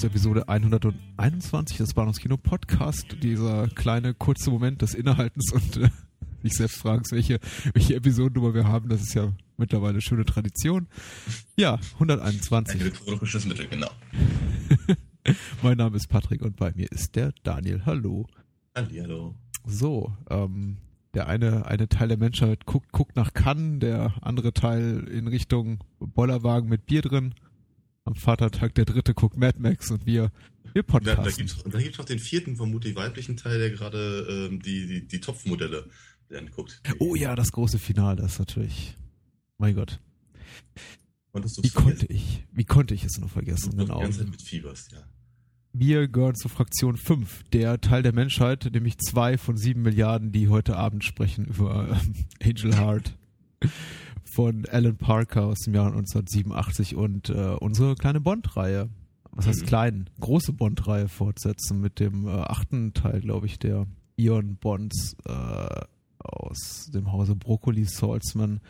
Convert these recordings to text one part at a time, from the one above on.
Zur Episode 121 des Bahnhofskino Podcast. Dieser kleine kurze Moment des Innehaltens und äh, sich selbst fragst, welche, welche Episodennummer wir haben. Das ist ja mittlerweile eine schöne Tradition. Ja, 121. Ein rhetorisches Mittel, genau. mein Name ist Patrick und bei mir ist der Daniel. Hallo. Hallo. So, ähm, der eine, eine Teil der Menschheit guckt, guckt nach Cannes, der andere Teil in Richtung Bollerwagen mit Bier drin am Vatertag der dritte guckt Mad Max und wir, wir podcasten. Da, da gibt es noch den vierten, vermutlich weiblichen Teil, der gerade ähm, die, die, die Topfmodelle anguckt. Oh ja, das große Finale, das ist natürlich, mein Gott. Konntest Wie konnte ich, wie konnte ich es nur vergessen? Du genau. Die ganze Zeit mit Fiebers, ja. Wir gehören zur Fraktion 5, der Teil der Menschheit, nämlich zwei von sieben Milliarden, die heute Abend sprechen über äh, Angel Heart von Alan Parker aus dem Jahr 1987 und äh, unsere kleine Bond-Reihe. Was heißt mhm. klein? Große Bond-Reihe fortsetzen mit dem äh, achten Teil, glaube ich, der Ion Bonds äh, aus dem Hause Broccoli Salzman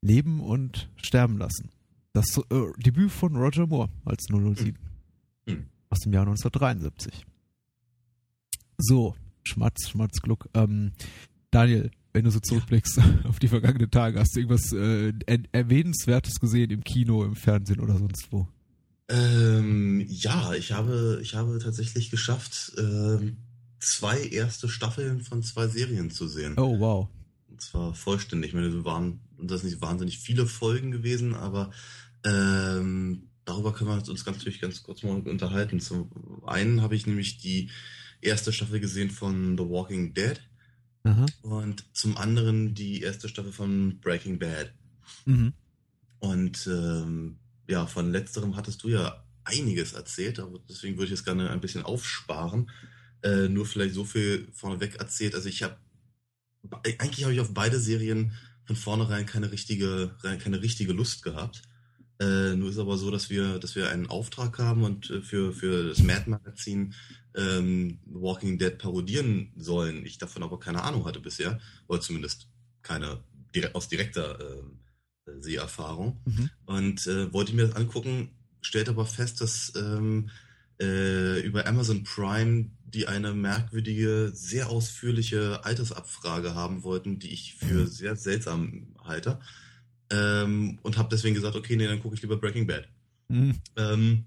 leben und sterben lassen. Das äh, Debüt von Roger Moore als 007 mhm. mhm. aus dem Jahr 1973. So, Schmatz, Schmatz, Gluck. Ähm, Daniel, wenn du so zurückblickst auf die vergangenen Tage, hast du irgendwas äh, Erwähnenswertes gesehen im Kino, im Fernsehen oder sonst wo? Ähm, ja, ich habe, ich habe tatsächlich geschafft, ähm, zwei erste Staffeln von zwei Serien zu sehen. Oh, wow. Und zwar vollständig. Ich meine, das waren, das sind nicht wahnsinnig viele Folgen gewesen, aber ähm, darüber können wir uns ganz natürlich ganz kurz mal unterhalten. Zum einen habe ich nämlich die erste Staffel gesehen von The Walking Dead. Aha. Und zum anderen die erste Staffel von Breaking Bad. Mhm. Und ähm, ja, von letzterem hattest du ja einiges erzählt, aber deswegen würde ich es gerne ein bisschen aufsparen. Äh, nur vielleicht so viel vorneweg erzählt. Also ich habe eigentlich habe ich auf beide Serien von vornherein keine richtige, keine richtige Lust gehabt. Äh, nur ist aber so, dass wir, dass wir einen Auftrag haben und äh, für, für das Mad Magazin ähm, Walking Dead parodieren sollen. Ich davon aber keine Ahnung hatte bisher, oder zumindest keine direkt, aus direkter äh, Seherfahrung. Mhm. Und äh, wollte mir das angucken, stellte aber fest, dass ähm, äh, über Amazon Prime die eine merkwürdige, sehr ausführliche Altersabfrage haben wollten, die ich für mhm. sehr seltsam halte. Ähm, und habe deswegen gesagt, okay, nee, dann gucke ich lieber Breaking Bad. Mhm. Ähm,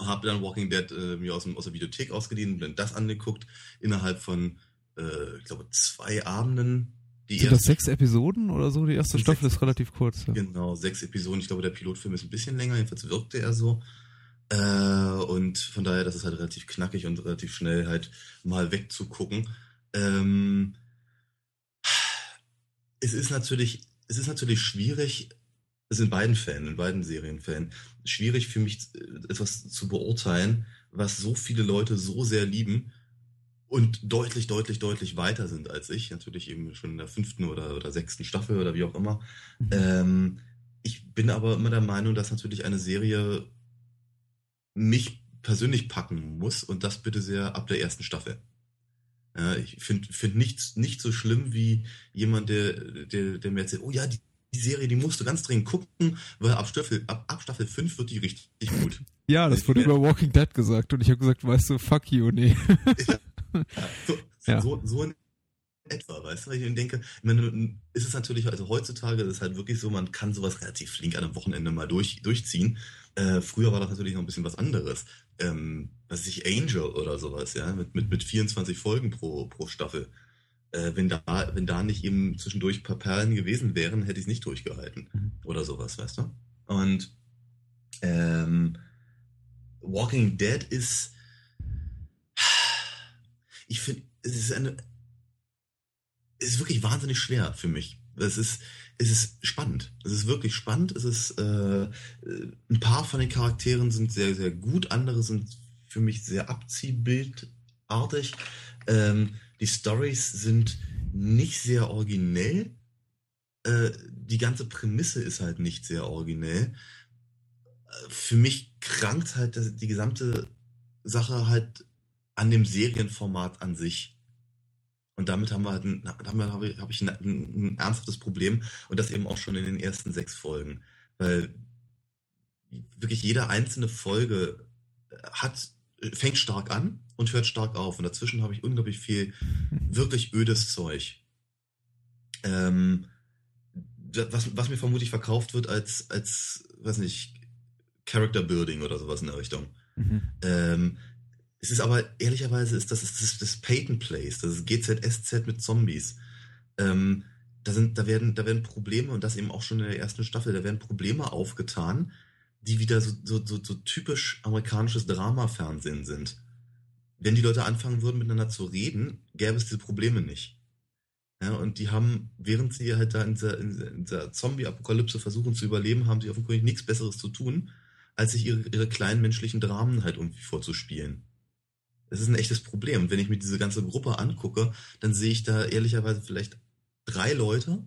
habe dann Walking Dead äh, mir aus, dem, aus der Videothek ausgeliehen und dann das angeguckt innerhalb von, äh, ich glaube, zwei Abenden. Die Sind das sechs Episoden oder so? Die erste Staffel sechs, ist relativ kurz. Ja. Genau, sechs Episoden. Ich glaube, der Pilotfilm ist ein bisschen länger, jedenfalls wirkte er so. Äh, und von daher, das ist halt relativ knackig und relativ schnell halt mal wegzugucken. Ähm, es ist natürlich, es ist natürlich schwierig, ist in beiden Fällen, in beiden Serienfällen, schwierig für mich äh, etwas zu beurteilen, was so viele Leute so sehr lieben und deutlich, deutlich, deutlich weiter sind als ich. Natürlich eben schon in der fünften oder, oder sechsten Staffel oder wie auch immer. Mhm. Ähm, ich bin aber immer der Meinung, dass natürlich eine Serie mich persönlich packen muss und das bitte sehr ab der ersten Staffel. Ja, ich finde find nichts nicht so schlimm wie jemand, der, der, der mir erzählt, oh ja, die die Serie, die musst du ganz dringend gucken, weil ab Staffel, ab, ab Staffel 5 wird die richtig gut. Ja, das wurde über Walking Dead gesagt und ich habe gesagt, weißt du, fuck you, nee. ja, so, ja. So, so in etwa, weißt du, weil ich denke, ich meine, ist es natürlich, also heutzutage ist es halt wirklich so, man kann sowas relativ flink an einem Wochenende mal durch, durchziehen. Äh, früher war das natürlich noch ein bisschen was anderes. Ähm, was weiß ich, Angel oder sowas, ja, mit, mit, mit 24 Folgen pro, pro Staffel äh, wenn, da, wenn da nicht eben zwischendurch ein paar Perlen gewesen wären, hätte ich es nicht durchgehalten. Mhm. Oder sowas, weißt du? Und ähm, Walking Dead ist. Ich finde, es ist eine. Es ist wirklich wahnsinnig schwer für mich. Es ist, es ist spannend. Es ist wirklich spannend. Es ist, äh, ein paar von den Charakteren sind sehr, sehr gut, andere sind für mich sehr abziehbildartig. Ähm, die Stories sind nicht sehr originell. Äh, die ganze Prämisse ist halt nicht sehr originell. Äh, für mich krankt halt die gesamte Sache halt an dem Serienformat an sich. Und damit haben wir halt ein, wir, habe ich, hab ich ein, ein, ernsthaftes Problem und das eben auch schon in den ersten sechs Folgen. Weil wirklich jede einzelne Folge hat, fängt stark an und hört stark auf. Und dazwischen habe ich unglaublich viel wirklich ödes Zeug. Ähm, was, was mir vermutlich verkauft wird als, als, weiß nicht, Character Building oder sowas in der Richtung. Mhm. Ähm, es ist aber, ehrlicherweise ist das das, das, das Peyton Place, das ist GZSZ mit Zombies. Ähm, da sind, da werden, da werden Probleme, und das eben auch schon in der ersten Staffel, da werden Probleme aufgetan, die wieder so, so, so, so typisch amerikanisches Drama-Fernsehen sind. Wenn die Leute anfangen würden, miteinander zu reden, gäbe es diese Probleme nicht. Ja, und die haben, während sie halt da in dieser, dieser Zombie-Apokalypse versuchen zu überleben, haben sie offenkundig nichts Besseres zu tun, als sich ihre, ihre kleinen menschlichen Dramen halt irgendwie vorzuspielen. Das ist ein echtes Problem. Wenn ich mir diese ganze Gruppe angucke, dann sehe ich da ehrlicherweise vielleicht drei Leute,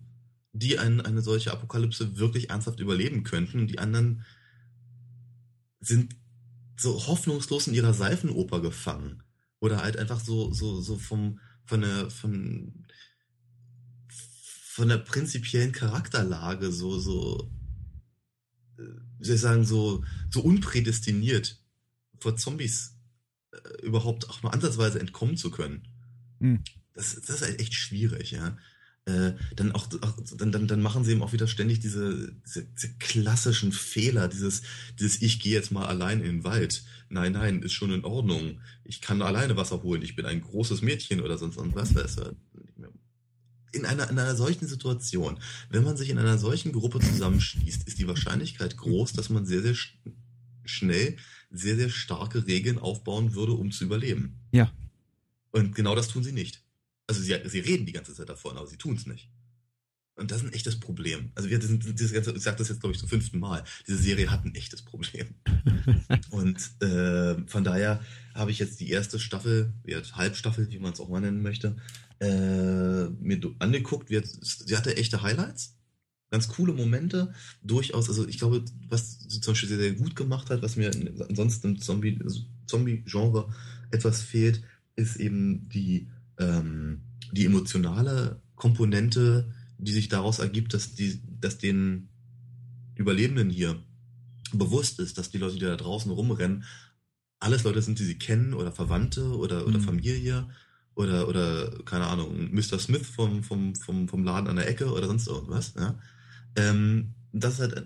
die ein, eine solche Apokalypse wirklich ernsthaft überleben könnten. Und die anderen sind so hoffnungslos in ihrer Seifenoper gefangen. Oder halt einfach so, so, so vom, von der, von, von der prinzipiellen Charakterlage so, so, wie soll ich sagen, so, so unprädestiniert vor Zombies äh, überhaupt auch nur ansatzweise entkommen zu können. Hm. Das, das ist halt echt schwierig, ja. Äh, dann auch, dann, dann, dann machen sie eben auch wieder ständig diese, diese, diese klassischen Fehler, dieses, dieses Ich gehe jetzt mal allein in den Wald. Nein, nein, ist schon in Ordnung. Ich kann alleine Wasser holen, ich bin ein großes Mädchen oder sonst was. In einer, in einer solchen Situation, wenn man sich in einer solchen Gruppe zusammenschließt, ist die Wahrscheinlichkeit groß, dass man sehr, sehr sch schnell sehr, sehr starke Regeln aufbauen würde, um zu überleben. Ja. Und genau das tun sie nicht. Also sie, sie reden die ganze Zeit davon, aber sie tun es nicht. Und das ist ein echtes Problem. Also wir sind dieses ganze, ich sage das jetzt glaube ich zum fünften Mal. Diese Serie hat ein echtes Problem. und äh, von daher habe ich jetzt die erste Staffel, Halbstaffel, wie man es auch mal nennen möchte, äh, mir angeguckt. sie hatte echte Highlights, ganz coole Momente, durchaus. Also ich glaube, was sie zum Beispiel sehr, sehr gut gemacht hat, was mir ansonsten im Zombie, also Zombie-Genre etwas fehlt, ist eben die ähm, die emotionale Komponente, die sich daraus ergibt, dass die, dass den Überlebenden hier bewusst ist, dass die Leute, die da draußen rumrennen, alles Leute sind, die sie kennen oder Verwandte oder, oder mhm. Familie oder, oder, keine Ahnung, Mr. Smith vom, vom, vom, vom Laden an der Ecke oder sonst irgendwas. Ja? Ähm, das halt, äh,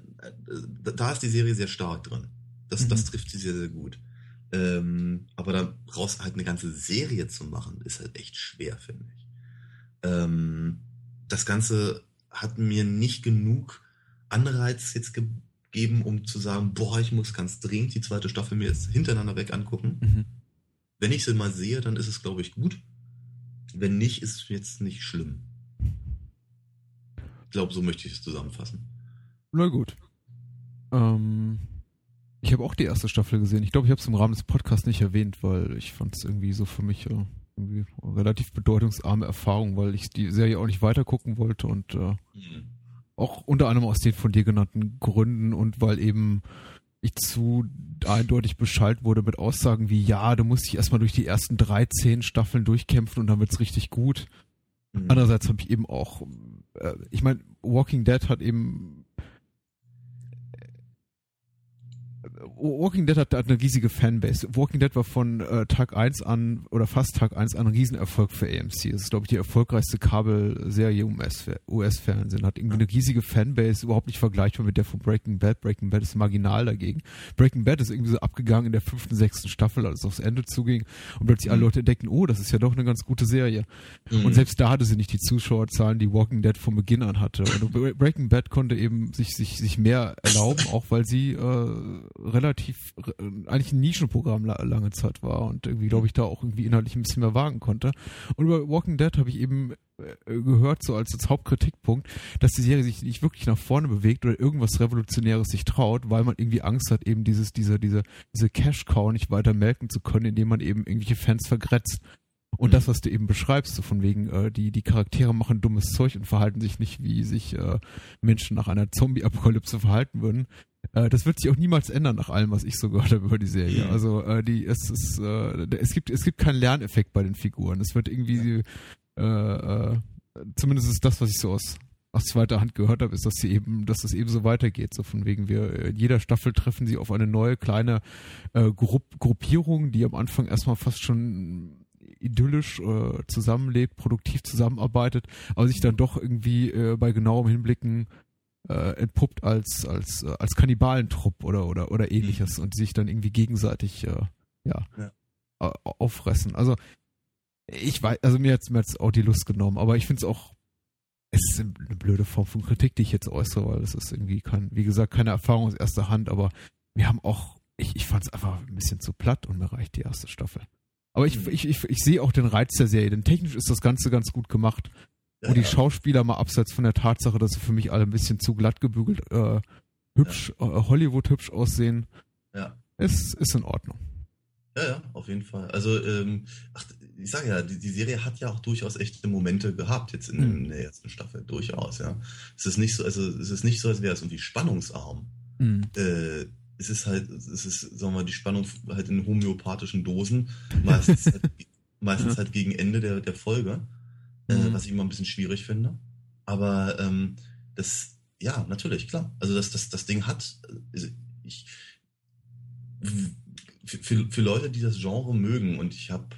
da ist die Serie sehr stark drin. Das, mhm. das trifft sie sehr, sehr gut. Ähm, aber daraus halt eine ganze Serie zu machen, ist halt echt schwer, finde ich. Ähm, das Ganze hat mir nicht genug Anreiz jetzt gegeben, um zu sagen, boah, ich muss ganz dringend die zweite Staffel mir jetzt hintereinander weg angucken. Mhm. Wenn ich sie mal sehe, dann ist es, glaube ich, gut. Wenn nicht, ist es jetzt nicht schlimm. Ich glaube, so möchte ich es zusammenfassen. Na gut. Ähm, ich habe auch die erste Staffel gesehen. Ich glaube, ich habe es im Rahmen des Podcasts nicht erwähnt, weil ich fand es irgendwie so für mich äh, irgendwie relativ bedeutungsarme Erfahrung, weil ich die Serie auch nicht weitergucken wollte und äh, mhm. auch unter anderem aus den von dir genannten Gründen und weil eben ich zu eindeutig Bescheid wurde mit Aussagen wie, ja, du musst dich erstmal durch die ersten 13 Staffeln durchkämpfen und dann wird's richtig gut. Mhm. Andererseits habe ich eben auch, äh, ich meine, Walking Dead hat eben Walking Dead hat, hat eine riesige Fanbase. Walking Dead war von äh, Tag 1 an oder fast Tag 1 an ein Riesenerfolg für AMC. Das ist, glaube ich, die erfolgreichste Kabelserie im US-Fernsehen. Hat irgendwie eine riesige Fanbase, überhaupt nicht vergleichbar mit der von Breaking Bad. Breaking Bad ist marginal dagegen. Breaking Bad ist irgendwie so abgegangen in der fünften, sechsten Staffel, als es aufs Ende zuging und plötzlich mhm. alle Leute entdeckten, oh, das ist ja doch eine ganz gute Serie. Mhm. Und selbst da hatte sie nicht die Zuschauerzahlen, die Walking Dead von Beginn an hatte. Und Breaking Bad konnte eben sich, sich, sich mehr erlauben, auch weil sie äh, relativ, äh, eigentlich ein Nischenprogramm la lange Zeit war und irgendwie, glaube ich, da auch irgendwie inhaltlich ein bisschen mehr wagen konnte. Und über Walking Dead habe ich eben äh, gehört, so als, als Hauptkritikpunkt, dass die Serie sich nicht wirklich nach vorne bewegt oder irgendwas Revolutionäres sich traut, weil man irgendwie Angst hat, eben dieses, diese, diese, diese Cash-Cow nicht weiter melken zu können, indem man eben irgendwelche Fans vergrätzt. Und mhm. das, was du eben beschreibst, so von wegen, äh, die, die Charaktere machen dummes Zeug und verhalten sich nicht, wie sich äh, Menschen nach einer Zombie-Apokalypse verhalten würden. Äh, das wird sich auch niemals ändern nach allem, was ich so gehört habe über die Serie. Also äh, die, es ist, äh, es gibt, es gibt keinen Lerneffekt bei den Figuren. Es wird irgendwie, äh, äh, zumindest ist das, was ich so aus aus zweiter Hand gehört habe, ist, dass sie eben, dass das eben so weitergeht. So von wegen wir in jeder Staffel treffen sie auf eine neue kleine äh, Grupp Gruppierung, die am Anfang erstmal fast schon idyllisch äh, zusammenlebt, produktiv zusammenarbeitet, aber sich dann doch irgendwie äh, bei genauem Hinblicken äh, entpuppt als als äh, als Kannibalentrupp oder oder oder ähnliches mhm. und sich dann irgendwie gegenseitig äh, ja, ja. auffressen. Also ich weiß, also mir hat mir jetzt auch die Lust genommen, aber ich finde es auch es ist eine blöde Form von Kritik, die ich jetzt äußere, weil es ist irgendwie kein, wie gesagt, keine Erfahrung aus erster Hand, aber wir haben auch, ich, ich fand es einfach ein bisschen zu platt und mir reicht die erste Staffel. Aber ich, ich, ich, ich sehe auch den Reiz der Serie, denn technisch ist das Ganze ganz gut gemacht. Ja, und die. Schauspieler mal abseits von der Tatsache, dass sie für mich alle ein bisschen zu glatt gebügelt, äh, hübsch, äh, Hollywood hübsch aussehen, ja. ist, ist in Ordnung. Ja, ja, auf jeden Fall. Also, ähm, ach, ich sage ja, die, die, Serie hat ja auch durchaus echte Momente gehabt, jetzt in, mhm. in, der ersten Staffel, durchaus, ja. Es ist nicht so, also es ist nicht so, als wäre es irgendwie spannungsarm. Mhm. Äh, es ist halt, es ist, sagen wir mal, die Spannung halt in homöopathischen Dosen, meistens halt, meistens ja. halt gegen Ende der, der Folge, mhm. äh, was ich immer ein bisschen schwierig finde. Aber ähm, das, ja, natürlich, klar. Also das, das, das Ding hat, also ich, für, für Leute, die das Genre mögen, und ich habe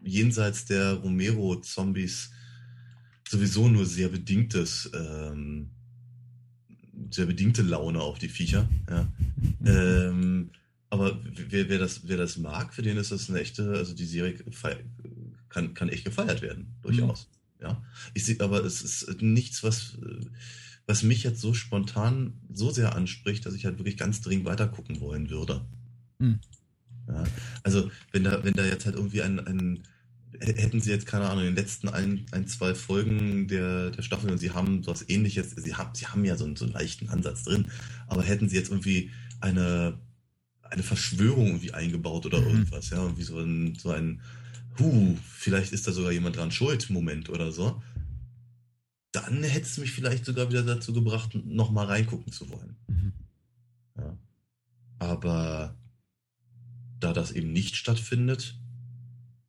jenseits der Romero-Zombies sowieso nur sehr bedingtes ähm, sehr bedingte Laune auf die Viecher. Ja. ähm, aber wer, wer, das, wer das mag, für den ist das eine echte, also die Serie kann, kann echt gefeiert werden, durchaus. Mhm. Ja. Ich sehe, aber es ist nichts, was, was mich jetzt so spontan so sehr anspricht, dass ich halt wirklich ganz dringend weitergucken wollen würde. Mhm. Ja. Also, wenn da, wenn da jetzt halt irgendwie ein, ein hätten sie jetzt, keine Ahnung, in den letzten ein, ein zwei Folgen der, der Staffel und sie haben sowas ähnliches, sie haben, sie haben ja so einen, so einen leichten Ansatz drin, aber hätten sie jetzt irgendwie eine, eine Verschwörung irgendwie eingebaut oder mhm. irgendwas, ja, irgendwie so ein, so ein, huh, vielleicht ist da sogar jemand dran schuld, Moment oder so, dann hätte es mich vielleicht sogar wieder dazu gebracht, nochmal reingucken zu wollen. Mhm. Ja. Aber da das eben nicht stattfindet,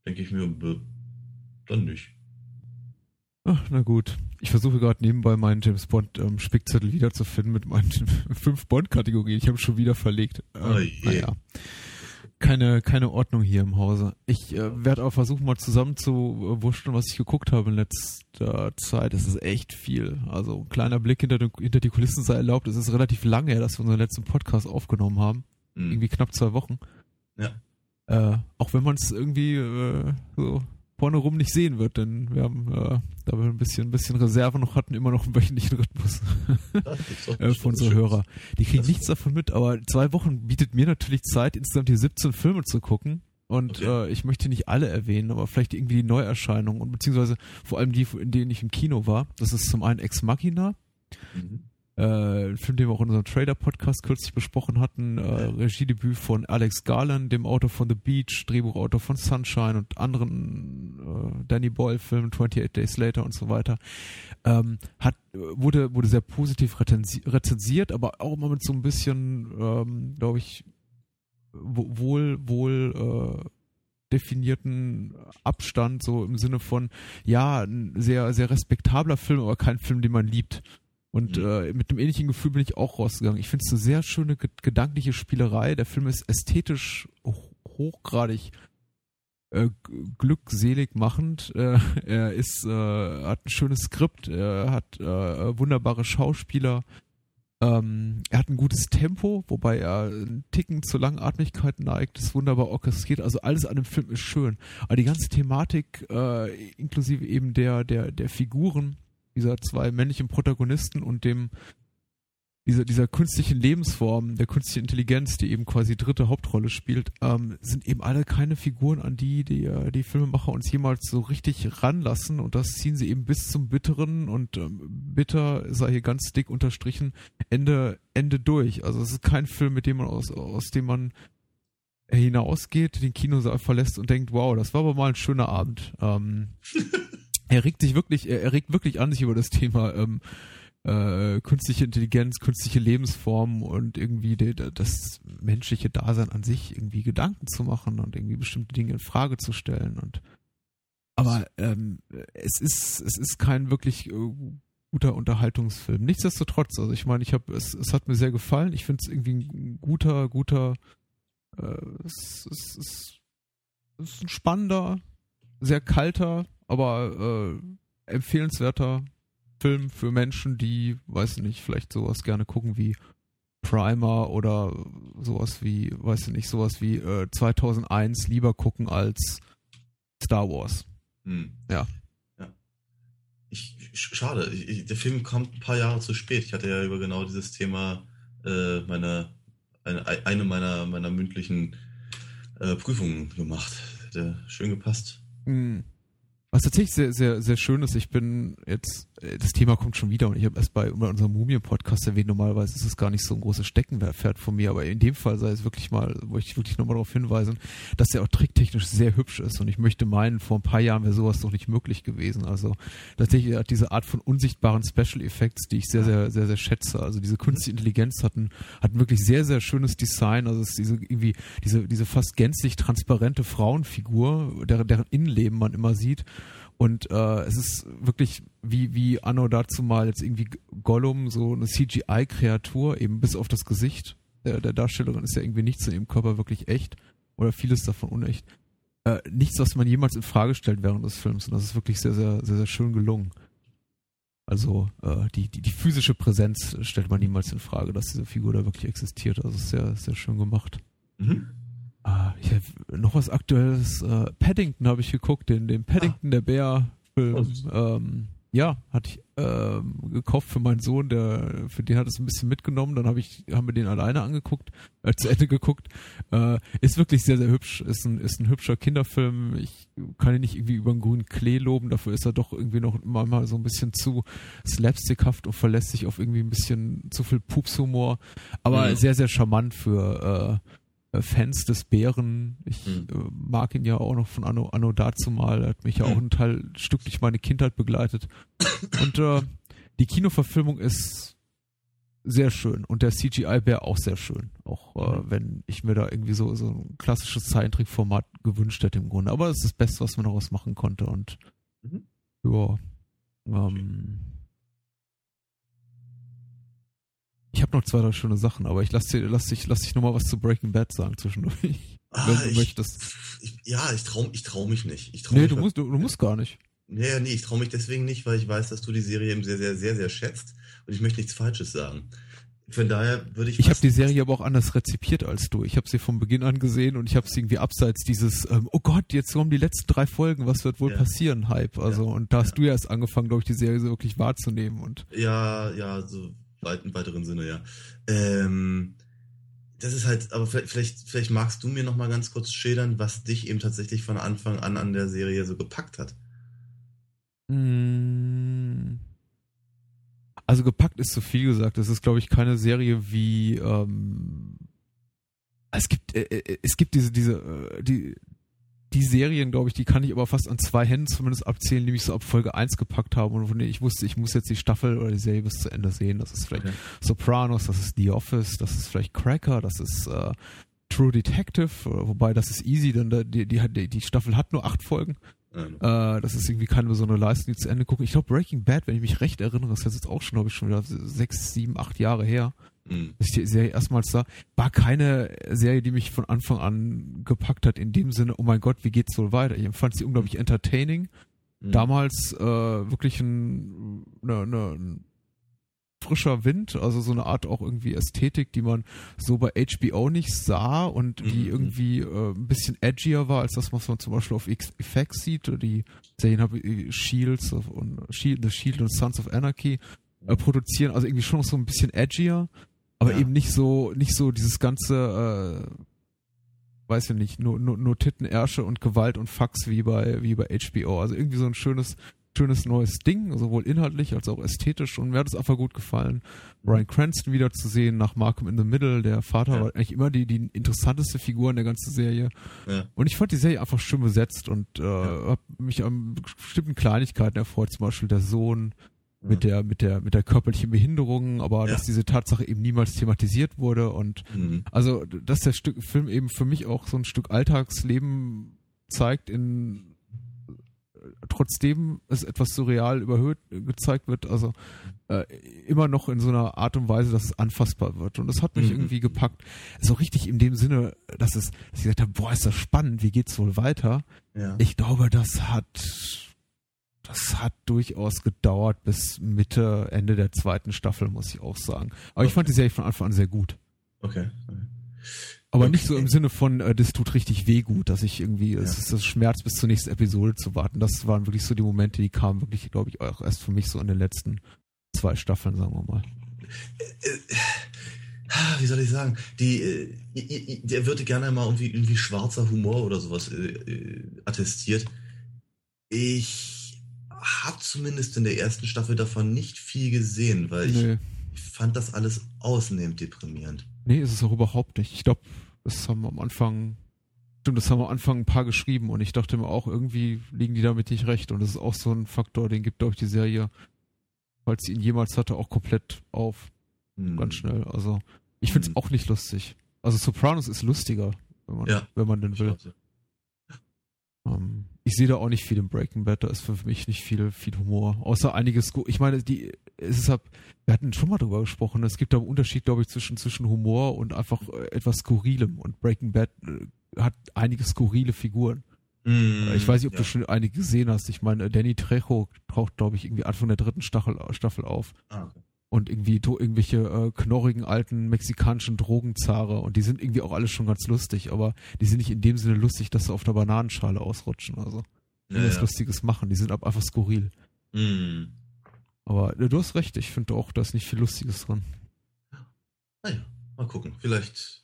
denke ich mir, dann nicht. Ach, na gut. Ich versuche gerade nebenbei meinen James Bond ähm, Spickzettel wiederzufinden mit meinen fünf Bond-Kategorien. Ich habe schon wieder verlegt. Ähm, oh naja. Keine, keine Ordnung hier im Hause. Ich äh, werde aber versuchen, mal zusammen zu äh, wurschteln, was ich geguckt habe in letzter Zeit. Es ist echt viel. Also ein kleiner Blick hinter, den, hinter die Kulissen sei erlaubt. Es ist relativ lange her, dass wir unseren letzten Podcast aufgenommen haben. Mhm. Irgendwie knapp zwei Wochen. Ja. Äh, auch wenn man es irgendwie äh, so vorne rum nicht sehen wird, denn wir haben, äh, da wir ein bisschen, ein bisschen Reserve noch hatten, immer noch einen wöchentlichen Rhythmus äh, für unsere Hörer. Die kriegen nichts davon mit, aber zwei Wochen bietet mir natürlich Zeit, insgesamt die 17 Filme zu gucken. Und okay. äh, ich möchte nicht alle erwähnen, aber vielleicht irgendwie die Neuerscheinungen und beziehungsweise vor allem die, in denen ich im Kino war. Das ist zum einen Ex Machina. Mhm äh, Film, den wir auch in unserem Trader-Podcast kürzlich besprochen hatten, äh, Regiedebüt von Alex Garland, dem Autor von The Beach, Drehbuchautor von Sunshine und anderen äh, Danny Boyle-Filmen, 28 Days Later und so weiter, ähm, hat, wurde, wurde sehr positiv rezensiert, aber auch immer mit so ein bisschen, ähm, glaube ich, wohl, wohl, äh, definierten Abstand, so im Sinne von, ja, ein sehr, sehr respektabler Film, aber kein Film, den man liebt. Und mhm. äh, mit einem ähnlichen Gefühl bin ich auch rausgegangen. Ich finde es eine sehr schöne gedankliche Spielerei. Der Film ist ästhetisch hoch hochgradig äh, glückselig machend. Äh, er ist, äh, hat ein schönes Skript, er hat äh, wunderbare Schauspieler. Ähm, er hat ein gutes Tempo, wobei er einen Ticken zur Langatmigkeit neigt, ist wunderbar orchestriert. Also alles an dem Film ist schön. Aber die ganze Thematik, äh, inklusive eben der, der, der Figuren, dieser zwei männlichen Protagonisten und dem dieser, dieser künstlichen Lebensform, der künstlichen Intelligenz, die eben quasi dritte Hauptrolle spielt, ähm, sind eben alle keine Figuren, an die, die äh, die Filmemacher uns jemals so richtig ranlassen und das ziehen sie eben bis zum Bitteren und ähm, bitter sei hier ganz dick unterstrichen, Ende, Ende durch. Also es ist kein Film, mit dem man aus, aus dem man hinausgeht, den Kinosaal verlässt und denkt, wow, das war aber mal ein schöner Abend. Ähm, er regt sich wirklich, er, regt wirklich an sich über das Thema ähm, äh, künstliche Intelligenz, künstliche Lebensformen und irgendwie de, de, das menschliche Dasein an sich irgendwie Gedanken zu machen und irgendwie bestimmte Dinge in Frage zu stellen und aber ähm, es ist es ist kein wirklich äh, guter Unterhaltungsfilm. Nichtsdestotrotz, also ich meine, ich habe es es hat mir sehr gefallen. Ich finde es irgendwie ein guter guter äh, es, es, es, es ist ein spannender, sehr kalter, aber äh, empfehlenswerter Film für Menschen, die, weiß nicht, vielleicht sowas gerne gucken wie Primer oder sowas wie, weiß ich nicht, sowas wie äh, 2001 lieber gucken als Star Wars. Hm. Ja. ja. Ich, schade, ich, der Film kommt ein paar Jahre zu spät. Ich hatte ja über genau dieses Thema äh, meine, eine, eine meiner, meiner mündlichen äh, Prüfungen gemacht. Hätte schön gepasst. Hm. Was tatsächlich sehr, sehr, sehr schön ist, ich bin jetzt, äh, das Thema kommt schon wieder und ich habe erst bei, unserem Mumien-Podcast erwähnt, normalerweise ist es gar nicht so ein großes Steckenpferd von mir, aber in dem Fall sei es wirklich mal, wollte ich wirklich nochmal darauf hinweisen, dass der auch tricktechnisch sehr hübsch ist und ich möchte meinen, vor ein paar Jahren wäre sowas noch nicht möglich gewesen. Also tatsächlich hat diese Art von unsichtbaren Special Effects, die ich sehr, sehr, sehr, sehr schätze. Also diese künstliche Intelligenz hat ein, hat ein wirklich sehr, sehr schönes Design. Also es ist diese irgendwie, diese, diese fast gänzlich transparente Frauenfigur, deren, deren Innenleben man immer sieht und äh, es ist wirklich wie, wie Anno dazu mal jetzt irgendwie Gollum, so eine CGI-Kreatur, eben bis auf das Gesicht der, der Darstellerin ist ja irgendwie nichts in ihrem Körper wirklich echt oder vieles davon unecht. Äh, nichts, was man jemals in Frage stellt während des Films. Und das ist wirklich sehr, sehr, sehr, sehr schön gelungen. Also äh, die, die, die physische Präsenz stellt man niemals in Frage, dass diese Figur da wirklich existiert. Also sehr, sehr schön gemacht. Mhm. Ah, noch was Aktuelles. Äh, Paddington habe ich geguckt, den, den Paddington, ah. der Bär-Film. Ähm, ja, hatte ich ähm, gekauft für meinen Sohn, der für den hat es ein bisschen mitgenommen. Dann habe ich haben wir den alleine angeguckt, äh, zu Ende geguckt. Äh, ist wirklich sehr sehr hübsch. Ist ein ist ein hübscher Kinderfilm. Ich kann ihn nicht irgendwie über einen grünen Klee loben. Dafür ist er doch irgendwie noch manchmal so ein bisschen zu slapstickhaft und verlässt sich auf irgendwie ein bisschen zu viel Pupshumor. Aber mhm. sehr sehr charmant für äh, Fans des Bären. Ich mhm. äh, mag ihn ja auch noch von Anno, Anno dazu mal. Er hat mich ja auch ein Teil stücklich meine Kindheit begleitet. Und äh, die Kinoverfilmung ist sehr schön und der CGI-Bär auch sehr schön. Auch äh, mhm. wenn ich mir da irgendwie so, so ein klassisches Zeichentrickformat gewünscht hätte im Grunde. Aber es ist das Beste, was man daraus machen konnte. Und mhm. ja, ähm, Ich habe noch zwei, drei schöne Sachen, aber ich lass, dir, lass, dich, lass dich nochmal was zu Breaking Bad sagen zwischendurch. Ah, wenn du ich, möchtest. Ich, ja, ich trau, ich trau mich nicht. Ich trau nee, mich du musst, du, du musst gar nicht. Nee, nee, ich trau mich deswegen nicht, weil ich weiß, dass du die Serie eben sehr, sehr, sehr, sehr schätzt und ich möchte nichts Falsches sagen. Von daher würde ich. Ich habe die Serie aber auch anders rezipiert als du. Ich habe sie von Beginn an gesehen und ich habe sie irgendwie abseits dieses, ähm, oh Gott, jetzt kommen die letzten drei Folgen, was wird wohl ja. passieren, Hype. Also ja. und da hast ja. du ja erst angefangen, glaube ich, die Serie so wirklich wahrzunehmen und. Ja, ja, so im weiteren Sinne, ja. Ähm, das ist halt, aber vielleicht, vielleicht magst du mir noch mal ganz kurz schildern, was dich eben tatsächlich von Anfang an an der Serie so gepackt hat. Hm. Also gepackt ist zu viel gesagt. Das ist, glaube ich, keine Serie wie ähm, es gibt äh, äh es gibt diese diese äh, die die Serien, glaube ich, die kann ich aber fast an zwei Händen zumindest abzählen, die mich so ab Folge 1 gepackt haben und von denen ich wusste, ich muss jetzt die Staffel oder die Serie bis zu Ende sehen. Das ist vielleicht okay. Sopranos, das ist The Office, das ist vielleicht Cracker, das ist äh, True Detective, wobei das ist easy, denn die, die, die, Staffel hat nur acht Folgen. Äh, das ist irgendwie keine besondere Leistung, die zu Ende gucken. Ich glaube, Breaking Bad, wenn ich mich recht erinnere, das ist jetzt auch schon, glaube ich, schon wieder sechs, sieben, acht Jahre her, mhm. ich die Serie erstmals sah. War keine Serie, die mich von Anfang an gepackt hat, in dem Sinne, oh mein Gott, wie geht's wohl weiter? Ich empfand sie unglaublich entertaining. Mhm. Damals äh, wirklich ein, eine, eine, frischer Wind, also so eine Art auch irgendwie Ästhetik, die man so bei HBO nicht sah und die mhm. irgendwie äh, ein bisschen edgier war, als das, was man zum Beispiel auf FX sieht, die Serien habe Shields und Shield, The Shield und Sons of Anarchy. äh, produzieren, also irgendwie schon noch so ein bisschen edgier, aber Ja. eben nicht so, nicht so dieses ganze, äh, weiß ich nicht, nur, nur, nur Titten, Ärsche und Gewalt und Fax wie bei, wie bei HBO. Also irgendwie so ein schönes, schönes neues Ding, sowohl inhaltlich als auch ästhetisch und mir hat es einfach gut gefallen. Brian Cranston wieder zu sehen nach Malcolm in the Middle, der Vater Ja. war eigentlich immer die, die interessanteste Figur in der ganzen Serie. Ja. Und ich fand die Serie einfach schön besetzt und äh, Ja. habe mich an bestimmten Kleinigkeiten erfreut, zum Beispiel der Sohn mit der mit der mit der körperlichen Behinderung, aber Ja. dass diese Tatsache eben niemals thematisiert wurde und Mhm. also dass der Stück Film eben für mich auch so ein Stück Alltagsleben zeigt in trotzdem es etwas surreal überhöht gezeigt wird, also äh, immer noch in so einer Art und Weise, dass es anfassbar wird. Und das hat mich Mhm. irgendwie gepackt. So richtig in dem Sinne, dass es, dass ich gesagt habe, boah, ist das spannend, wie geht's wohl weiter? Ja. Ich glaube, das hat, das hat durchaus gedauert bis Mitte, Ende der zweiten Staffel, muss ich auch sagen. Aber ich Okay. fand die Serie von Anfang an sehr gut. Okay. Aber Okay. nicht so im Sinne von, äh, das tut richtig weh gut, dass ich irgendwie, es Ja. ist das Schmerz bis zur nächsten Episode zu warten. Das waren wirklich so die Momente, die kamen wirklich, glaube ich, auch erst für mich so in den letzten zwei Staffeln, sagen wir mal. Äh, wie soll ich sagen, die, äh, der würde gerne mal irgendwie, irgendwie schwarzer Humor oder sowas äh, äh, attestiert. Ich habe zumindest in der ersten Staffel davon nicht viel gesehen, weil Nee. ich fand das alles ausnehmend deprimierend. Nee, ist es auch überhaupt nicht. Ich glaube, das haben am Anfang, stimmt, das haben am Anfang ein paar geschrieben und ich dachte mir auch, irgendwie liegen die damit nicht recht. Und das ist auch so ein Faktor, den gibt, glaube ich, die Serie, falls sie ihn jemals hatte, auch komplett auf. Hm. Ganz schnell. Also, ich finde es Mhm. auch nicht lustig. Also, Sopranos ist lustiger, wenn man, Ja. wenn man denn will. Ähm, ich sehe da auch nicht viel im Breaking Bad, da ist für mich nicht viel, viel Humor. Außer einiges, ich meine, die, es ist halt, wir hatten schon mal drüber gesprochen, es gibt da einen Unterschied, glaube ich, zwischen, zwischen Humor und einfach äh, etwas Skurrilem. Und Breaking Bad äh, hat einige skurrile Figuren. Hm, ich weiß nicht, ob ja. du schon einige gesehen hast. Ich meine, Danny Trejo taucht, glaube ich, irgendwie Anfang der dritten Staffel, Staffel auf. Ah, okay. Und irgendwie irgendwelche äh, knorrigen alten mexikanischen Drogenzare. Und die sind irgendwie auch alle schon ganz lustig, aber die sind nicht in dem Sinne lustig, dass sie auf der Bananenschale ausrutschen. Also Ja, irgendwas ja. Lustiges machen. Die sind ab- einfach skurril. Hm. Aber äh, du hast recht, ich finde auch, da ist nicht viel Lustiges dran. Naja, mal gucken. Vielleicht,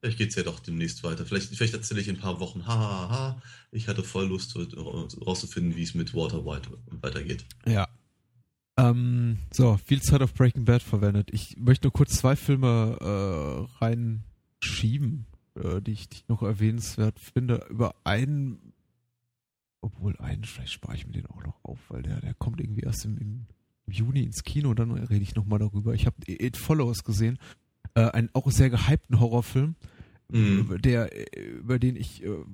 vielleicht geht's ja doch demnächst weiter. Vielleicht, vielleicht erzähle ich in ein paar Wochen, hahaha, ha, ha, ich hatte voll Lust, rauszufinden, wie es mit Walter White weitergeht. Ja. Ähm, so, viel Zeit auf Breaking Bad verwendet. Ich möchte nur kurz zwei Filme äh, reinschieben, äh, die, ich, die ich noch erwähnenswert finde. Über einen, obwohl einen, vielleicht spare ich mir den auch noch auf, weil der, der kommt irgendwie erst im, im Juni ins Kino, dann rede ich nochmal darüber. Ich habe It Follows gesehen, äh, einen auch sehr gehypten Horrorfilm. Mhm. über der, äh, über den ich äh,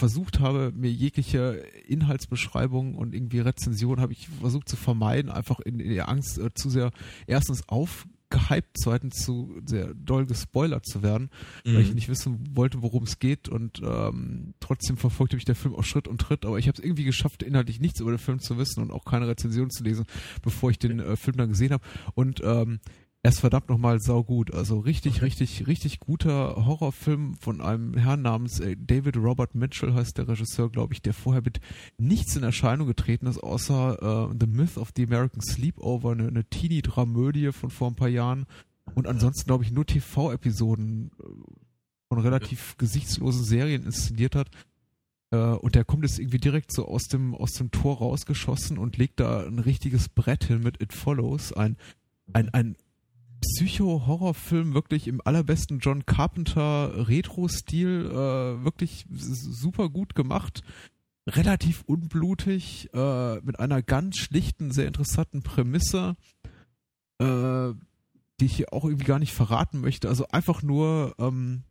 versucht habe, mir jegliche Inhaltsbeschreibung und irgendwie Rezension habe ich versucht zu vermeiden, einfach in, in der Angst äh, zu sehr erstens aufgehypt, zweitens zu sehr doll gespoilert zu werden, weil ich Mhm. nicht wissen wollte, worum es geht und ähm, trotzdem verfolgte mich der Film auf Schritt und Tritt, aber ich habe es irgendwie geschafft, inhaltlich nichts über den Film zu wissen und auch keine Rezension zu lesen, bevor ich den äh, Film dann gesehen habe und ähm, er ist verdammt nochmal saugut. Also richtig, Okay. richtig, richtig guter Horrorfilm von einem Herrn namens äh, David Robert Mitchell heißt der Regisseur, glaube ich, der vorher mit nichts in Erscheinung getreten ist, außer äh, The Myth of the American Sleepover, eine, eine Teenie-Dramödie von vor ein paar Jahren. Und ansonsten, glaube ich, nur TV-Episoden äh, von relativ gesichtslosen Serien inszeniert hat. Und der kommt jetzt irgendwie direkt so aus dem, aus dem Tor rausgeschossen und legt da ein richtiges Brett hin mit It Follows. Ein, ein, ein Psycho-Horrorfilm wirklich im allerbesten John Carpenter Retro-Stil, äh, wirklich super gut gemacht, relativ unblutig, äh, mit einer ganz schlichten, sehr interessanten Prämisse, äh, die ich hier auch irgendwie gar nicht verraten möchte. Also einfach nur ähm,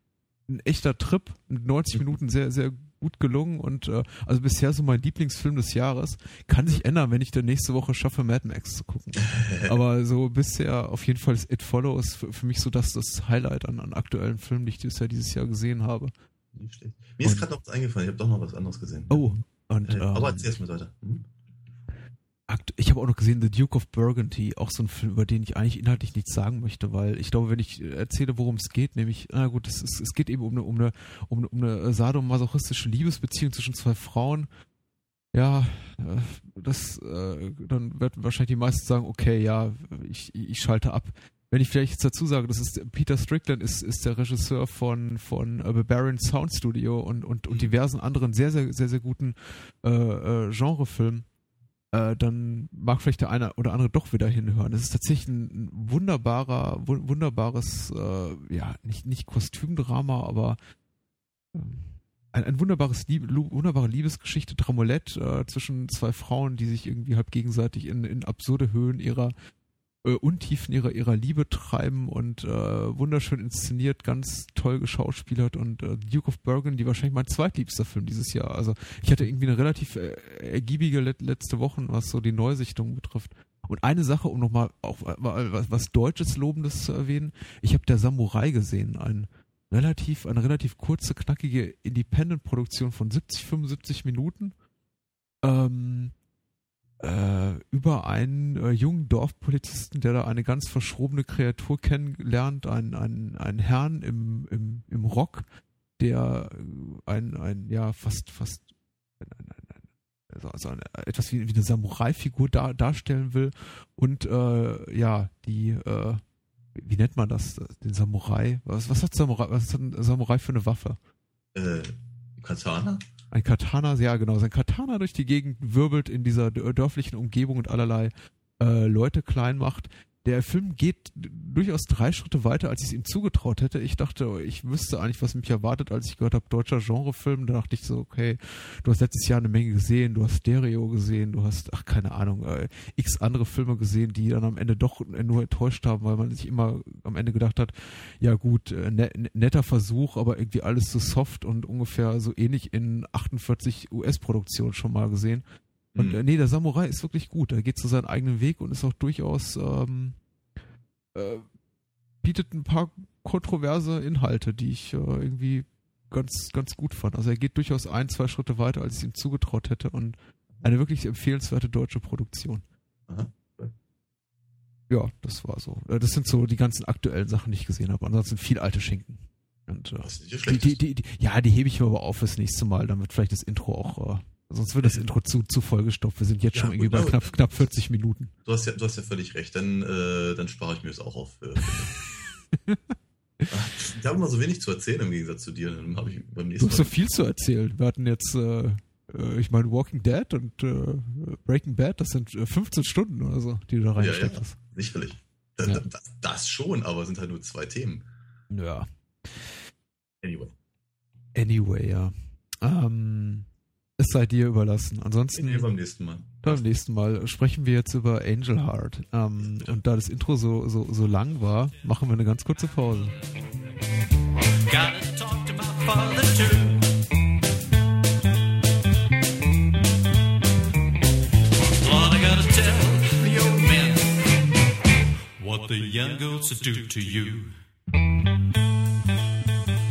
ein echter Trip, mit 90 Minuten sehr, sehr gut gelungen und äh, also bisher so mein Lieblingsfilm des Jahres. Kann sich ändern, wenn ich dann nächste Woche schaffe, Mad Max zu gucken. Aber so bisher auf jeden Fall ist It Follows für, für mich so das, das Highlight an, an aktuellen Filmen, die ich bisher dieses Jahr gesehen habe. Mir ist gerade noch was eingefallen, ich habe doch noch was anderes gesehen. Oh, und Äh, ähm, aber erzähl erst mal weiter. Mhm. Ich habe auch noch gesehen The Duke of Burgundy, auch so ein Film, über den ich eigentlich inhaltlich nichts sagen möchte, weil ich glaube, wenn ich äh, erzähle, worum es geht, nämlich, na gut, es, ist, es geht eben um eine, um eine, um um eine sadomasochistische Liebesbeziehung zwischen zwei Frauen, ja, äh, das, äh, dann werden wahrscheinlich die meisten sagen, okay, ja, ich, ich schalte ab. Wenn ich vielleicht jetzt dazu sage, das ist Peter Strickland ist, ist der Regisseur von, von Barbarian Sound Studio und, und, und diversen anderen sehr, sehr, sehr, sehr guten äh, äh, Genrefilmen, äh, dann mag vielleicht der eine oder andere doch wieder hinhören. Es ist tatsächlich ein wunderbarer, wunderbares, äh, ja, nicht, nicht Kostümdrama, aber ähm, ein, ein wunderbares Lieb, wunderbare Liebesgeschichte, Dramolette äh, zwischen zwei Frauen, die sich irgendwie halb gegenseitig in, in absurde Höhen ihrer äh, Untiefen ihrer, ihrer Liebe treiben und äh, wunderschön inszeniert, ganz toll geschauspielert und äh, Duke of Burgundy wahrscheinlich mein zweitliebster Film dieses Jahr. Also ich hatte irgendwie eine relativ äh, ergiebige let letzte Woche, was so die Neusichtung betrifft. Und eine Sache, um nochmal auch was, was Deutsches Lobendes zu erwähnen, ich habe der Samurai gesehen, ein relativ, eine relativ kurze, knackige Independent-Produktion von 70, 75 Minuten. Ähm, äh, über einen äh, jungen Dorfpolizisten, der da eine ganz verschrobene Kreatur kennenlernt, einen, einen, einen Herrn im, im, im Rock, der äh, ein, ein ja, fast, fast ein, ein, ein, also, also eine, etwas wie, wie eine Samurai-Figur da, darstellen will und äh, ja, die äh, wie nennt man das? Den Samurai? Was, was hat Samurai, was hat ein Samurai für eine Waffe? Äh, Katana? Ein Katana, ja genau. Sein Katana durch die Gegend wirbelt in dieser dörflichen Umgebung und allerlei äh, Leute klein macht der Film geht durchaus drei Schritte weiter, als ich es ihm zugetraut hätte. Ich dachte, ich wüsste eigentlich, was mich erwartet, als ich gehört habe, deutscher Genrefilm. Da dachte ich so, okay, du hast letztes Jahr eine Menge gesehen, du hast Stereo gesehen, du hast, ach, keine Ahnung, äh, x andere Filme gesehen, die dann am Ende doch nur enttäuscht haben, weil man sich immer am Ende gedacht hat, ja gut, äh, ne, netter Versuch, aber irgendwie alles so soft und ungefähr so ähnlich in 48 US-Produktionen schon mal gesehen. Und mhm. äh, nee, der Samurai ist wirklich gut. Er geht zu seinem eigenen Weg und ist auch durchaus ähm, äh, bietet ein paar kontroverse Inhalte, die ich äh, irgendwie ganz, ganz gut fand. Also er geht durchaus ein, zwei Schritte weiter, als ich ihm zugetraut hätte und eine wirklich empfehlenswerte deutsche Produktion. Aha. Ja, das war so. Äh, das sind so die ganzen aktuellen Sachen, die ich gesehen habe. Ansonsten viel alte Schinken. Und, äh, die, die, die, ja, die hebe ich mir aber auf fürs nächste Mal, damit vielleicht das Intro auch äh, Sonst wird das Intro zu, zu vollgestopft. Wir sind jetzt ja, schon irgendwie bei knapp, knapp 40 Minuten. Du hast ja, du hast ja völlig recht. Dann, äh, dann spare ich mir das auch auf. Für ich habe immer so wenig zu erzählen im Gegensatz zu dir. Dann habe ich beim nächsten du hast so viel zu erzählen. Wir hatten jetzt, äh, äh, ich meine, Walking Dead und äh, Breaking Bad, das sind 15 äh, Stunden oder so, die du da reingesteckt ja, ja, hast. Sicherlich. Das, ja. das, das schon, aber es sind halt nur zwei Themen. Ja. Anyway. Anyway, ja. Ähm, es sei dir überlassen. Ansonsten. Nee, beim nächsten Mal. Beim nächsten Mal sprechen wir jetzt über Angel Heart. Ähm, und da das Intro so, so, so lang war, machen wir eine ganz kurze Pause.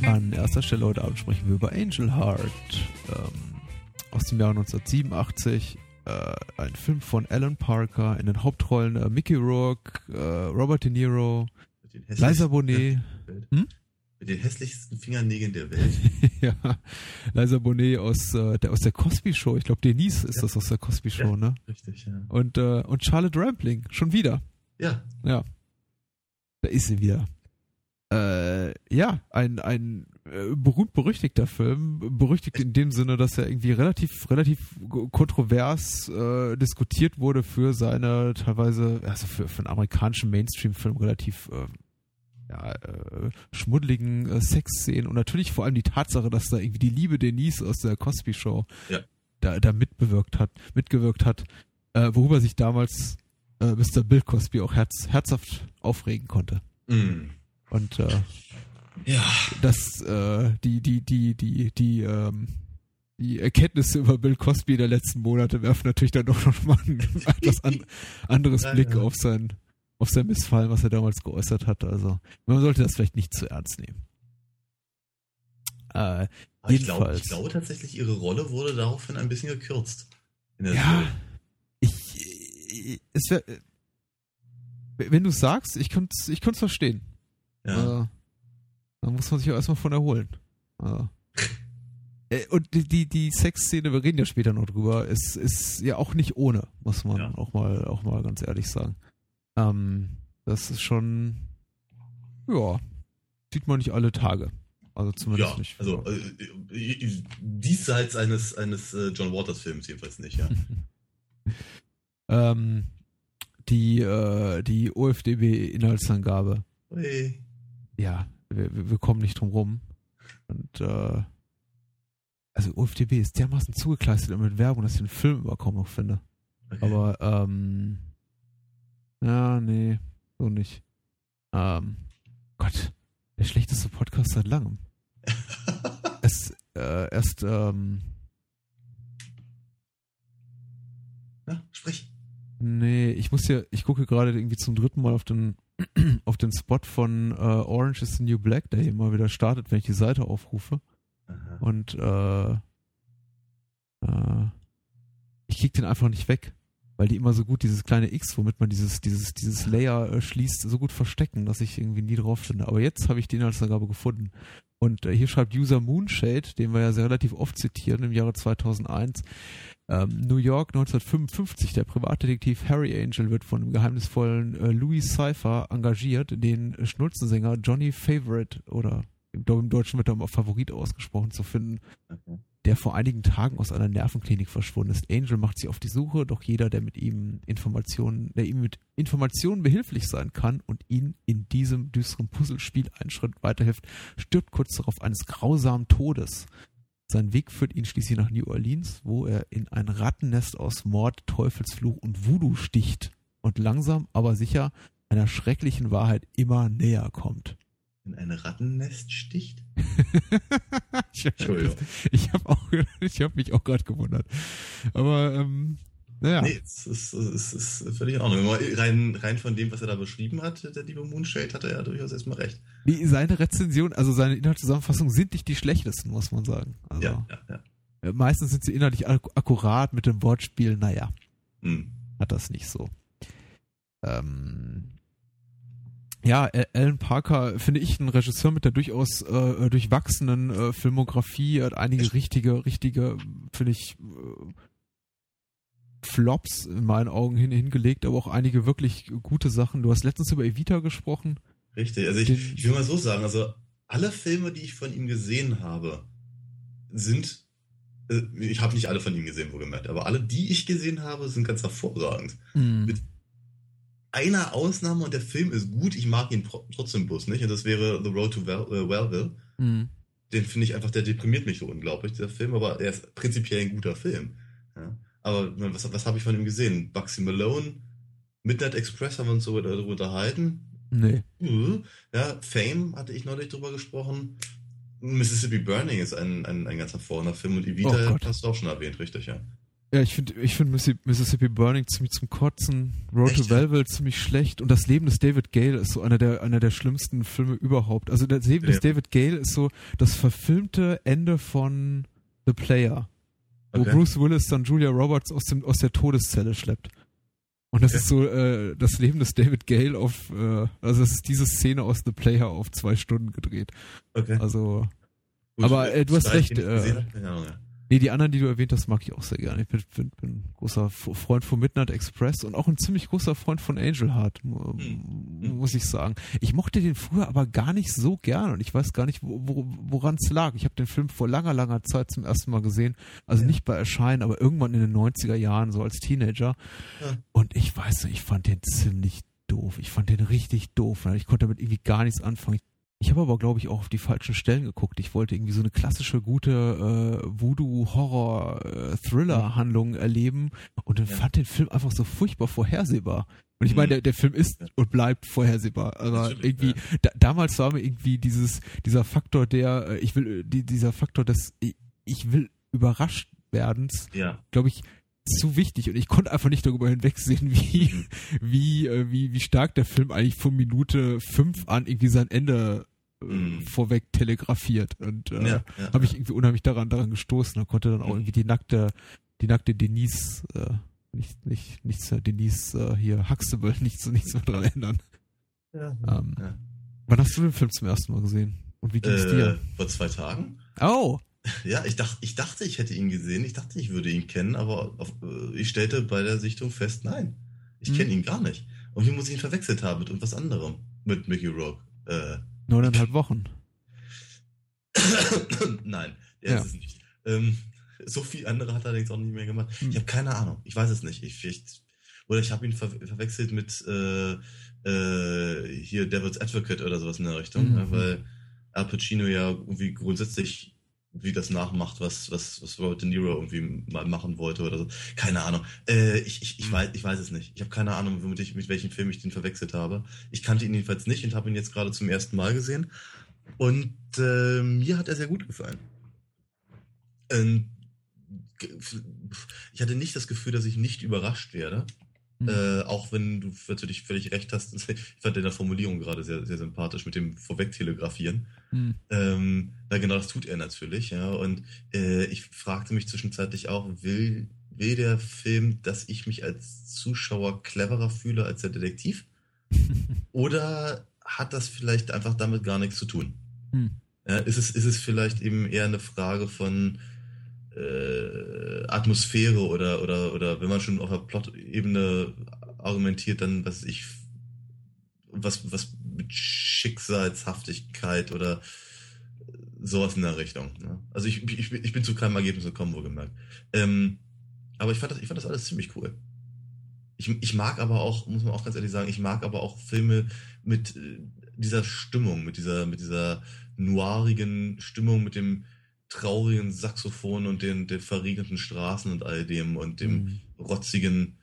An erster Stelle heute Abend sprechen wir über Angel Heart. Ähm, aus dem Jahr 1987. Äh, ein Film von Alan Parker in den Hauptrollen äh, Mickey Rourke, äh, Robert De Niro, Liza Bonet. Hm? Mit den hässlichsten Fingernägeln der Welt. ja, Liza Bonet aus, äh, der, aus der Cosby Show. Ich glaube, Denise ist ja. das aus der Cosby Show, ja, ne? Richtig, ja. Und, äh, und Charlotte Rampling, schon wieder. Ja. Ja. Da ist sie wieder. Äh, ja, ein, ein berühmt berüchtigter Film, berüchtigt in dem Sinne, dass er irgendwie relativ relativ kontrovers äh, diskutiert wurde für seine teilweise also für, für einen amerikanischen Mainstream-Film relativ äh, ja, äh, schmuddeligen äh, Sexszenen und natürlich vor allem die Tatsache, dass da irgendwie die liebe Denise aus der Cosby Show ja. da, da mitbewirkt hat, mitgewirkt hat, äh, worüber sich damals äh, Mr. Bill Cosby auch herz, herzhaft aufregen konnte. Mm. Und äh, ja. dass äh, die, die, die, die, die, ähm, die Erkenntnisse über Bill Cosby der letzten Monate werfen natürlich dann doch noch mal ein etwas an, anderes Blick auf sein, auf sein Missfallen, was er damals geäußert hat. Also man sollte das vielleicht nicht zu ernst nehmen. Äh, ich, glaube, ich glaube tatsächlich, ihre Rolle wurde daraufhin ein bisschen gekürzt. ja, ich, ich, es wär, wenn du sagst, ich könnte es ich verstehen. Ja. Äh, da muss man sich auch erstmal von erholen. Also. Äh, und die, die, die Sexszene, wir reden ja später noch drüber, ist, ist ja auch nicht ohne, muss man Ja. auch mal, auch mal ganz ehrlich sagen. Ähm, das ist schon, ja, sieht man nicht alle Tage. Also zumindest Ja, nicht. also äh, äh, diesseits eines, eines äh, John Waters Films jedenfalls nicht, ja. ähm, die, äh, die OFDB-Inhaltsangabe, Hey. ja, wir, wir kommen nicht drum rum. Und, äh, also OFDB ist dermaßen zugekleistert mit Werbung, dass ich den Film aber kaum noch finde. Okay. Aber, ähm, ja, nee, so nicht. Ähm, Gott, der schlechteste Podcast seit langem. Es, äh, erst, ähm, ja, sprich. nee, ich muss ja, ich gucke gerade irgendwie zum dritten Mal auf den, auf den Spot von äh, Orange is the New Black, der hier immer wieder startet, wenn ich die Seite aufrufe. Aha. Und, äh, äh, ich krieg den einfach nicht weg. Weil die immer so gut dieses kleine X, womit man dieses, dieses, dieses Layer äh, schließt, so gut verstecken, dass ich irgendwie nie drauf finde. Aber jetzt habe ich die Inhaltsangabe gefunden. Und äh, hier schreibt User Moonshade, den wir ja sehr relativ oft zitieren, im Jahre 2001. Ähm, New York 1955. Der Privatdetektiv Harry Angel wird von dem geheimnisvollen äh, Louis Cypher engagiert, den Schnulzensänger Johnny Favorite oder im, im Deutschen wird er immer Favorit ausgesprochen zu finden, Okay. der vor einigen Tagen aus einer Nervenklinik verschwunden ist. Angel macht sich auf die Suche, doch jeder, der mit ihm Informationen, der ihm mit Informationen behilflich sein kann und ihn in diesem düsteren Puzzlespiel einen Schritt weiterhilft, stirbt kurz darauf eines grausamen Todes. Sein Weg führt ihn schließlich nach New Orleans, wo er in ein Rattennest aus Mord, Teufelsfluch und Voodoo sticht und langsam, aber sicher einer schrecklichen Wahrheit immer näher kommt. In ein Rattennest sticht? ich Entschuldigung. ich habe habe mich auch gerade gewundert. Aber ähm, naja, Nee, es ist, es ist völlig in Ordnung. Rein, rein von dem, was er da beschrieben hat, der liebe Moonshade, hat er ja durchaus erstmal recht. die, seine Rezension, also seine Inhaltszusammenfassungen sind nicht die schlechtesten, muss man sagen. Also Ja, ja, ja. äh, meistens sind sie inhaltlich ak akkurat mit dem Wortspiel. Naja, Hm. hat das nicht so. Ähm, ja, Al- Alan Parker finde ich ein Regisseur mit der durchaus äh, durchwachsenen äh, Filmografie, Er hat einige richtige, richtige, finde ich, äh, Flops in meinen Augen hin, hingelegt, aber auch einige wirklich gute Sachen. Du hast letztens über Evita gesprochen. Richtig. Also ich, ich will mal so sagen, also alle Filme, die ich von ihm gesehen habe, sind, äh, ich habe nicht alle von ihm gesehen, wohlgemerkt, aber alle, die ich gesehen habe, sind ganz hervorragend. Mit- Einer Ausnahme und der Film ist gut, ich mag ihn tro- trotzdem bloß nicht, und das wäre The Road to äh, Wellville. Mhm. Den finde ich einfach, der deprimiert mich so unglaublich, der Film, aber er ist prinzipiell ein guter Film. Aber was, was habe ich von ihm gesehen? Bugsy Malone, Midnight Express haben wir uns so darüber unterhalten. Nee. Ja, Fame hatte ich neulich drüber gesprochen. Mississippi Burning ist ein, ein, ein ganz hervorragender Film und Oh Evita Gott. hast du auch schon erwähnt, richtig, ja. Ja, ich finde ich find Missi- Mississippi Burning ziemlich zum Kotzen, Road Echt? to Belleville ziemlich schlecht und das Leben des David Gale ist so einer der, einer der schlimmsten Filme überhaupt. Also das Leben des Ja. David Gale ist so das verfilmte Ende von The Player, wo Okay. Bruce Willis dann Julia Roberts aus, dem, aus der Todeszelle schleppt. Und das Okay. ist so äh, das Leben des David Gale auf, äh, also das ist diese Szene aus The Player auf zwei Stunden gedreht. Okay. Also Gut, aber, äh, du hast recht, äh, Ahnung, ja. Nee, die anderen, die du erwähnt hast, mag ich auch sehr gerne. Ich bin, bin, bin großer F- Freund von Midnight Express und auch ein ziemlich großer Freund von Angel Heart, Hm. muss ich sagen. Ich mochte den früher aber gar nicht so gern und ich weiß gar nicht, wo, wo, woran es lag. Ich habe den Film vor langer, langer Zeit zum ersten Mal gesehen. Also Ja. nicht bei Erscheinen, aber irgendwann in den 90er Jahren, so als Teenager. Ja. Und ich weiß nicht, ich fand den ziemlich doof. Ich fand den richtig doof. Ich konnte damit irgendwie gar nichts anfangen. Ich habe aber, glaube ich, auch auf die falschen Stellen geguckt. Ich wollte irgendwie so eine klassische, gute äh, Voodoo-Horror-Thriller-Handlung erleben und dann Ja. fand den Film einfach so furchtbar vorhersehbar. Und ich meine, Mhm. der, der Film ist und bleibt vorhersehbar. Aber Natürlich, irgendwie, ja. da, damals war mir irgendwie dieses, dieser Faktor der, äh, ich will, äh, die, dieser Faktor des, ich, ich will überrascht werdens, Ja. glaube ich, zu wichtig und ich konnte einfach nicht darüber hinwegsehen, wie, wie, äh, wie, wie stark der Film eigentlich von Minute fünf an irgendwie sein Ende äh, Mhm. vorweg telegrafiert. Und äh, ja, ja. habe ich irgendwie unheimlich daran, daran gestoßen. Da konnte dann auch Mhm. irgendwie die nackte, die nackte Denise, äh, nicht, nicht, nichts, Denise äh, hier, Huxtable, nichts, nichts mehr dran ändern. ja. Ähm, Ja. Wann hast du den Film zum ersten Mal gesehen? Und wie ging es Äh, dir? vor zwei Tagen. Oh, Ja, ich, dacht, ich dachte, ich hätte ihn gesehen. Ich dachte, ich würde ihn kennen, aber auf, äh, ich stellte bei der Sichtung fest, nein. Ich kenne hm. ihn gar nicht. Und wie muss ich ihn verwechselt haben mit irgendwas anderem? Mit Mickey Rourke. Äh, Neuneinhalb Wochen. nein, der ja. ist es nicht. Ähm, so viel andere hat er allerdings auch nicht mehr gemacht. Hm. Ich habe keine Ahnung. Ich weiß es nicht. Ich, ich, oder ich habe ihn ver verwechselt mit äh, äh, hier Devil's Advocate oder sowas in der Richtung, mhm. ja, weil Al Pacino ja irgendwie grundsätzlich wie das nachmacht, was, was, was Robert De Niro irgendwie mal machen wollte oder so. Keine Ahnung. Äh, ich, ich, ich, weiß, ich weiß es nicht. Ich habe keine Ahnung, womit ich, mit welchem Film ich den verwechselt habe. Ich kannte ihn jedenfalls nicht und habe ihn jetzt gerade zum ersten Mal gesehen. Und äh, mir hat er sehr gut gefallen. Ähm, ich hatte nicht das Gefühl, dass ich nicht überrascht werde. Mhm. Äh, auch wenn du natürlich völlig recht hast, ich fand in der Formulierung gerade sehr, sehr sympathisch mit dem Vorwegtelegrafieren. Mhm. Ähm, na genau, das tut er natürlich, ja. Und äh, ich fragte mich zwischenzeitlich auch, will, will der Film, dass ich mich als Zuschauer cleverer fühle als der Detektiv? Oder hat das vielleicht einfach damit gar nichts zu tun? Mhm. Ja, ist, es, ist es vielleicht eben eher eine Frage von äh, Atmosphäre oder, oder, oder wenn man schon auf der Plot-Ebene argumentiert, dann, was ich, was, was mit Schicksalshaftigkeit oder sowas in der Richtung. Ne? Also ich, ich, ich bin zu keinem Ergebnis gekommen, wohlgemerkt. Ähm, aber ich fand, das, ich fand das alles ziemlich cool. Ich, ich mag aber auch, muss man auch ganz ehrlich sagen, ich mag aber auch Filme mit äh, dieser Stimmung, mit dieser, mit dieser noirigen Stimmung, mit dem, traurigen Saxophon und den, den verregneten Straßen und all dem und dem mhm. rotzigen,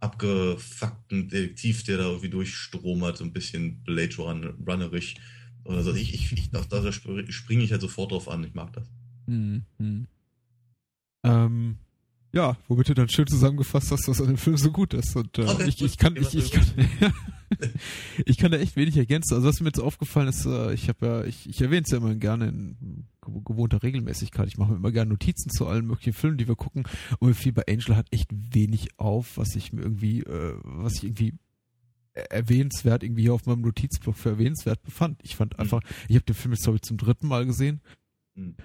abgefuckten Detektiv, der da irgendwie durchstromert, so ein bisschen Blade Runnerig oder so. Ich, ich, ich da, da springe ich halt sofort drauf an. Ich mag das. Mhm. mhm. Ähm, ja, womit du dann schön zusammengefasst hast, dass an dem Film so gut ist. Und äh, okay, ich, ich, kann, ich, ich, kann, ich kann da echt wenig ergänzen. Also was mir jetzt aufgefallen ist, äh, ich habe ja, ich, ich erwähne es ja immer gerne in gewohnter Regelmäßigkeit. Ich mache mir immer gerne Notizen zu allen möglichen Filmen, die wir gucken. Und mir fiel bei Angel hat echt wenig auf, was ich mir irgendwie, äh, was ich irgendwie erwähnenswert irgendwie hier auf meinem Notizblock für erwähnenswert befand. Ich fand mhm. einfach, ich habe den Film jetzt glaube ich zum dritten Mal gesehen. Mhm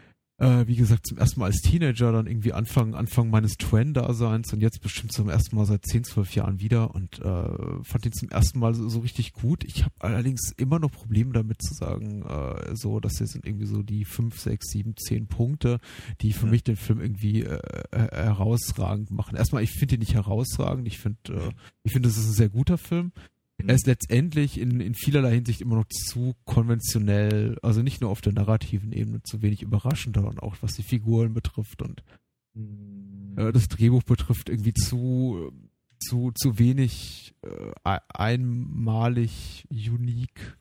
äh, wie gesagt, zum ersten Mal als Teenager, dann irgendwie Anfang, Anfang meines Twen-Daseins und jetzt bestimmt zum ersten Mal seit 10, 12 Jahren wieder und äh, fand ihn zum ersten Mal so, so richtig gut. Ich habe allerdings immer noch Probleme damit zu sagen, äh, so, dass hier sind irgendwie so die 5, 6, 7, 10 Punkte, die für ja. mich den Film irgendwie äh, äh, herausragend machen. Erstmal, ich finde ihn nicht herausragend, ich finde, äh, ich finde, es ist ein sehr guter Film. Er ist letztendlich in, in vielerlei Hinsicht immer noch zu konventionell, also nicht nur auf der narrativen Ebene, zu wenig überraschend, sondern auch was die Figuren betrifft und mhm. äh, das Drehbuch betrifft, irgendwie zu, zu, zu wenig äh, einmalig, unique,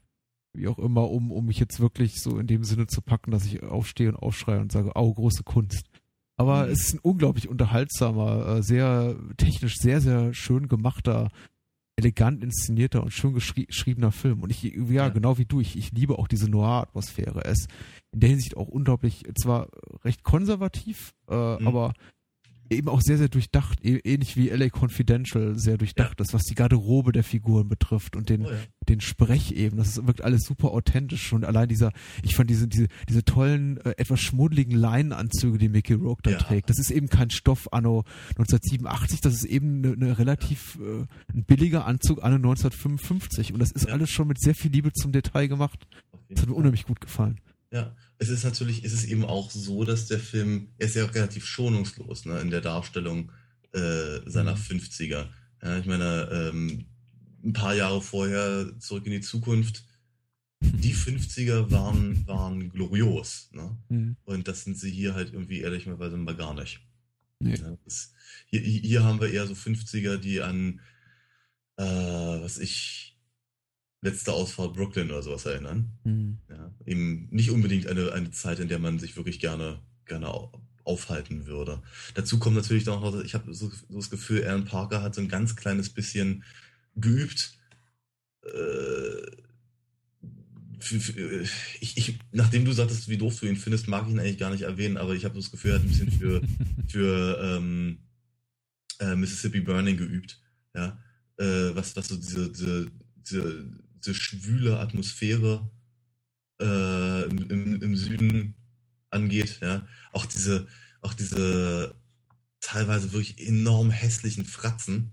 wie auch immer, um, um mich jetzt wirklich so in dem Sinne zu packen, dass ich aufstehe und aufschreie und sage, au, große Kunst. Aber mhm. es ist ein unglaublich unterhaltsamer, äh, sehr technisch sehr, sehr schön gemachter elegant inszenierter und schön geschriebener Film. Und ich, ja, ja. genau wie du, ich, ich liebe auch diese Noir-Atmosphäre. Ist in der Hinsicht auch unglaublich, zwar recht konservativ, äh, mhm. aber eben auch sehr, sehr durchdacht, e, ähnlich wie LA Confidential sehr durchdacht ja. ist, was die Garderobe der Figuren betrifft und den, oh ja. den Sprech eben. Das ist, wirkt alles super authentisch und allein dieser, ich fand diese, diese, diese tollen, äh, etwas schmuddeligen Leinenanzüge, die Mickey Rourke da ja. trägt. Das ist eben kein Stoff anno 1987, das ist eben eine, eine relativ, äh, ein billiger Anzug anno 1955 und das ist alles schon mit sehr viel Liebe zum Detail gemacht. Das hat mir unheimlich gut gefallen. Ja, es ist natürlich, es ist eben auch so, dass der Film, er ist ja auch relativ schonungslos ne, in der Darstellung äh, seiner mhm. 50er. Ja, ich meine, ähm, ein paar Jahre vorher zurück in die Zukunft, die 50er waren, waren glorios. Ne? Mhm. Und das sind sie hier halt irgendwie ehrlicherweise mal gar nicht. Nee. Ja, das, hier, hier haben wir eher so 50er, die an, äh, was ich, letzte Ausfahrt Brooklyn oder sowas erinnern. Mhm. Ja, eben nicht unbedingt eine, eine Zeit, in der man sich wirklich gerne, gerne aufhalten würde. Dazu kommt natürlich noch, ich habe so, so, das Gefühl, Alan Parker hat so ein ganz kleines bisschen geübt. Äh, für, für, ich, ich, nachdem du sagtest, wie doof du ihn findest, mag ich ihn eigentlich gar nicht erwähnen, aber ich habe das Gefühl, er hat ein bisschen für, für ähm, äh, Mississippi Burning geübt. Ja, äh, was, was so diese, diese, diese diese schwüle Atmosphäre äh, im, im, Süden angeht, ja. Auch diese, auch diese teilweise wirklich enorm hässlichen Fratzen.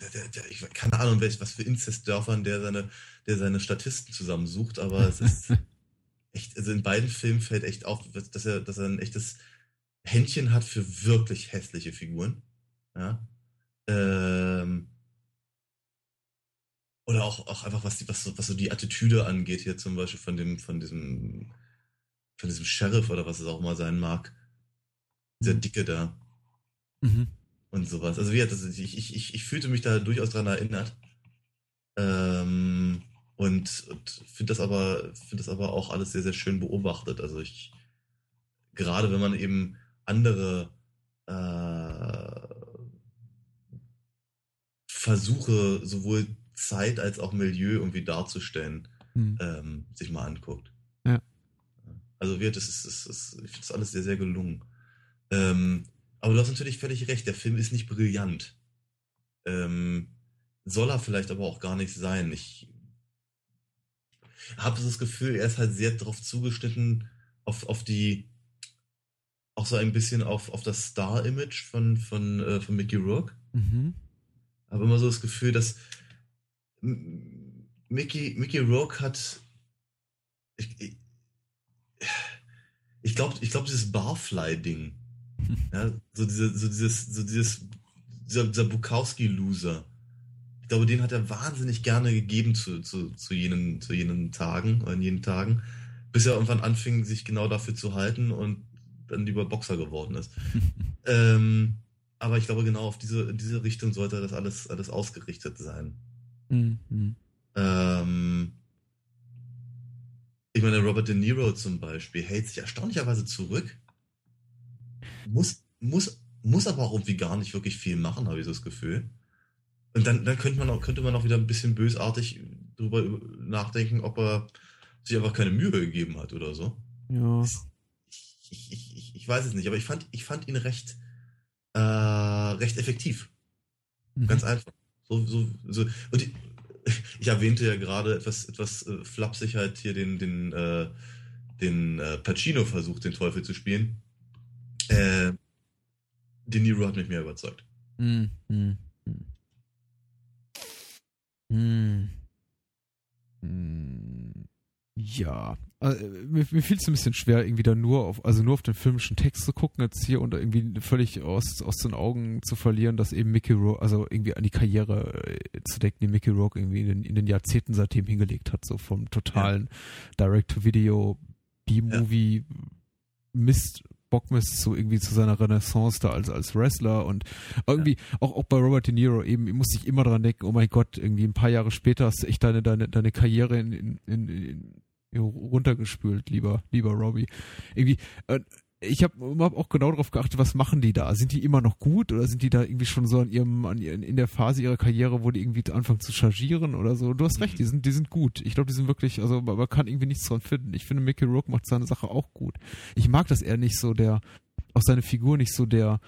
Der, der, der, ich, keine Ahnung, welch, was für Inzestdörfern der seine, der seine Statisten zusammensucht, aber es ist echt, also in beiden Filmen fällt echt auf, dass er, dass er ein echtes Händchen hat für wirklich hässliche Figuren. Ja. Ähm, oder auch, auch einfach, was, die, was, was so die Attitüde angeht, hier zum Beispiel von dem, von diesem, von diesem Sheriff oder was es auch immer sein mag. Dieser mhm. Dicke da. Mhm. Und sowas. Also wie das, ich, ich, ich, ich fühlte mich da durchaus dran erinnert. Ähm, und, und finde das aber, finde das aber auch alles sehr, sehr schön beobachtet. Also ich, gerade wenn man eben andere äh, Versuche, sowohl Zeit als auch Milieu irgendwie darzustellen, mhm. ähm, sich mal anguckt. Ja. Also wird, das ist, das ist, ich finde das alles sehr, sehr gelungen. Ähm, aber du hast natürlich völlig recht, der Film ist nicht brillant. Ähm, soll er vielleicht aber auch gar nicht sein. Ich habe das Gefühl, er ist halt sehr darauf zugeschnitten, auf, auf die, auch so ein bisschen auf, auf das Star-Image von, von, äh, von Mickey Rourke. Mhm. Habe immer so das Gefühl, dass Mickey, Mickey Rourke hat. Ich, ich, ich glaube, ich glaub, dieses Barfly-Ding. Ja, so, diese, so dieses, so dieses, dieser, dieser Bukowski-Loser. Ich glaube, den hat er wahnsinnig gerne gegeben zu, zu, zu, jenen, zu jenen Tagen, in jenen Tagen, bis er irgendwann anfing, sich genau dafür zu halten und dann lieber Boxer geworden ist. ähm, aber ich glaube, genau auf diese, in diese Richtung sollte das alles, alles ausgerichtet sein. Mhm. Ähm, ich meine, Robert De Niro zum Beispiel hält sich erstaunlicherweise zurück. Muss, muss, muss aber auch irgendwie gar nicht wirklich viel machen, habe ich so das Gefühl. Und dann, dann könnte, man auch, könnte man auch wieder ein bisschen bösartig drüber nachdenken, ob er sich einfach keine Mühe gegeben hat oder so. Ja. Ich, ich, ich, ich weiß es nicht, aber ich fand, ich fand ihn recht, äh, recht effektiv. Mhm. Ganz einfach. So, so, so. Und ich, ich erwähnte ja gerade etwas, etwas äh, flapsig halt hier den, den, äh, den äh, Pacino-Versuch, den Teufel zu spielen. Äh, De Niro hat mich mehr überzeugt. Mm, mm, mm. Mm. Ja, also, mir, mir fiel es ein bisschen schwer, irgendwie da nur auf, also nur auf den filmischen Text zu gucken jetzt hier und irgendwie völlig aus, aus den Augen zu verlieren, dass eben Mickey Rourke, also irgendwie an die Karriere äh, zu decken, die Mickey Rourke irgendwie in den, in den Jahrzehnten seitdem hingelegt hat, so vom totalen ja. Direct-to-Video, B-Movie, ja. Mist, Bockmist zu irgendwie zu seiner Renaissance da als, als Wrestler und irgendwie ja. auch, auch bei Robert De Niro eben muss ich immer dran denken, oh mein Gott, irgendwie ein paar Jahre später hast du echt deine, deine, deine Karriere in, in, in runtergespült, lieber, lieber Robbie. Irgendwie, äh, ich habe hab auch genau darauf geachtet, was machen die da? Sind die immer noch gut oder sind die da irgendwie schon so an ihrem, an ihren, in der Phase ihrer Karriere, wo die irgendwie anfangen zu chargieren oder so? Du hast recht, die sind, die sind gut. Ich glaube, die sind wirklich, also man kann irgendwie nichts dran finden. Ich finde, Mickey Rourke macht seine Sache auch gut. Ich mag, dass er nicht so der, auch seine Figur nicht so der,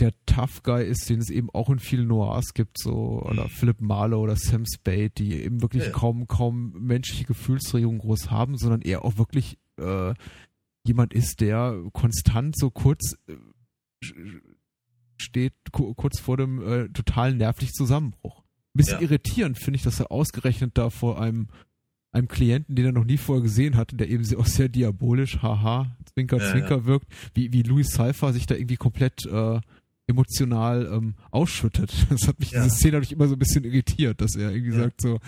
der Tough Guy ist, den es eben auch in vielen Noirs gibt, so, oder mhm. Philip Marlowe oder Sam Spade, die eben wirklich ja. kaum, kaum menschliche Gefühlsregungen groß haben, sondern eher auch wirklich äh, jemand ist, der konstant so kurz äh, steht, kurz vor dem äh, totalen nervlichen Zusammenbruch. Ein bisschen ja. irritierend finde ich, dass er ausgerechnet da vor einem einem Klienten, den er noch nie vorher gesehen hatte, der eben auch sehr diabolisch, haha, zwinker, ja, zwinker wirkt, wie, wie Louis Cypher sich da irgendwie komplett äh, emotional ähm, ausschüttet. Das hat mich ja. diese Szene dadurch immer so ein bisschen irritiert, dass er irgendwie ja. sagt so,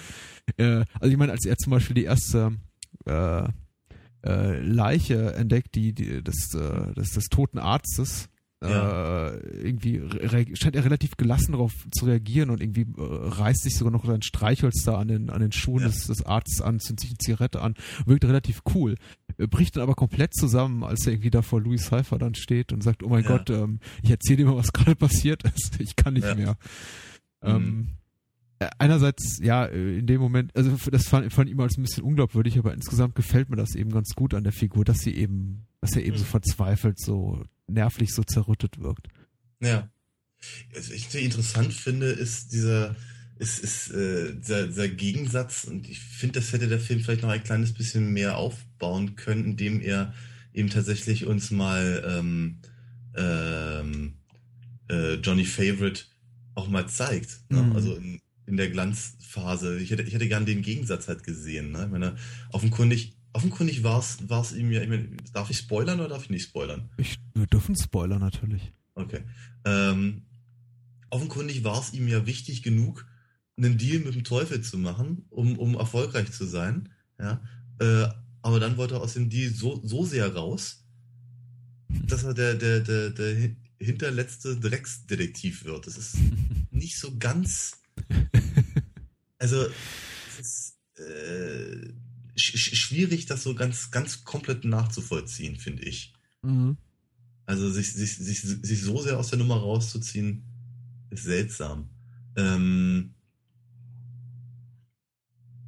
äh, also ich meine, als er zum Beispiel die erste äh, äh, Leiche entdeckt, die, die des, äh, des, des toten Arztes, ja. äh, irgendwie scheint er relativ gelassen darauf zu reagieren und irgendwie äh, reißt sich sogar noch sein Streichholz da an den, an den Schuhen ja. des, des Arztes an, zündet sich eine Zigarette an, wirkt relativ cool. Bricht dann aber komplett zusammen, als er irgendwie da vor Louis Cypher dann steht und sagt, oh mein ja. Gott, ähm, ich erzähle dir mal, was gerade passiert ist, ich kann nicht mehr. Mhm. Ähm, äh, einerseits, ja, äh, in dem Moment, also das fand, fand ich immer als ein bisschen unglaubwürdig, aber insgesamt gefällt mir das eben ganz gut an der Figur, dass sie eben, dass er eben so mhm. verzweifelt, so nervlich so zerrüttet wirkt. Ja. Was ich interessant finde, ist dieser, ist, ist äh, dieser, dieser Gegensatz, und ich finde, das hätte der Film vielleicht noch ein kleines bisschen mehr aufbauen können, indem er eben tatsächlich uns mal ähm, ähm, äh, Johnny Favorite auch mal zeigt. Ne? Mhm. Also in, in der Glanzphase. Ich hätte, ich hätte gern den Gegensatz halt gesehen. Ne? Ich meine, offenkundig, offenkundig war es ihm ja, ich meine, darf ich spoilern oder darf ich nicht spoilern? Ich, wir dürfen Spoiler natürlich. Okay. Ähm, offenkundig war es ihm ja wichtig genug, einen Deal mit dem Teufel zu machen, um, um erfolgreich zu sein. Ja? Äh, aber dann wollte er aus dem Deal so, so sehr raus, dass er der, der, der, der hinterletzte Drecksdetektiv wird. Das ist nicht so ganz. Also, es ist äh, schwierig, das so ganz, ganz komplett nachzuvollziehen, finde ich. Mhm. Also, sich, sich, sich, sich so sehr aus der Nummer rauszuziehen, ist seltsam. Ähm,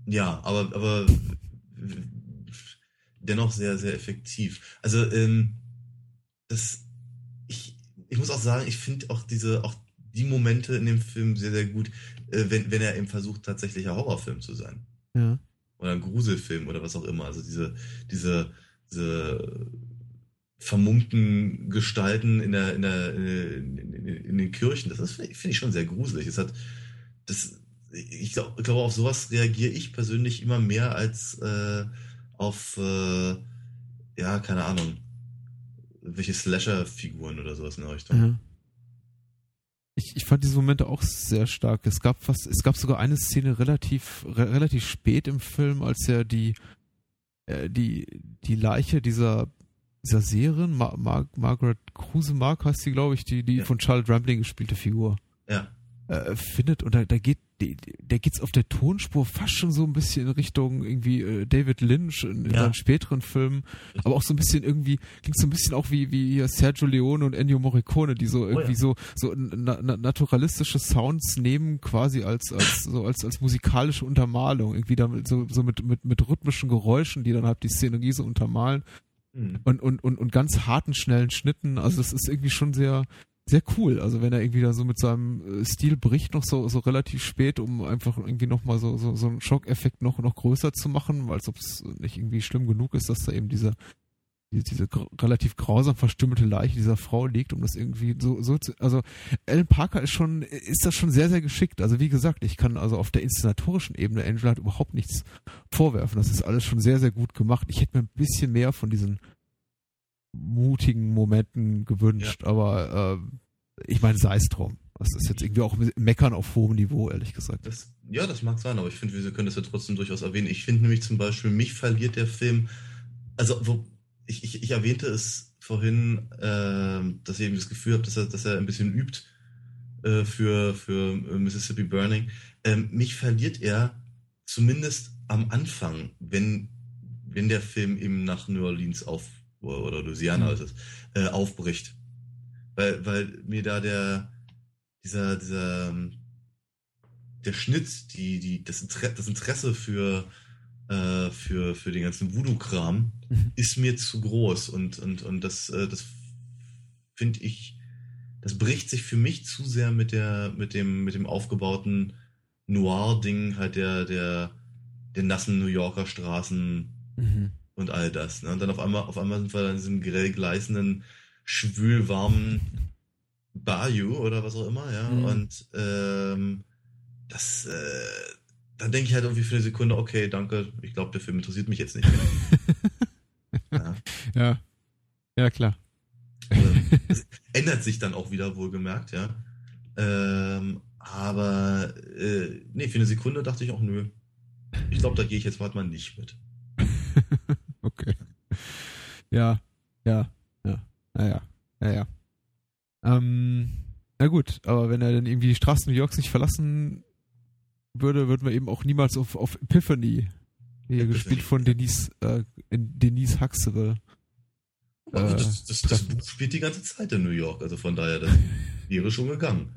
ja, aber, aber dennoch sehr, sehr effektiv. Also, ähm, das, ich, ich muss auch sagen, ich finde auch diese, auch die Momente in dem Film sehr, sehr gut, äh, wenn, wenn er eben versucht, tatsächlich ein Horrorfilm zu sein. Ja. Oder ein Gruselfilm oder was auch immer. Also diese, diese, diese vermummten Gestalten in der, in der, in, in, in den Kirchen, das finde ich schon sehr gruselig. Es hat, das, ich glaube, glaub, auf sowas reagiere ich persönlich immer mehr als äh, auf, äh, ja, keine Ahnung, welche Slasher-Figuren oder sowas in der Richtung. Ja. Ich, ich fand diese Momente auch sehr stark. Es gab fast, es gab sogar eine Szene relativ, re relativ spät im Film, als er die, äh, die, die Leiche dieser, dieser Seherin, Mar Mar Margaret Kruse-Mark heißt sie, glaube ich, die, die Ja. von Charles Rambling gespielte Figur, Ja. äh, findet und da, da geht, die- da geht's auf der Tonspur fast schon so ein bisschen in Richtung irgendwie äh, David Lynch in, in Ja. seinen späteren Filmen, aber auch so ein bisschen irgendwie, klingt so ein bisschen auch wie, wie hier Sergio Leone und Ennio Morricone, die so irgendwie ja. so, so na, na, naturalistische Sounds nehmen, quasi als, als, so als, als musikalische Untermalung, irgendwie damit so, so mit, mit, mit rhythmischen Geräuschen, die dann halt die Szenerie so untermalen Hm. und, und, und, und ganz harten, schnellen Schnitten. Also das ist irgendwie schon sehr, sehr cool. Also wenn er irgendwie da so mit seinem äh, Stil bricht, noch so, so relativ spät, um einfach irgendwie nochmal so, so, so einen Schockeffekt noch, noch größer zu machen, als ob es nicht irgendwie schlimm genug ist, dass da eben diese, diese, diese relativ grausam verstümmelte Leiche dieser Frau liegt, um das irgendwie so, so zu, also Alan Parker ist schon, ist das schon sehr, sehr geschickt. Also wie gesagt, ich kann also auf der inszenatorischen Ebene Angela hat überhaupt nichts vorwerfen. Das ist alles schon sehr, sehr gut gemacht. Ich hätte mir ein bisschen mehr von diesen mutigen Momenten gewünscht, aber äh, ich meine, sei es drum. Das ist jetzt irgendwie auch Meckern auf hohem Niveau, ehrlich gesagt. Das, ja, das mag sein, aber ich finde, wir können das ja trotzdem durchaus erwähnen. Ich finde nämlich zum Beispiel, mich verliert der Film, also wo, ich, ich, ich erwähnte es vorhin, äh, dass ich eben das Gefühl habe, dass er, dass er ein bisschen übt äh, für, für äh, Mississippi Burning. Ähm, mich verliert er zumindest am Anfang, wenn, wenn der Film eben nach New Orleans auf oder Louisiana Mhm. ist es, äh, aufbricht. Weil, weil mir da der dieser, dieser ähm, der Schnitt, die, die, das, Interesse, das Interesse für, äh, für, für den ganzen Voodoo-Kram Mhm. ist mir zu groß und, und, und das, äh, das finde ich, das bricht sich für mich zu sehr mit der, mit dem, mit dem aufgebauten Noir-Ding halt der, der, der nassen New Yorker Straßen Mhm. Und all das. Ne? Und dann auf einmal, auf einmal sind wir dann in diesem grell gleißenden, schwül warmen Bayou oder was auch immer, ja. Mhm. Und ähm, das, äh, dann denke ich halt irgendwie für eine Sekunde, okay, danke, ich glaube, der Film interessiert mich jetzt nicht mehr. ja. Ja. Ja, klar. Ähm, es ändert sich dann auch wieder, wohlgemerkt, ja. Ähm, aber äh, nee, für eine Sekunde dachte ich auch, nö. Ich glaube, da gehe ich jetzt mal nicht mit. Ja, ja, ja, naja, naja. Ähm, na gut, aber wenn er dann irgendwie die Straßen New Yorks nicht verlassen würde, würden wir eben auch niemals auf, auf Epiphany, hier gespielt von. Denise, äh, Denise Huxtable. Äh, das, das, das Buch spielt die ganze Zeit in New York, also von daher, das wäre schon gegangen.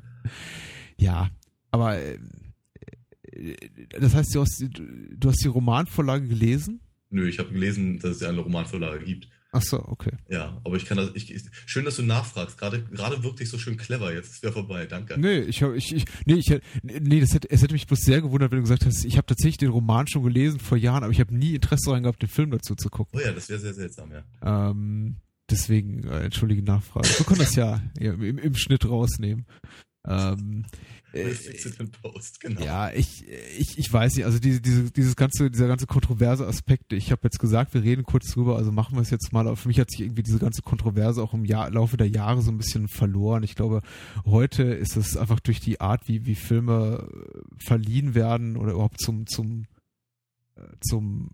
Ja, aber äh, das heißt, du hast, du hast die Romanvorlage gelesen? Nö, ich habe gelesen, dass es ja eine Romanvorlage gibt. Ach so, okay. Ja, aber ich kann das. Ich, schön, dass du nachfragst. Gerade, gerade wirkt dich so schön clever. Jetzt ist der vorbei. Danke. Nee, ich habe, ich, ich, nee, ich, nee, das hätte, es hätte mich bloß sehr gewundert, wenn du gesagt hast, ich habe tatsächlich den Roman schon gelesen vor Jahren, aber ich habe nie Interesse daran gehabt, den Film dazu zu gucken. Oh ja, das wäre sehr seltsam, ja. Ähm, deswegen, äh, entschuldige Nachfrage. Wir können das ja, ja im, im Schnitt rausnehmen. Ähm, äh, Post, genau. Ja, ich, ich, ich weiß nicht, also diese, diese, dieses ganze, dieser ganze kontroverse Aspekt, ich habe jetzt gesagt, wir reden kurz drüber, also machen wir es jetzt mal, aber für mich hat sich irgendwie diese ganze Kontroverse auch im Jahr, Laufe der Jahre so ein bisschen verloren. Ich glaube, heute ist es einfach durch die Art, wie, wie Filme äh, verliehen werden oder überhaupt zum, zum, äh, zum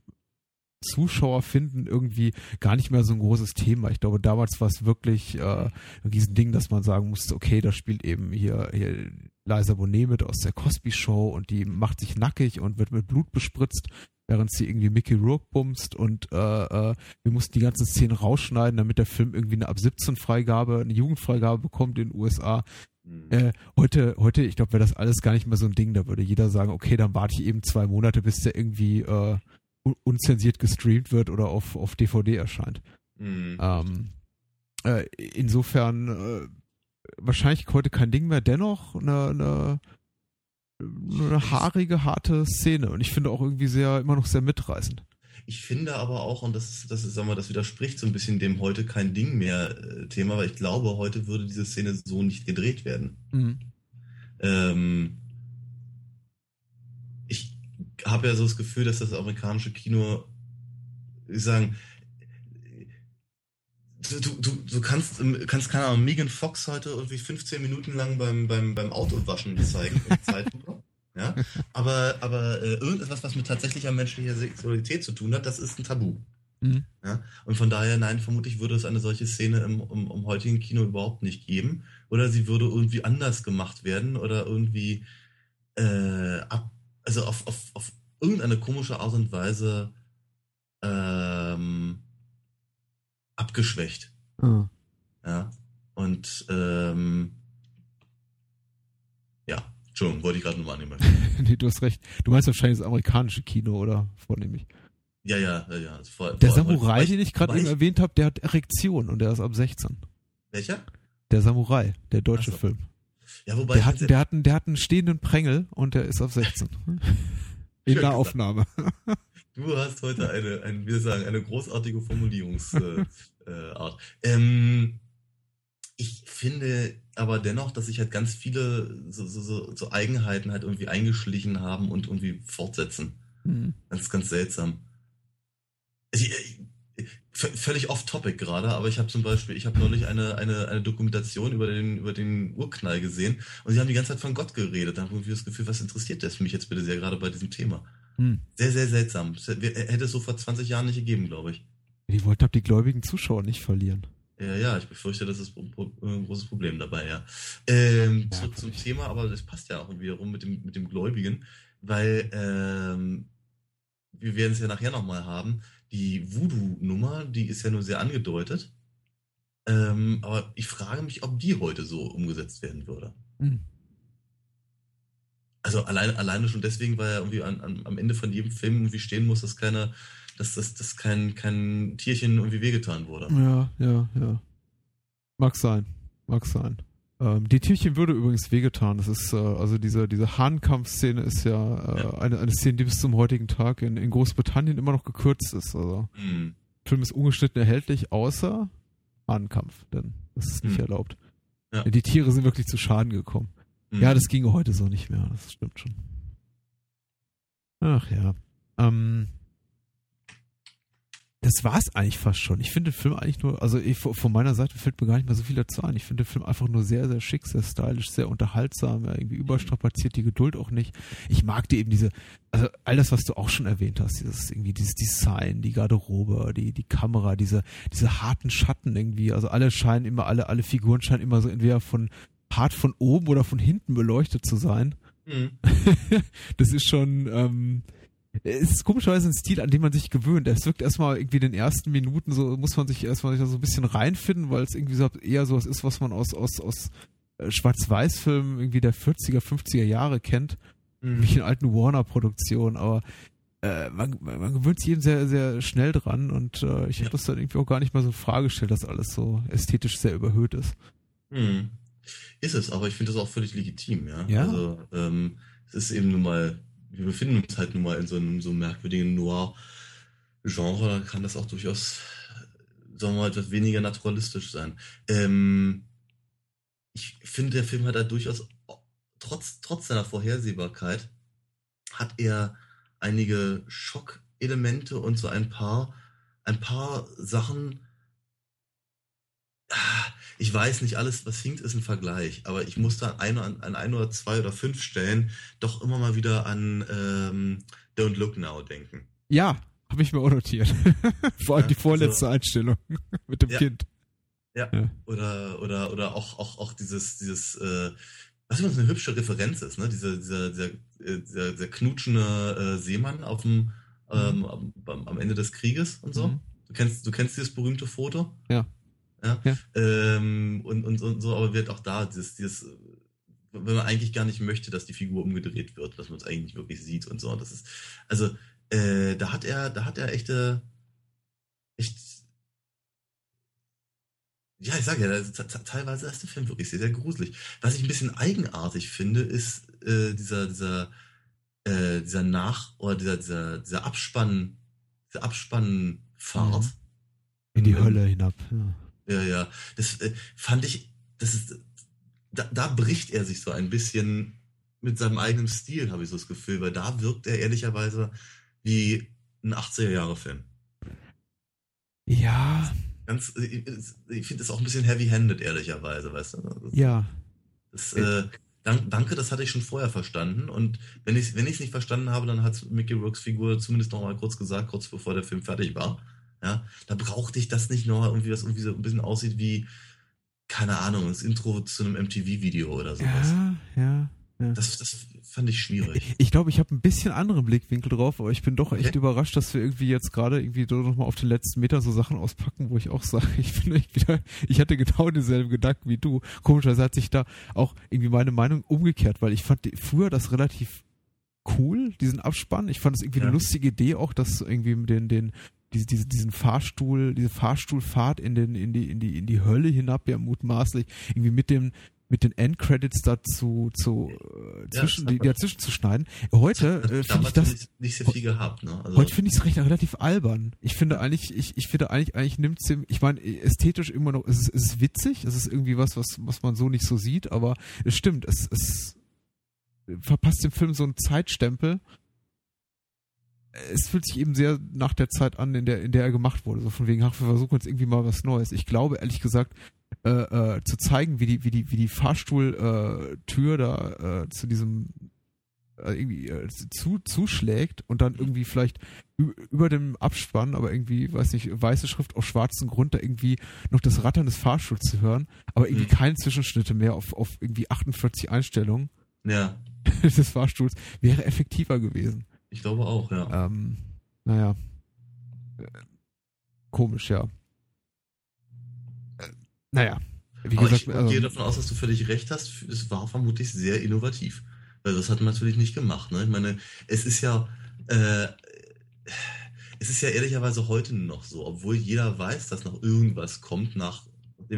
Zuschauer finden irgendwie gar nicht mehr so ein großes Thema. Ich glaube, damals war es wirklich äh, ein Riesending, dass man sagen musste, okay, da spielt eben hier, hier Liza Bonet mit aus der Cosby Show und die macht sich nackig und wird mit Blut bespritzt, während sie irgendwie Mickey Rourke bumst und äh, äh, wir mussten die ganzen Szenen rausschneiden, damit der Film irgendwie eine ab 17 Freigabe, eine Jugendfreigabe bekommt in den USA. Mhm. Äh, heute, heute, ich glaube, wäre das alles gar nicht mehr so ein Ding. Da würde jeder sagen, okay, dann warte ich eben zwei Monate, bis der irgendwie äh, unzensiert gestreamt wird oder auf, auf DVD erscheint. Mhm. Ähm, äh, insofern äh, wahrscheinlich heute kein Ding mehr, dennoch eine, eine, eine haarige, harte Szene und ich finde auch irgendwie sehr, immer noch sehr mitreißend. Ich finde aber auch, und das, das ist, sagen wir, das widerspricht so ein bisschen dem heute kein Ding mehr äh, Thema, weil ich glaube, heute würde diese Szene so nicht gedreht werden. Mhm. Ähm, habe ja so das Gefühl, dass das amerikanische Kino, ich sagen, du, du, du kannst, kannst keine Ahnung, Megan Fox heute irgendwie 15 Minuten lang beim, beim, beim Autowaschen zeigen, ja, aber, aber äh, irgendetwas, was mit tatsächlicher menschlicher Sexualität zu tun hat, das ist ein Tabu. Mhm. Ja? Und von daher, nein, vermutlich würde es eine solche Szene im, im, im, heutigen Kino überhaupt nicht geben. Oder sie würde irgendwie anders gemacht werden oder irgendwie äh, ab, also auf, auf, auf irgendeine komische Art und Weise ähm, abgeschwächt. Mhm. Ja. Und ähm, ja, Entschuldigung, wollte ich gerade nochmal annehmen. nee, du hast recht. Du meinst wahrscheinlich das amerikanische Kino, oder? Vornehmlich. Ja, ja, ja, ja. Vor, der vor, Samurai, den ich gerade eben erwähnt habe, der hat Erektion und der ist ab 16. Welcher? Der Samurai, der deutsche so. Film. Ja, wobei der, hat, der, hat einen, der hat einen stehenden Prängel und der ist ab 16. In der Aufnahme. Du hast heute eine, ein, wie sagen, eine großartige Formulierungsart. Äh, äh, ähm, ich finde aber dennoch, dass sich halt ganz viele so, so, so, Eigenheiten halt irgendwie eingeschlichen haben und irgendwie fortsetzen. Mhm. Ganz, ganz seltsam. Ich, ich, völlig off-topic gerade, aber ich habe zum Beispiel, ich habe neulich eine, eine, eine Dokumentation über den, über den Urknall gesehen und sie haben die ganze Zeit von Gott geredet. Da habe ich irgendwie das Gefühl, was interessiert das mich jetzt bitte sehr gerade bei diesem Thema? Hm. Sehr, sehr seltsam. Hätte es so vor 20 Jahren nicht gegeben, glaube ich. Die wollten ab die gläubigen Zuschauer nicht verlieren. Ja, ja, ich befürchte, das ist ein großes Problem dabei, ja. Ähm, ja zurück zum Thema, aber das passt ja auch wiederum mit dem, mit dem Gläubigen, weil ähm, wir werden es ja nachher nochmal haben. Die Voodoo-Nummer, die ist ja nur sehr angedeutet. Ähm, aber ich frage mich, ob die heute so umgesetzt werden würde. Hm. Also allein, alleine schon deswegen, weil er irgendwie an, an, am Ende von jedem Film irgendwie stehen muss, dass keine, dass, dass, dass kein, kein Tierchen irgendwie wehgetan wurde. Ja, ja, ja. Mag sein. Mag sein. Ähm, die Tierchen würde übrigens wehgetan. Das ist, äh, also diese, diese Hahnkampfszene ist ja, äh, ja, Eine, eine Szene, die bis zum heutigen Tag in, in Großbritannien immer noch gekürzt ist. Also, mhm. Der Film ist ungeschnitten erhältlich, außer Hahnkampf, denn das ist nicht mhm. erlaubt. Ja. Die Tiere sind wirklich zu Schaden gekommen. Mhm. Ja, das ginge heute so nicht mehr, das stimmt schon. Ach ja. Ähm, das war's eigentlich fast schon. Ich finde den Film eigentlich nur, also ich, von meiner Seite fällt mir gar nicht mehr so viel dazu ein. Ich finde den Film einfach nur sehr, sehr schick, sehr stylisch, sehr unterhaltsam, irgendwie überstrapaziert die Geduld auch nicht. Ich mag die eben diese, also all das, was du auch schon erwähnt hast, dieses irgendwie dieses Design, die Garderobe, die die Kamera, diese diese harten Schatten irgendwie. Also alle scheinen immer, alle alle Figuren scheinen immer so entweder von hart von oben oder von hinten beleuchtet zu sein. Mhm. das ist schon, ähm, es ist komischerweise ein Stil, an dem man sich gewöhnt. Es wirkt erstmal irgendwie in den ersten Minuten so, muss man sich erstmal so ein bisschen reinfinden, weil es irgendwie so eher so was ist, was man aus, aus, aus äh, Schwarz-Weiß-Filmen irgendwie der 40er, 50er Jahre kennt. Mhm. Wie in alten Warner-Produktionen, aber äh, man, man gewöhnt sich eben sehr, sehr schnell dran und äh, ich Ja. habe das dann irgendwie auch gar nicht mal so in Frage gestellt, dass alles so ästhetisch sehr überhöht ist. Hm. Ist es, aber ich finde das auch völlig legitim, ja. Ja. Also, ähm, es ist eben nun mal, wir befinden uns halt nun mal in so einem so merkwürdigen Noir-Genre, da kann das auch durchaus, sagen wir mal, etwas weniger naturalistisch sein. Ähm, ich finde, der Film hat da durchaus, trotz, trotz seiner Vorhersehbarkeit, hat er einige Schockelemente und so ein paar, ein paar Sachen, Ah, ich weiß nicht, alles, was hinkt, ist ein Vergleich, aber ich muss da an, an, an ein oder zwei oder fünf Stellen doch immer mal wieder an ähm, Don't Look Now denken. Ja, habe ich mir auch notiert. Vor allem Ja, die vorletzte also- Einstellung mit dem Ja. Kind. Ja. Ja. Oder, oder, oder auch, auch, auch dieses, dieses, äh, was übrigens eine hübsche Referenz ist, ne? Dieser, dieser, dieser, äh, dieser, dieser knutschende äh, Seemann auf dem, ähm, am, am am Ende des Krieges und so. Mhm. Du kennst, du kennst dieses berühmte Foto? Ja. Ja. Ja. Ähm, und, und, und so, aber wird auch da dieses, dieses, wenn man eigentlich gar nicht möchte, dass die Figur umgedreht wird, dass man es eigentlich nicht wirklich sieht und so. Das ist, also, äh, da hat er, da hat er echte, echt, ja, ich sage ja, teilweise ist der Film wirklich sehr, sehr gruselig. Was ich ein bisschen eigenartig finde, ist äh, dieser, dieser, äh, dieser Nach- oder dieser, dieser, dieser Abspann, dieser Abspannfahrt. Mhm. In die Ähm, Hölle hinab. Ja. Ja, ja. Das äh, fand ich, das ist, da, da bricht er sich so ein bisschen mit seinem eigenen Stil, habe ich so das Gefühl, weil da wirkt er ehrlicherweise wie ein 80er-Jahre-Film. ja, Ganz, äh, ich, ich finde das auch ein bisschen heavy-handed, ehrlicherweise, weißt du? Das, ja. das, äh, dank, danke, das hatte ich schon vorher verstanden. Und wenn ich es wenn ich's nicht verstanden habe, dann hat Mickey Rourke's Figur zumindest noch mal kurz gesagt, kurz bevor der Film fertig war. Ja, da brauchte ich das nicht noch irgendwie, was irgendwie so ein bisschen aussieht wie, keine Ahnung, das Intro zu einem MTV-Video oder sowas. Ja, ja. Das, das fand ich schwierig. Ich glaube, ich habe ein bisschen anderen Blickwinkel drauf, aber ich bin doch echt Okay. überrascht, dass wir irgendwie jetzt gerade irgendwie noch mal auf den letzten Meter so Sachen auspacken, wo ich auch sage, ich bin echt wieder, ich hatte genau denselben Gedanken wie du. Komischerweise hat sich da auch irgendwie meine Meinung umgekehrt, weil ich fand früher das relativ cool, diesen Abspann. Ich fand es irgendwie Ja. eine lustige Idee auch, dass irgendwie mit den, den, diese, diese, diesen Fahrstuhl, diese Fahrstuhlfahrt in den, in die, in die, in die Hölle hinab, ja mutmaßlich, irgendwie mit dem, mit den Endcredits dazu zu äh, Ja, zwischen, das die, dazwischen zu schneiden. Heute äh, finde ich das, nicht, sehr viel gehabt, ne? Also, heute finde ich es recht relativ albern. Ich finde eigentlich, ich, ich finde eigentlich, eigentlich nimmt ich meine, ästhetisch immer noch, es ist, es ist witzig, es ist irgendwie was, was, was man so nicht so sieht, aber es stimmt, es, es verpasst dem Film so einen Zeitstempel. Es fühlt sich eben sehr nach der Zeit an, in der, in der er gemacht wurde. So von wegen, ach, wir versuchen jetzt irgendwie mal was Neues. Ich glaube, ehrlich gesagt, äh, äh, zu zeigen, wie die, wie die, wie die Fahrstuhltür äh, da äh, zu diesem äh, irgendwie äh, zu, zuschlägt und dann irgendwie vielleicht über dem Abspann, aber irgendwie, weiß nicht, weiße Schrift auf schwarzem Grund da irgendwie noch das Rattern des Fahrstuhls zu hören, aber irgendwie Mhm. keine Zwischenschnitte mehr auf, auf irgendwie 48 Einstellungen ja, des Fahrstuhls, wäre effektiver gewesen. Ich glaube auch, ja. Ähm, naja. Komisch, ja. Äh, naja. Wie Aber gesagt, ich also, gehe davon aus, dass du völlig recht hast. Es war vermutlich sehr innovativ. Weil das hat man natürlich nicht gemacht. Ne? Ich meine, es ist ja, äh, es ist ja ehrlicherweise heute noch so, obwohl jeder weiß, dass noch irgendwas kommt,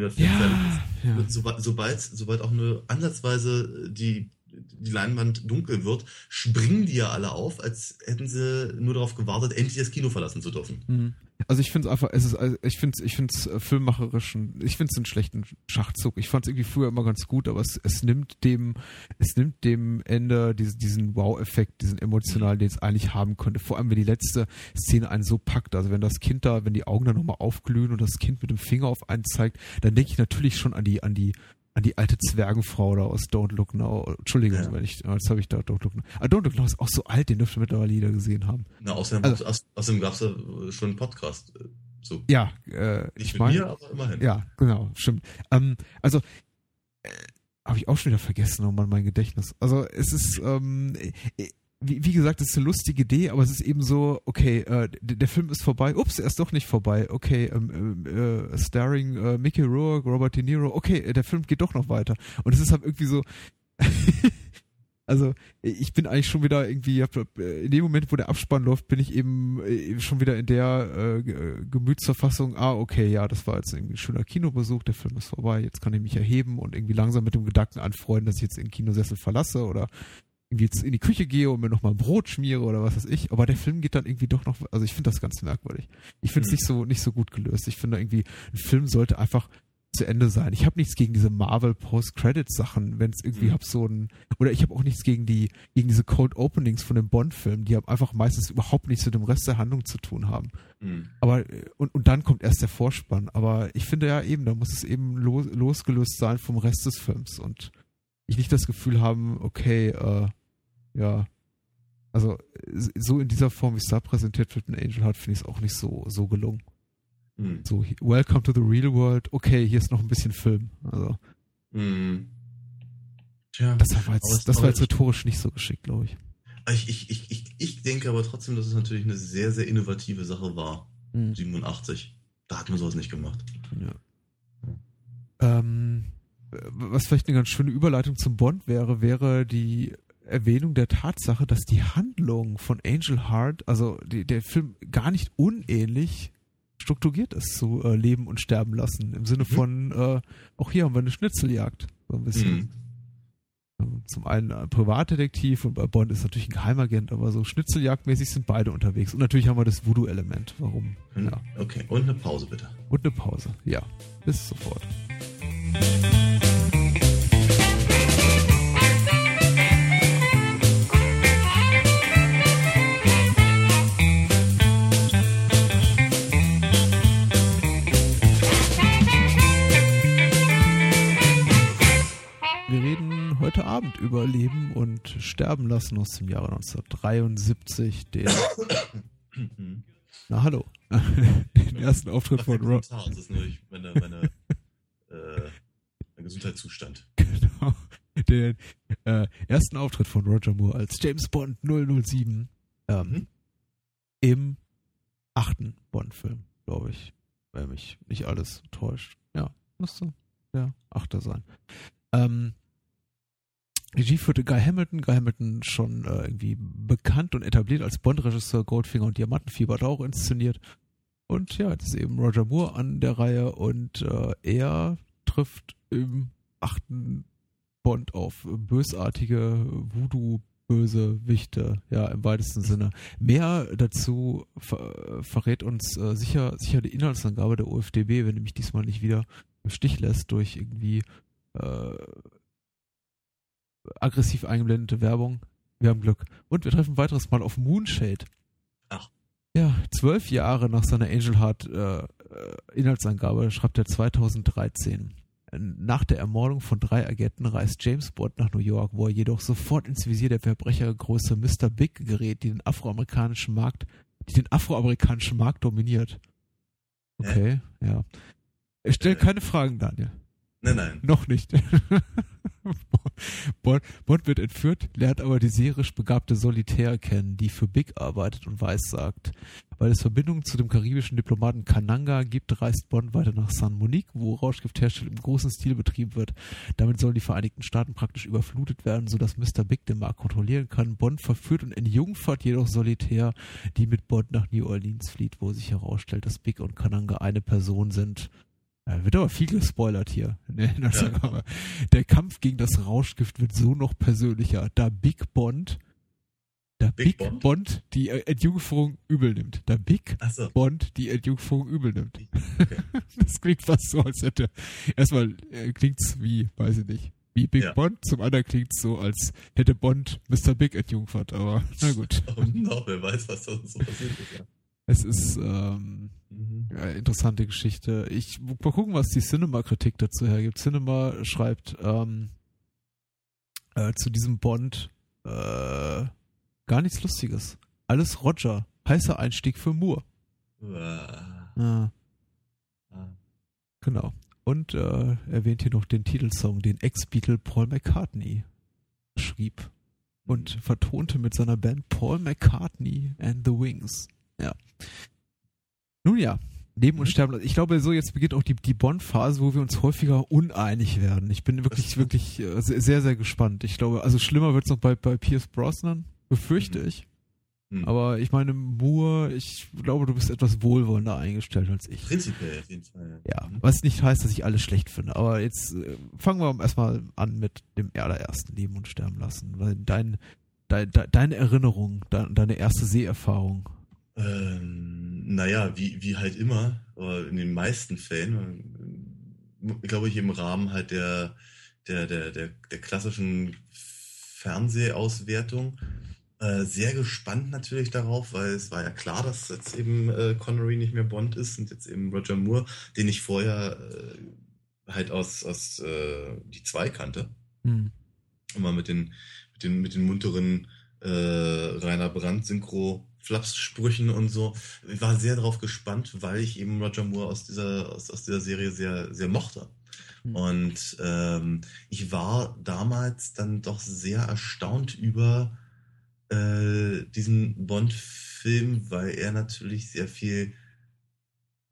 fertig ist. ja, ja. Sobald, sobald, sobald auch nur ansatzweise die, die Leinwand dunkel wird, springen die ja alle auf, als hätten sie nur darauf gewartet, endlich das Kino verlassen zu dürfen. Mhm. Also ich finde es einfach, also ich finde es, ich finde es äh, filmmacherischen, ich finde es einen schlechten Schachzug. Ich fand es irgendwie früher immer ganz gut, aber es, es nimmt dem, es nimmt dem Ende diesen, diesen Wow-Effekt, diesen emotionalen, den es eigentlich haben könnte. Vor allem, wenn die letzte Szene einen so packt. Also wenn das Kind da, wenn die Augen dann nochmal aufglühen und das Kind mit dem Finger auf einen zeigt, dann denke ich natürlich schon an die, an die, an die alte Zwergenfrau da aus Don't Look Now. Entschuldigung, Ja. wenn ich, jetzt habe ich da Don't Look Now. Ah, Don't Look Now ist auch so alt, den dürfte mittlerweile jeder gesehen haben. Na, außerdem, Also- aus, außerdem gab es ja schon einen Podcast. äh, So. Ja, äh, Nicht ich mit meine, mir, aber immerhin. Ja, genau, stimmt. Ähm, also, äh, habe ich auch schon wieder vergessen, oh Mann, mein Gedächtnis. Also, es ist, ähm, äh, wie, wie gesagt, es ist eine lustige Idee, aber es ist eben so, okay, äh, der, Film ist vorbei, ups, er ist doch nicht vorbei, okay, ähm, äh, starring äh, Mickey Rourke, Robert De Niro, okay, äh, der Film geht doch noch weiter. Und es ist halt irgendwie so, also ich bin eigentlich schon wieder irgendwie, in dem Moment, wo der Abspann läuft, bin ich eben äh, schon wieder in der äh, Gemütsverfassung, ah, okay, ja, das war jetzt irgendwie ein schöner Kinobesuch, der Film ist vorbei, jetzt kann ich mich erheben und irgendwie langsam mit dem Gedanken anfreunden, dass ich jetzt den Kinosessel verlasse oder irgendwie jetzt in die Küche gehe und mir nochmal Brot schmiere oder was weiß ich. Aber der Film geht dann irgendwie doch noch, also ich finde das ganz merkwürdig. Ich finde es mhm. nicht so, nicht so gut gelöst. Ich finde irgendwie, ein Film sollte einfach zu Ende sein. Ich habe nichts gegen diese Marvel Post-Credit-Sachen, wenn es irgendwie mhm. hab so ein oder ich habe auch nichts gegen die gegen diese Cold Openings von den Bond-Filmen, die haben einfach meistens überhaupt nichts mit dem Rest der Handlung zu tun haben. Mhm. Aber und, und dann kommt erst der Vorspann. Aber ich finde ja eben, da muss es eben los, losgelöst sein vom Rest des Films und ich nicht das Gefühl haben, okay, äh, ja, also so in dieser Form, wie es da präsentiert wird in Angel Heart, finde ich es auch nicht so so gelungen. Mhm. So, Welcome to the Real World. Okay, hier ist noch ein bisschen Film. Also. Mhm. Tja, das war jetzt, das war jetzt rhetorisch nicht so geschickt, glaube ich. Ich, ich, ich, ich. ich denke aber trotzdem, dass es natürlich eine sehr, sehr innovative Sache war. Mhm. 87. Da hat man sowas nicht gemacht. Ja. Ähm, was vielleicht eine ganz schöne Überleitung zum Bond wäre, wäre die Erwähnung der Tatsache, dass die Handlung von Angel Heart, also die, der Film gar nicht unähnlich strukturiert ist zu äh, leben und sterben lassen. Im Sinne mhm. von, äh, auch hier haben wir eine Schnitzeljagd. So ein bisschen. Mhm. Ähm, zum einen ein Privatdetektiv und bei Bond ist natürlich ein Geheimagent, aber so Schnitzeljagdmäßig sind beide unterwegs. Und natürlich haben wir das Voodoo-Element. Warum? Mhm. Ja. Okay, und eine Pause bitte. Und eine Pause, ja. Bis sofort. heute überleben und sterben lassen aus dem Jahre 1973. Den, na hallo, den ersten Auftritt von Rob. Das ist nämlich meine, meine, äh, mein Gesundheitszustand. Genau. Den äh, ersten Auftritt von Roger Moore als James Bond 007 ähm, mhm. im achten Bond-Film, glaube ich. Wenn mich nicht alles täuscht. Ja, müsste der achte sein. Ähm, Regie führte Guy Hamilton. Guy Hamilton schon äh, irgendwie bekannt und etabliert als Bond-Regisseur. Goldfinger und Diamantenfieber hat auch inszeniert. Und ja, jetzt ist eben Roger Moore an der Reihe und äh, er trifft im achten Bond auf bösartige Voodoo Bösewichte, ja, im weitesten Sinne. Mehr dazu ver verrät uns äh, sicher, sicher die Inhaltsangabe der OFDB, wenn er mich diesmal nicht wieder im Stich lässt durch irgendwie äh, aggressiv eingeblendete Werbung. Wir haben Glück. Und wir treffen ein weiteres Mal auf Moonshade. Ach. Ja, zwölf Jahre nach seiner Angel Heart äh, äh Inhaltsangabe schreibt er 2013. Nach der Ermordung von drei Agenten reist James Bond nach New York, wo er jedoch sofort ins Visier der Verbrechergröße Mr. Big gerät, die den afroamerikanischen Markt, die den afroamerikanischen Markt dominiert. Okay, äh. ja. Er stellt äh. keine Fragen, Daniel. Nein, nein. Noch nicht. Bond, Bond wird entführt, lernt aber die serisch begabte Solitär kennen, die für Big arbeitet und weiß sagt. Weil es Verbindungen zu dem karibischen Diplomaten Kananga gibt, reist Bond weiter nach San Monique, wo Rauschgiftherstellung im großen Stil betrieben wird. Damit sollen die Vereinigten Staaten praktisch überflutet werden, sodass Mr. Big den Markt kontrollieren kann. Bond verführt und entjungfert jedoch Solitär, die mit Bond nach New Orleans flieht, wo sich herausstellt, dass Big und Kananga eine Person sind. Ja, wird aber viel gespoilert hier. Ne? Ja. Der Kampf gegen das Rauschgift wird so noch persönlicher, da Big Bond, da Big, Big Bond? Bond? die Entjungferung übel nimmt. Da Big so. Bond die Entjungferung übel nimmt. Okay. das klingt fast so, als hätte. Erstmal äh, klingt's wie, weiß ich nicht, wie Big ja. Bond. Zum anderen klingt's so, als hätte Bond Mr. Big entjungfert. Aber na gut. Oh no, wer weiß, was da so passiert ist. Ja. Es ist ähm, mhm. ja, interessante Geschichte. Ich mal gucken, was die Cinema-Kritik dazu hergibt. Cinema schreibt ähm, äh, zu diesem Bond äh, gar nichts Lustiges. Alles Roger. Heißer Einstieg für Moore. Ja. Genau. Und äh, erwähnt hier noch den Titelsong, den Ex-Beatle Paul McCartney schrieb und vertonte mit seiner Band Paul McCartney and the Wings. Ja. Nun ja, Leben und Sterben. Ich glaube, so jetzt beginnt auch die, die Bond-Phase, wo wir uns häufiger uneinig werden. Ich bin wirklich, wirklich äh, sehr, sehr gespannt. Ich glaube, also schlimmer wird es noch bei, bei Pierce Brosnan, befürchte mhm. ich. Mhm. Aber ich meine, Moore, ich glaube, du bist etwas wohlwollender eingestellt als ich. Prinzipiell auf jeden Fall. Ja, was nicht heißt, dass ich alles schlecht finde. Aber jetzt äh, fangen wir erstmal an mit dem allerersten Leben und Sterben lassen. Weil dein, dein, deine Erinnerung, dein, deine erste Seherfahrung. Ähm, naja, wie, wie halt immer, in den meisten Fällen, äh, glaube ich, im Rahmen halt der, der, der, der, der klassischen Fernsehauswertung äh, sehr gespannt natürlich darauf, weil es war ja klar, dass jetzt eben äh, Connery nicht mehr Bond ist und jetzt eben Roger Moore, den ich vorher äh, halt aus, aus äh, die zwei kannte. Mhm. Immer mit den, mit den, mit den munteren äh, Rainer Brandt Synchro Flapssprüchen und so. Ich war sehr darauf gespannt, weil ich eben Roger Moore aus dieser, aus, aus dieser Serie sehr, sehr mochte. Mhm. Und ähm, ich war damals dann doch sehr erstaunt über äh, diesen Bond-Film, weil er natürlich sehr viel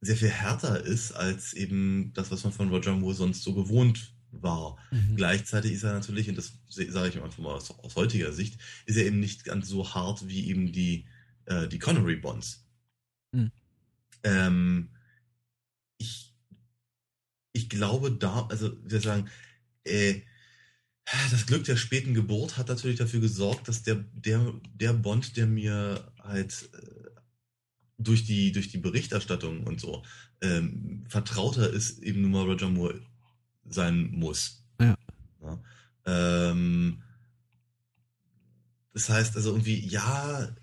sehr viel härter ist als eben das, was man von Roger Moore sonst so gewohnt war. Mhm. Gleichzeitig ist er natürlich, und das sage ich einfach mal aus, aus, heutiger Sicht, ist er eben nicht ganz so hart wie eben die, äh, die Connery Bonds. Mhm. Ähm, ich, ich glaube da, also wir sagen, äh, das Glück der späten Geburt hat natürlich dafür gesorgt, dass der, der, der Bond, der mir halt äh, durch, die, durch die Berichterstattung und so ähm, vertrauter ist, eben nur mal Roger Moore sein muss. Ja. ja. Ähm, das heißt also irgendwie, ja,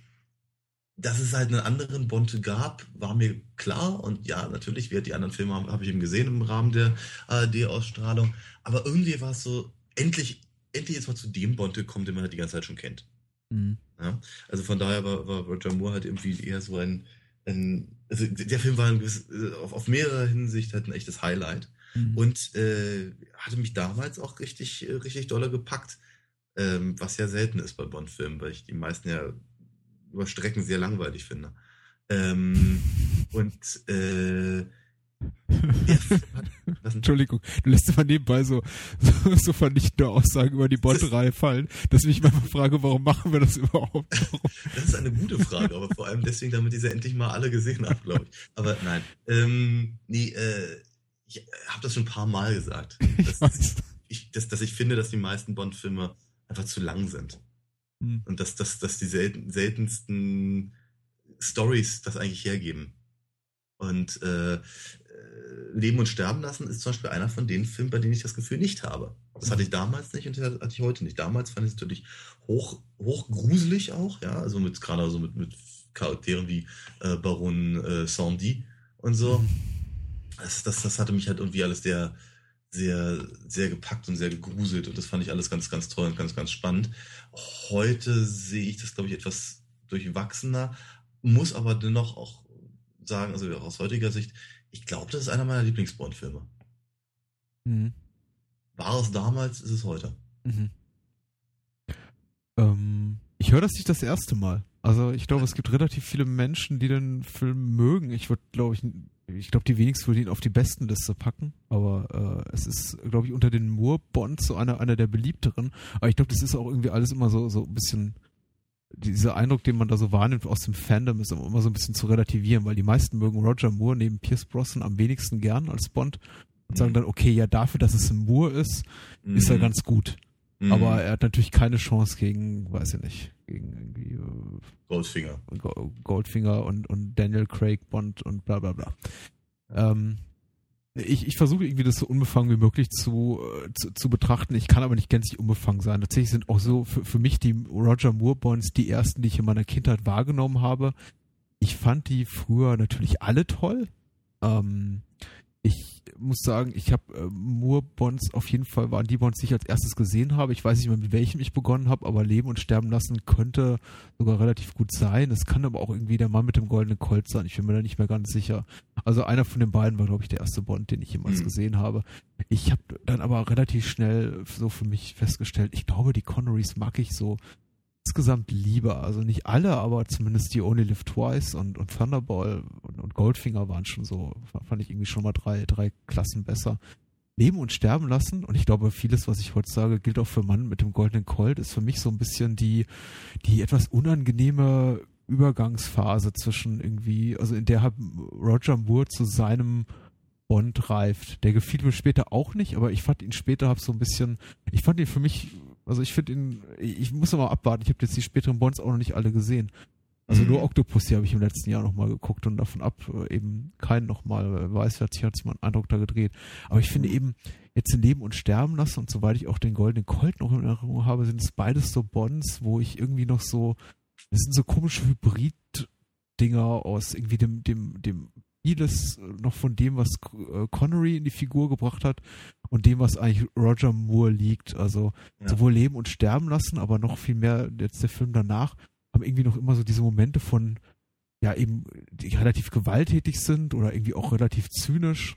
dass es halt einen anderen Bond gab, war mir klar. Und ja, natürlich, wie die anderen Filme habe hab ich eben gesehen im Rahmen der ARD-Ausstrahlung. Aber irgendwie war es so, endlich, endlich jetzt mal zu dem Bond gekommen, den man halt die ganze Zeit schon kennt. Mhm. Ja? Also von daher war, war Roger Moore halt irgendwie eher so ein, ein also der Film war ein gewiss, äh, auf, auf mehrerer Hinsicht halt ein echtes Highlight. Mhm. Und äh, hatte mich damals auch richtig, äh, richtig doller gepackt. Ähm, was ja selten ist bei Bond-Filmen, weil ich die meisten ja über Strecken sehr langweilig finde. Ähm, und äh, Entschuldigung, du lässt immer nebenbei so, so, so vernichtende Aussagen über die Bond-Reihe fallen, dass ich mich mal frage, warum machen wir das überhaupt? Warum? Das ist eine gute Frage, aber vor allem deswegen, damit ich sie endlich mal alle gesehen habe, glaube ich. Aber nein, ähm, nee, äh, ich habe das schon ein paar Mal gesagt, dass ich, dass, dass ich finde, dass die meisten Bond-Filme einfach zu lang sind. Hm. Und dass, dass, dass die selten, seltensten Stories das eigentlich hergeben. Und äh, Leben und Sterben lassen ist zum Beispiel einer von den Filmen, bei denen ich das Gefühl nicht habe. Das hatte ich damals nicht und das hatte ich heute nicht. Damals fand ich es natürlich hoch, hoch gruselig auch, ja, also mit, gerade so mit, mit Charakteren wie äh, Baron äh, Sandy und so. Das, das, das hatte mich halt irgendwie alles sehr, sehr, sehr gepackt und sehr gegruselt und das fand ich alles ganz, ganz toll und ganz, ganz spannend. Heute sehe ich das, glaube ich, etwas durchwachsener, muss aber dennoch auch sagen, also aus heutiger Sicht, ich glaube, das ist einer meiner Lieblings-Bond-Filme. Mhm. War es damals, ist es heute. Mhm. Ähm, ich höre das nicht das erste Mal. Also ich glaube, es gibt relativ viele Menschen, die den Film mögen. Ich würde, glaube ich, ich glaube, die wenigsten würden ihn auf die besten Liste packen. Aber äh, es ist, glaube ich, unter den Moore-Bonds so einer, einer der beliebteren. Aber ich glaube, das ist auch irgendwie alles immer so, so ein bisschen dieser Eindruck, den man da so wahrnimmt aus dem Fandom, ist immer so ein bisschen zu relativieren, weil die meisten mögen Roger Moore neben Pierce Brosnan am wenigsten gern als Bond und sagen mhm. dann, okay, ja, dafür, dass es ein Moore ist, mhm. ist er ganz gut. Mhm. Aber er hat natürlich keine Chance gegen, weiß ich nicht, gegen irgendwie äh, Goldfinger. Goldfinger und, und Daniel Craig Bond und bla bla bla. Ähm, ich, ich versuche irgendwie das so unbefangen wie möglich zu, äh, zu, zu, betrachten. Ich kann aber nicht gänzlich unbefangen sein. Tatsächlich sind auch so für, für mich die Roger Moore Bonds die ersten, die ich in meiner Kindheit wahrgenommen habe. Ich fand die früher natürlich alle toll. Ähm, ich muss sagen, ich habe äh, Moore-Bonds auf jeden Fall waren die Bonds, die ich als erstes gesehen habe. Ich weiß nicht mehr, mit welchem ich begonnen habe, aber Leben und Sterben lassen könnte sogar relativ gut sein. Es kann aber auch irgendwie der Mann mit dem goldenen Colt sein. Ich bin mir da nicht mehr ganz sicher. Also einer von den beiden war, glaube ich, der erste Bond, den ich jemals mhm. gesehen habe. Ich habe dann aber relativ schnell so für mich festgestellt, ich glaube, die Connerys mag ich so insgesamt lieber. Also nicht alle, aber zumindest die Only Live Twice und, und Thunderball und, und Goldfinger waren schon so, fand ich irgendwie schon mal drei, drei Klassen besser. Leben und sterben lassen, und ich glaube, vieles, was ich heute sage, gilt auch für Mann mit dem goldenen Colt, ist für mich so ein bisschen die, die etwas unangenehme Übergangsphase zwischen irgendwie, also in der Roger Moore zu seinem Bond reift. Der gefiel mir später auch nicht, aber ich fand ihn später hab so ein bisschen, ich fand ihn für mich, also ich finde ihn, ich muss aber abwarten, ich habe jetzt die späteren Bonds auch noch nicht alle gesehen. Also mhm. nur Octopussy habe ich im letzten Jahr nochmal geguckt und davon ab äh, eben keinen nochmal, weiß, hat sich jetzt mal einen Eindruck da gedreht. Aber ich finde mhm. eben, jetzt in Leben und Sterben lassen und soweit ich auch den Goldenen Colt noch in Erinnerung habe, sind es beides so Bonds, wo ich irgendwie noch so, das sind so komische Hybrid-Dinger aus irgendwie dem, dem, dem vieles noch von dem, was äh, Connery in die Figur gebracht hat und dem, was eigentlich Roger Moore liegt. Also ja. sowohl Leben und Sterben lassen, aber noch viel mehr jetzt der Film danach haben irgendwie noch immer so diese Momente von, ja, eben, die relativ gewalttätig sind oder irgendwie auch relativ zynisch.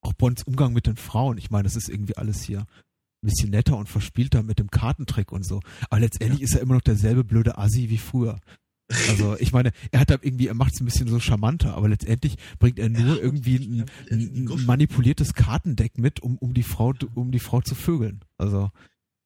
Auch Bonds Umgang mit den Frauen. Ich meine, das ist irgendwie alles hier ein bisschen netter und verspielter mit dem Kartentrick und so. Aber letztendlich ja. ist er immer noch derselbe blöde Assi wie früher. Also ich meine, er hat da irgendwie, er macht es ein bisschen so charmanter, aber letztendlich bringt er nur ja, irgendwie ein, ein, manipuliertes Kartendeck mit, um, um die Frau, um die Frau zu vögeln. Also.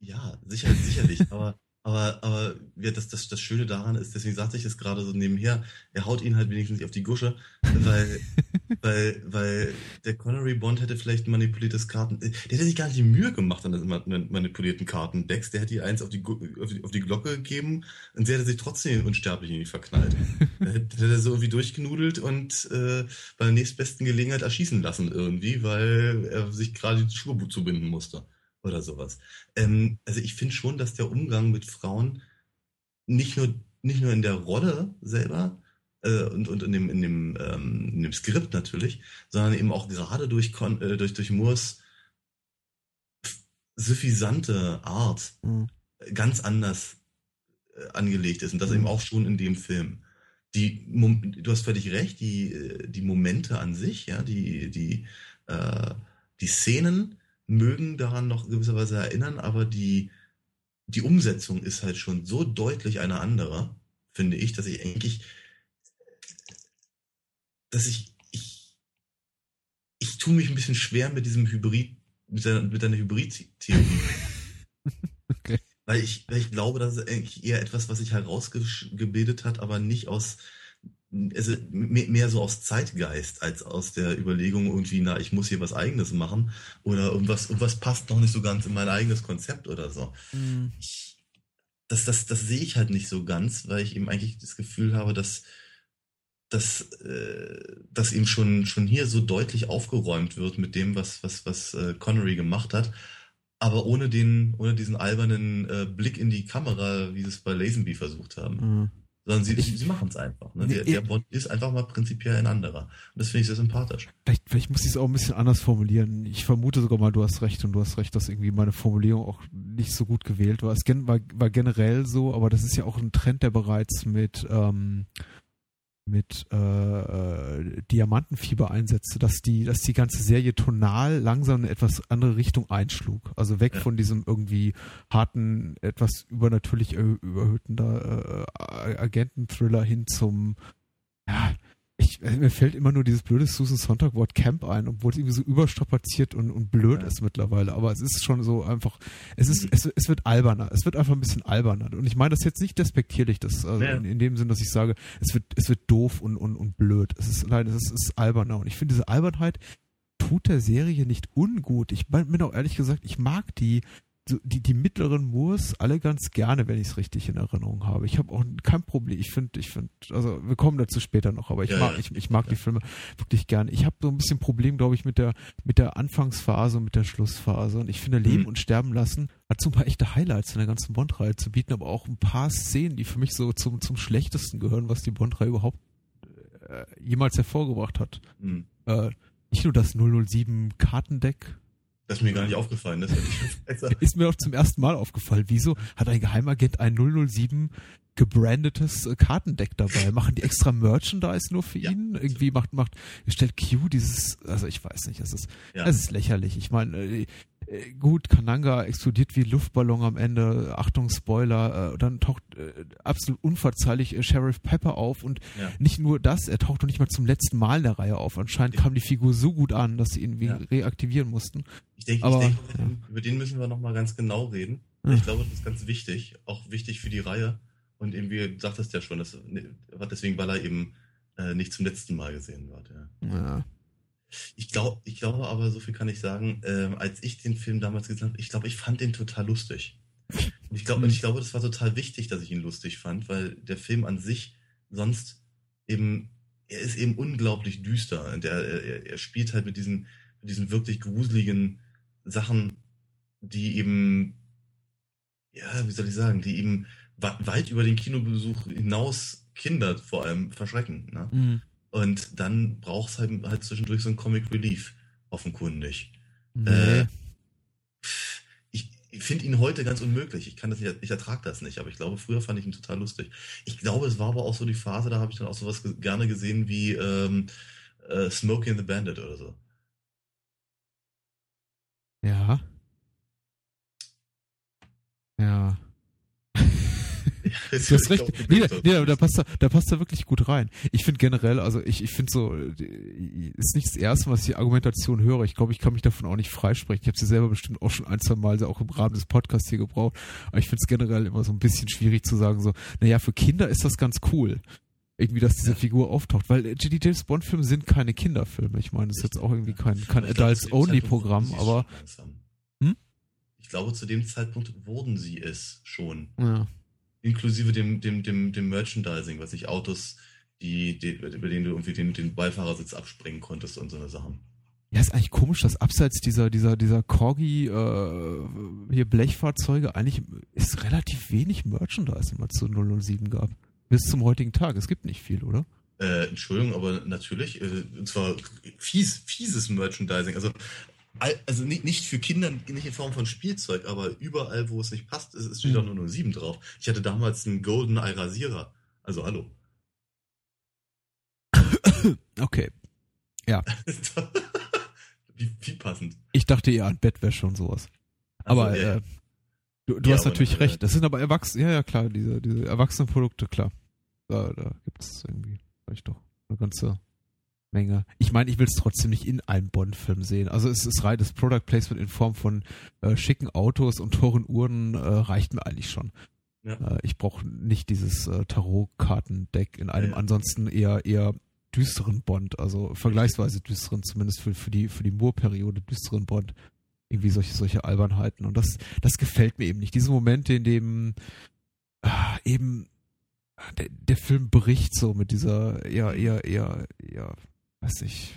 Ja, sicher, sicherlich, aber aber, aber ja, das, das, das Schöne daran ist, deswegen sagte ich es gerade so nebenher, er haut ihn halt wenigstens nicht auf die Gusche, weil, weil, weil der Connery Bond hätte vielleicht ein manipuliertes Karten, der hätte sich gar nicht die Mühe gemacht an den manipulierten Kartendecks, der hätte die eins auf die, auf die, auf die Glocke gegeben und sie hätte sich trotzdem unsterblich in die verknallt. da hätte er so irgendwie durchgenudelt und äh, bei der nächstbesten Gelegenheit erschießen lassen irgendwie, weil er sich gerade die Schuhe zubinden musste oder sowas. Ähm, also ich finde schon, dass der Umgang mit Frauen nicht nur, nicht nur in der Rolle selber äh, und, und in dem, in, dem, ähm, in dem Skript natürlich, sondern eben auch gerade durch, äh, durch, durch Moores suffisante Art mhm. ganz anders äh, angelegt ist. Und das mhm. eben auch schon in dem Film. Die, du hast völlig recht, die, äh, die Momente an sich, ja, die, die, äh, die Szenen, mögen daran noch gewisserweise erinnern, aber die, die Umsetzung ist halt schon so deutlich eine andere, finde ich, dass ich eigentlich, dass ich, ich, ich tue mich ein bisschen schwer mit diesem Hybrid, mit deiner, mit deiner Hybrid-Theorie. okay. Weil ich, weil ich glaube, das ist eigentlich eher etwas, was sich herausgebildet hat, aber nicht aus also mehr so aus Zeitgeist als aus der Überlegung irgendwie, na, ich muss hier was eigenes machen oder irgendwas, irgendwas passt noch nicht so ganz in mein eigenes Konzept oder so. Mhm. Das, das, das sehe ich halt nicht so ganz, weil ich eben eigentlich das Gefühl habe, dass, dass, äh, dass ihm schon, schon hier so deutlich aufgeräumt wird mit dem, was, was, was äh, Connery gemacht hat. Aber ohne den, ohne diesen albernen äh, Blick in die Kamera, wie sie es bei Lazenby versucht haben. Mhm sondern sie, ich, sie machen es einfach. Ne? Der, der Bond ist einfach mal prinzipiell ein anderer. Und das finde ich sehr sympathisch. Vielleicht, vielleicht muss ich es auch ein bisschen anders formulieren. Ich vermute sogar mal, du hast recht und du hast recht, dass irgendwie meine Formulierung auch nicht so gut gewählt war. Es war, war generell so, aber das ist ja auch ein Trend, der bereits mit ähm, mit äh, äh, Diamantenfieber einsetzte, dass die, dass die ganze Serie tonal langsam eine etwas andere Richtung einschlug. Also weg ja. von diesem irgendwie harten, etwas übernatürlich überhöhten äh, Agenten-Thriller hin zum ja, ich, äh, mir fällt immer nur dieses blöde Susan Sonntag Wort Camp ein, obwohl es irgendwie so überstrapaziert und, und blöd ja. ist mittlerweile. Aber es ist schon so einfach, es ist, es, es wird alberner. Es wird einfach ein bisschen alberner. Und ich meine das jetzt nicht despektierlich, das, also ja. in, in, dem Sinn, dass ich sage, es wird, es wird doof und, und, und blöd. Es ist, nein, es ist, es ist alberner. Und ich finde diese Albernheit tut der Serie nicht ungut. Ich bin auch ehrlich gesagt, ich mag die, die, die mittleren Moors alle ganz gerne, wenn ich es richtig in Erinnerung habe. Ich habe auch kein Problem. Ich finde, ich finde, also wir kommen dazu später noch, aber ich ja, mag, ja. ich, ich mag die Filme wirklich gerne. Ich habe so ein bisschen Problem, glaube ich, mit der, mit der Anfangsphase und mit der Schlussphase. Und ich finde, Leben mhm. und Sterben lassen hat so ein paar echte Highlights in der ganzen Bond-Reihe zu bieten, aber auch ein paar Szenen, die für mich so zum, zum schlechtesten gehören, was die Bond-Reihe überhaupt äh, jemals hervorgebracht hat. Mhm. Äh, nicht nur das 007 Kartendeck, das ist mir gar nicht aufgefallen. Das ist mir auch zum ersten Mal aufgefallen. Wieso hat ein Geheimagent ein 007 gebrandetes äh, Kartendeck dabei? Machen die extra Merchandise nur für ja. ihn? Irgendwie macht, macht, stellt Q dieses, also ich weiß nicht, es ist, ja. es ist lächerlich. Ich meine, äh, gut, Kananga explodiert wie Luftballon am Ende, Achtung, Spoiler, äh, dann taucht äh, absolut unverzeihlich äh, Sheriff Pepper auf und Ja. nicht nur das, er taucht noch nicht mal zum letzten Mal in der Reihe auf. Anscheinend kam die Figur so gut an, dass sie ihn wie Ja. reaktivieren mussten. Ich denke, Aber, ich denke über, den, über den müssen wir nochmal ganz genau reden. Ja. Ich glaube, das ist ganz wichtig, auch wichtig für die Reihe. Und eben, wie du sagtest ja schon, das war deswegen, weil er eben äh, nicht zum letzten Mal gesehen wird. Ja. Ich glaube, ich glaube aber, so viel kann ich sagen, ähm, als ich den Film damals gesehen habe, ich glaube, ich fand den total lustig. Und ich glaube, Hm. ich glaube, das war total wichtig, dass ich ihn lustig fand, weil der Film an sich sonst eben, er ist eben unglaublich düster. Und er, er, er spielt halt mit diesen, mit diesen wirklich gruseligen Sachen, die eben, ja, wie soll ich sagen, die eben weit über den Kinobesuch hinaus Kinder vor allem verschrecken. Ne? Mhm. Und dann brauchst halt, halt zwischendurch so ein Comic Relief, offenkundig. Nee. Äh, Ich, ich finde ihn heute ganz unmöglich. Ich kann das nicht, ich ertrage das nicht, aber ich glaube, früher fand ich ihn total lustig. Ich glaube, es war aber auch so die Phase, da habe ich dann auch sowas ge gerne gesehen wie ähm, äh, Smokey and the Bandit oder so. ja. Ja. Du hast recht. Nee, da- nee, da passt er, da passt er wirklich gut rein. Ich finde generell, also ich, ich finde so, ist nicht das erste Mal, dass ich die Argumentation höre. Ich glaube, ich kann mich davon auch nicht freisprechen. Ich habe sie selber bestimmt auch schon ein, zwei Mal auch im Rahmen des Podcasts hier gebraucht. Aber ich finde es generell immer so ein bisschen schwierig zu sagen, so, naja, für Kinder ist das ganz cool. Irgendwie, dass diese. Figur auftaucht. Weil äh, die James Bond-Filme sind keine Kinderfilme. Ich meine, das ist jetzt auch irgendwie kein, kein Adults-Only-Programm, aber Hm? Ich glaube, zu dem Zeitpunkt wurden sie es schon. ja. Inklusive dem, dem, dem, dem Merchandising, was ich Autos, die, die, über denen du irgendwie den, den Beifahrersitz abspringen konntest und so eine Sachen. Ja, ist eigentlich komisch, dass abseits dieser, dieser, dieser Corgi, äh, hier Blechfahrzeuge eigentlich ist relativ wenig Merchandise immer zu 007 gab. Bis zum heutigen Tag. Es gibt nicht viel, oder? Äh, Entschuldigung, aber natürlich, äh, und zwar fies, fieses Merchandising. Also, also nicht, nicht für Kinder, nicht in Form von Spielzeug, aber überall, wo es nicht passt, ist, steht auch nur 07 drauf. Ich hatte damals einen Golden Eye Rasierer. Also, hallo. Okay. wie, wie passend. Ich dachte eher an Bettwäsche und sowas. Aber Also, ja, äh, du, du Ja, hast natürlich recht. Das sind aber Erwachsene, ja, ja, klar, diese, diese Erwachsenenprodukte, klar. Da, da gibt es irgendwie vielleicht doch eine ganze Menge. Ich meine, ich will es trotzdem nicht in einem Bond-Film sehen. Also es ist reines Product Placement in Form von äh, schicken Autos und teuren Uhren äh, reicht mir eigentlich schon. Ja. Äh, ich brauche nicht dieses äh, Tarot-Kartendeck in einem Ja. ansonsten eher eher düsteren Bond, also vergleichsweise düsteren, zumindest für, für die für die Moore-Periode düsteren Bond. Irgendwie solche solche Albernheiten und das das gefällt mir eben nicht. Diese Momente, in dem ah, eben der, der Film bricht so mit dieser eher eher eher eher weiß ich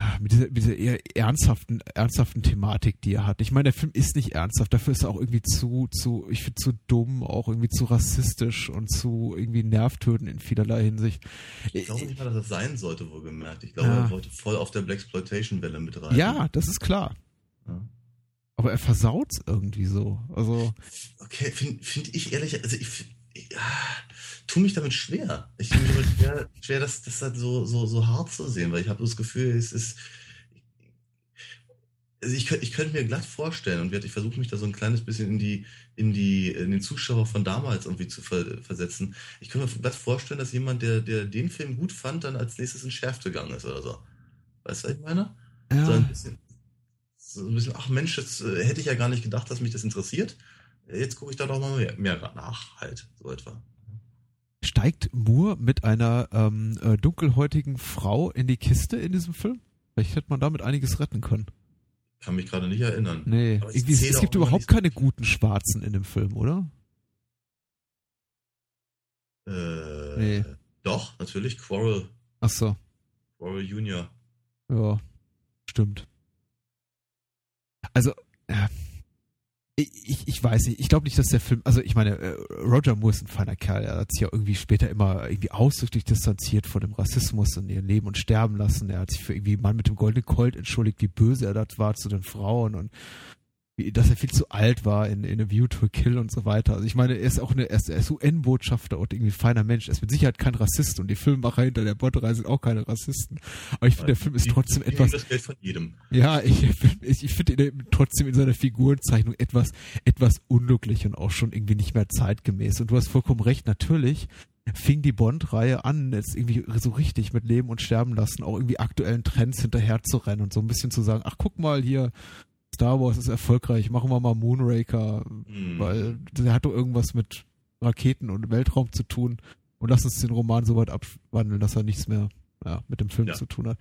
ah, mit dieser, mit dieser eher ernsthaften, ernsthaften Thematik, die er hat. Ich meine, der Film ist nicht ernsthaft, dafür ist er auch irgendwie zu, zu, ich finde zu dumm, auch irgendwie zu rassistisch und zu irgendwie nervtötend in vielerlei Hinsicht. Ich glaube nicht mal, dass das sein sollte, wohlgemerkt. Ich glaube, Ja. er wollte voll auf der Blaxploitation-Welle mit rein. Ja, das ist klar. ja. Aber er versaut's irgendwie so. Also, Okay, finde find ich ehrlich, also ich, ich ah, tu mich damit schwer. Ich tue mich damit schwer, schwer das, das halt so, so, so hart zu sehen, weil ich habe das Gefühl, es ist. Also ich, ich könnte mir glatt vorstellen und ich versuche mich da so ein kleines bisschen in die, in die, in den Zuschauer von damals irgendwie zu ver, versetzen. Ich könnte mir glatt vorstellen, dass jemand, der, der den Film gut fand, dann als nächstes in Schärf gegangen ist oder so. Weißt du, was ich meine? So ja, ein bisschen, so ein bisschen, ach Mensch, jetzt äh, hätte ich ja gar nicht gedacht, dass mich das interessiert. Jetzt gucke ich da doch mal mehr, mehr nach, halt, so etwa. Steigt Moore mit einer ähm, äh, dunkelhäutigen Frau in die Kiste in diesem Film? Vielleicht hätte man damit einiges retten können. Kann mich gerade nicht erinnern. Nee, irgendwie, es, gibt überhaupt keine guten Schwarzen in dem Film, oder? Äh, Nee. Doch, natürlich, Quarrel, Ach so, Quarrel Junior. ja, stimmt. Also, äh, ich, ich, weiß nicht, ich glaube nicht, dass der Film, also ich meine, äh, Roger Moore ist ein feiner Kerl, er hat sich ja irgendwie später immer irgendwie ausdrücklich distanziert von dem Rassismus in ihr Leben und sterben lassen. Er hat sich für irgendwie Mann mit dem goldenen Colt entschuldigt, wie böse er das war zu den Frauen und dass er viel zu alt war in, in A View to a Kill und so weiter. Also ich meine, er ist auch eine, er ist, UN-Botschafter und irgendwie ein feiner Mensch. Er ist mit Sicherheit kein Rassist und die Filmmacher hinter der Botterei sind auch keine Rassisten. Aber ich finde, der Film ist trotzdem die etwas. Das Geld von jedem. Ja, ich, ich, ich finde ihn trotzdem in seiner Figurenzeichnung etwas, etwas unglücklich und auch schon irgendwie nicht mehr zeitgemäß. Und du hast vollkommen recht, natürlich fing die Bond-Reihe an, jetzt irgendwie so richtig mit Leben und Sterben lassen, auch irgendwie aktuellen Trends hinterher zu rennen und so ein bisschen zu sagen, ach guck mal hier, Star Wars ist erfolgreich, machen wir mal Moonraker, mhm. weil der hat doch irgendwas mit Raketen und Weltraum zu tun und lass uns den Roman so weit abwandeln, dass er nichts mehr ja, mit dem Film ja. zu tun hat.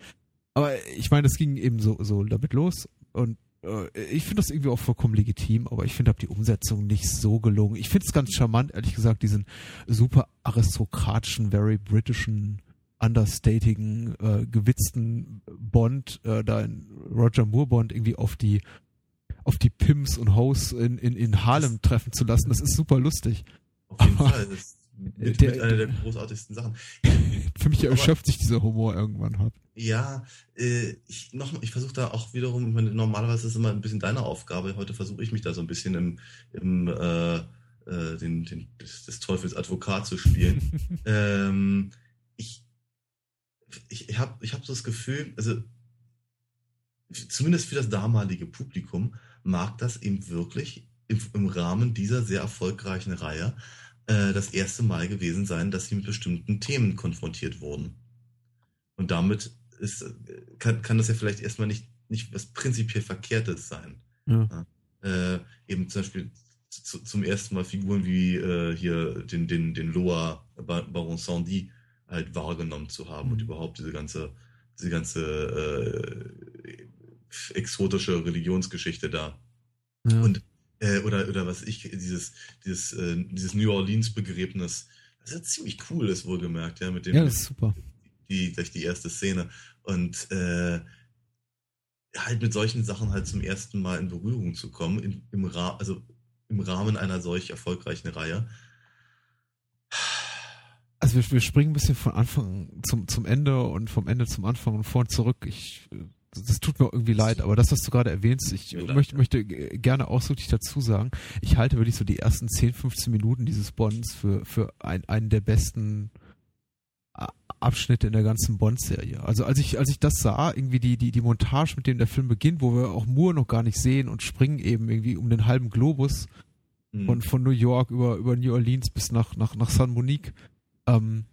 Aber ich meine, es ging eben so, so damit los und äh, ich finde das irgendwie auch vollkommen legitim, aber ich finde die Umsetzung nicht so gelungen. Ich finde es ganz charmant, ehrlich gesagt, diesen super aristokratischen, very britischen understatigen, äh, gewitzten Bond, äh, da in Roger Moore Bond irgendwie auf die auf die Pimps und Hoes in, in, in Harlem treffen zu lassen. Das ist super lustig. Auf jeden Aber Fall. Das ist mit, der, mit einer der großartigsten Sachen. Für mich erschöpft sich dieser Humor irgendwann halt. Ja, äh, ich noch, ich versuche da auch wiederum, meine, normalerweise ist es immer ein bisschen deine Aufgabe. Heute versuche ich mich da so ein bisschen im, im äh, äh, den, den, des, des Teufels Advokat zu spielen. ähm, ich ich habe ich hab so das Gefühl, also zumindest für das damalige Publikum mag das eben wirklich im, im Rahmen dieser sehr erfolgreichen Reihe äh, das erste Mal gewesen sein, dass sie mit bestimmten Themen konfrontiert wurden. Und damit ist, kann, kann das ja vielleicht erstmal nicht, nicht was prinzipiell Verkehrtes sein. Ja. Äh, eben zum Beispiel zu, zum ersten Mal Figuren wie äh, hier den, den, den Loa Baron Sandy halt wahrgenommen zu haben mhm. und überhaupt diese ganze, diese ganze äh, exotische Religionsgeschichte da. Ja. Und äh, oder oder was ich dieses dieses äh, dieses New Orleans Begräbnis, das ist ja ziemlich cool, ist wohlgemerkt, ja mit dem ja das ist super die gleich die erste Szene und äh, halt mit solchen Sachen halt zum ersten Mal in Berührung zu kommen in, im Ra also im Rahmen einer solch erfolgreichen Reihe also wir, wir springen ein bisschen von Anfang zum, zum Ende und vom Ende zum Anfang und vor und zurück. Ich, das tut mir irgendwie leid, aber das, was du gerade erwähnst, ich möchte, möchte gerne ausdrücklich dazu sagen, ich halte wirklich so die ersten 10, 15 Minuten dieses Bonds für, für ein, einen der besten Abschnitte in der ganzen Bond-Serie. Also als ich, als ich das sah, irgendwie die, die, die Montage, mit dem der Film beginnt, wo wir auch Moore noch gar nicht sehen und springen eben irgendwie um den halben Globus mhm. von, von New York über, über New Orleans bis nach, nach, nach San Monique ähm,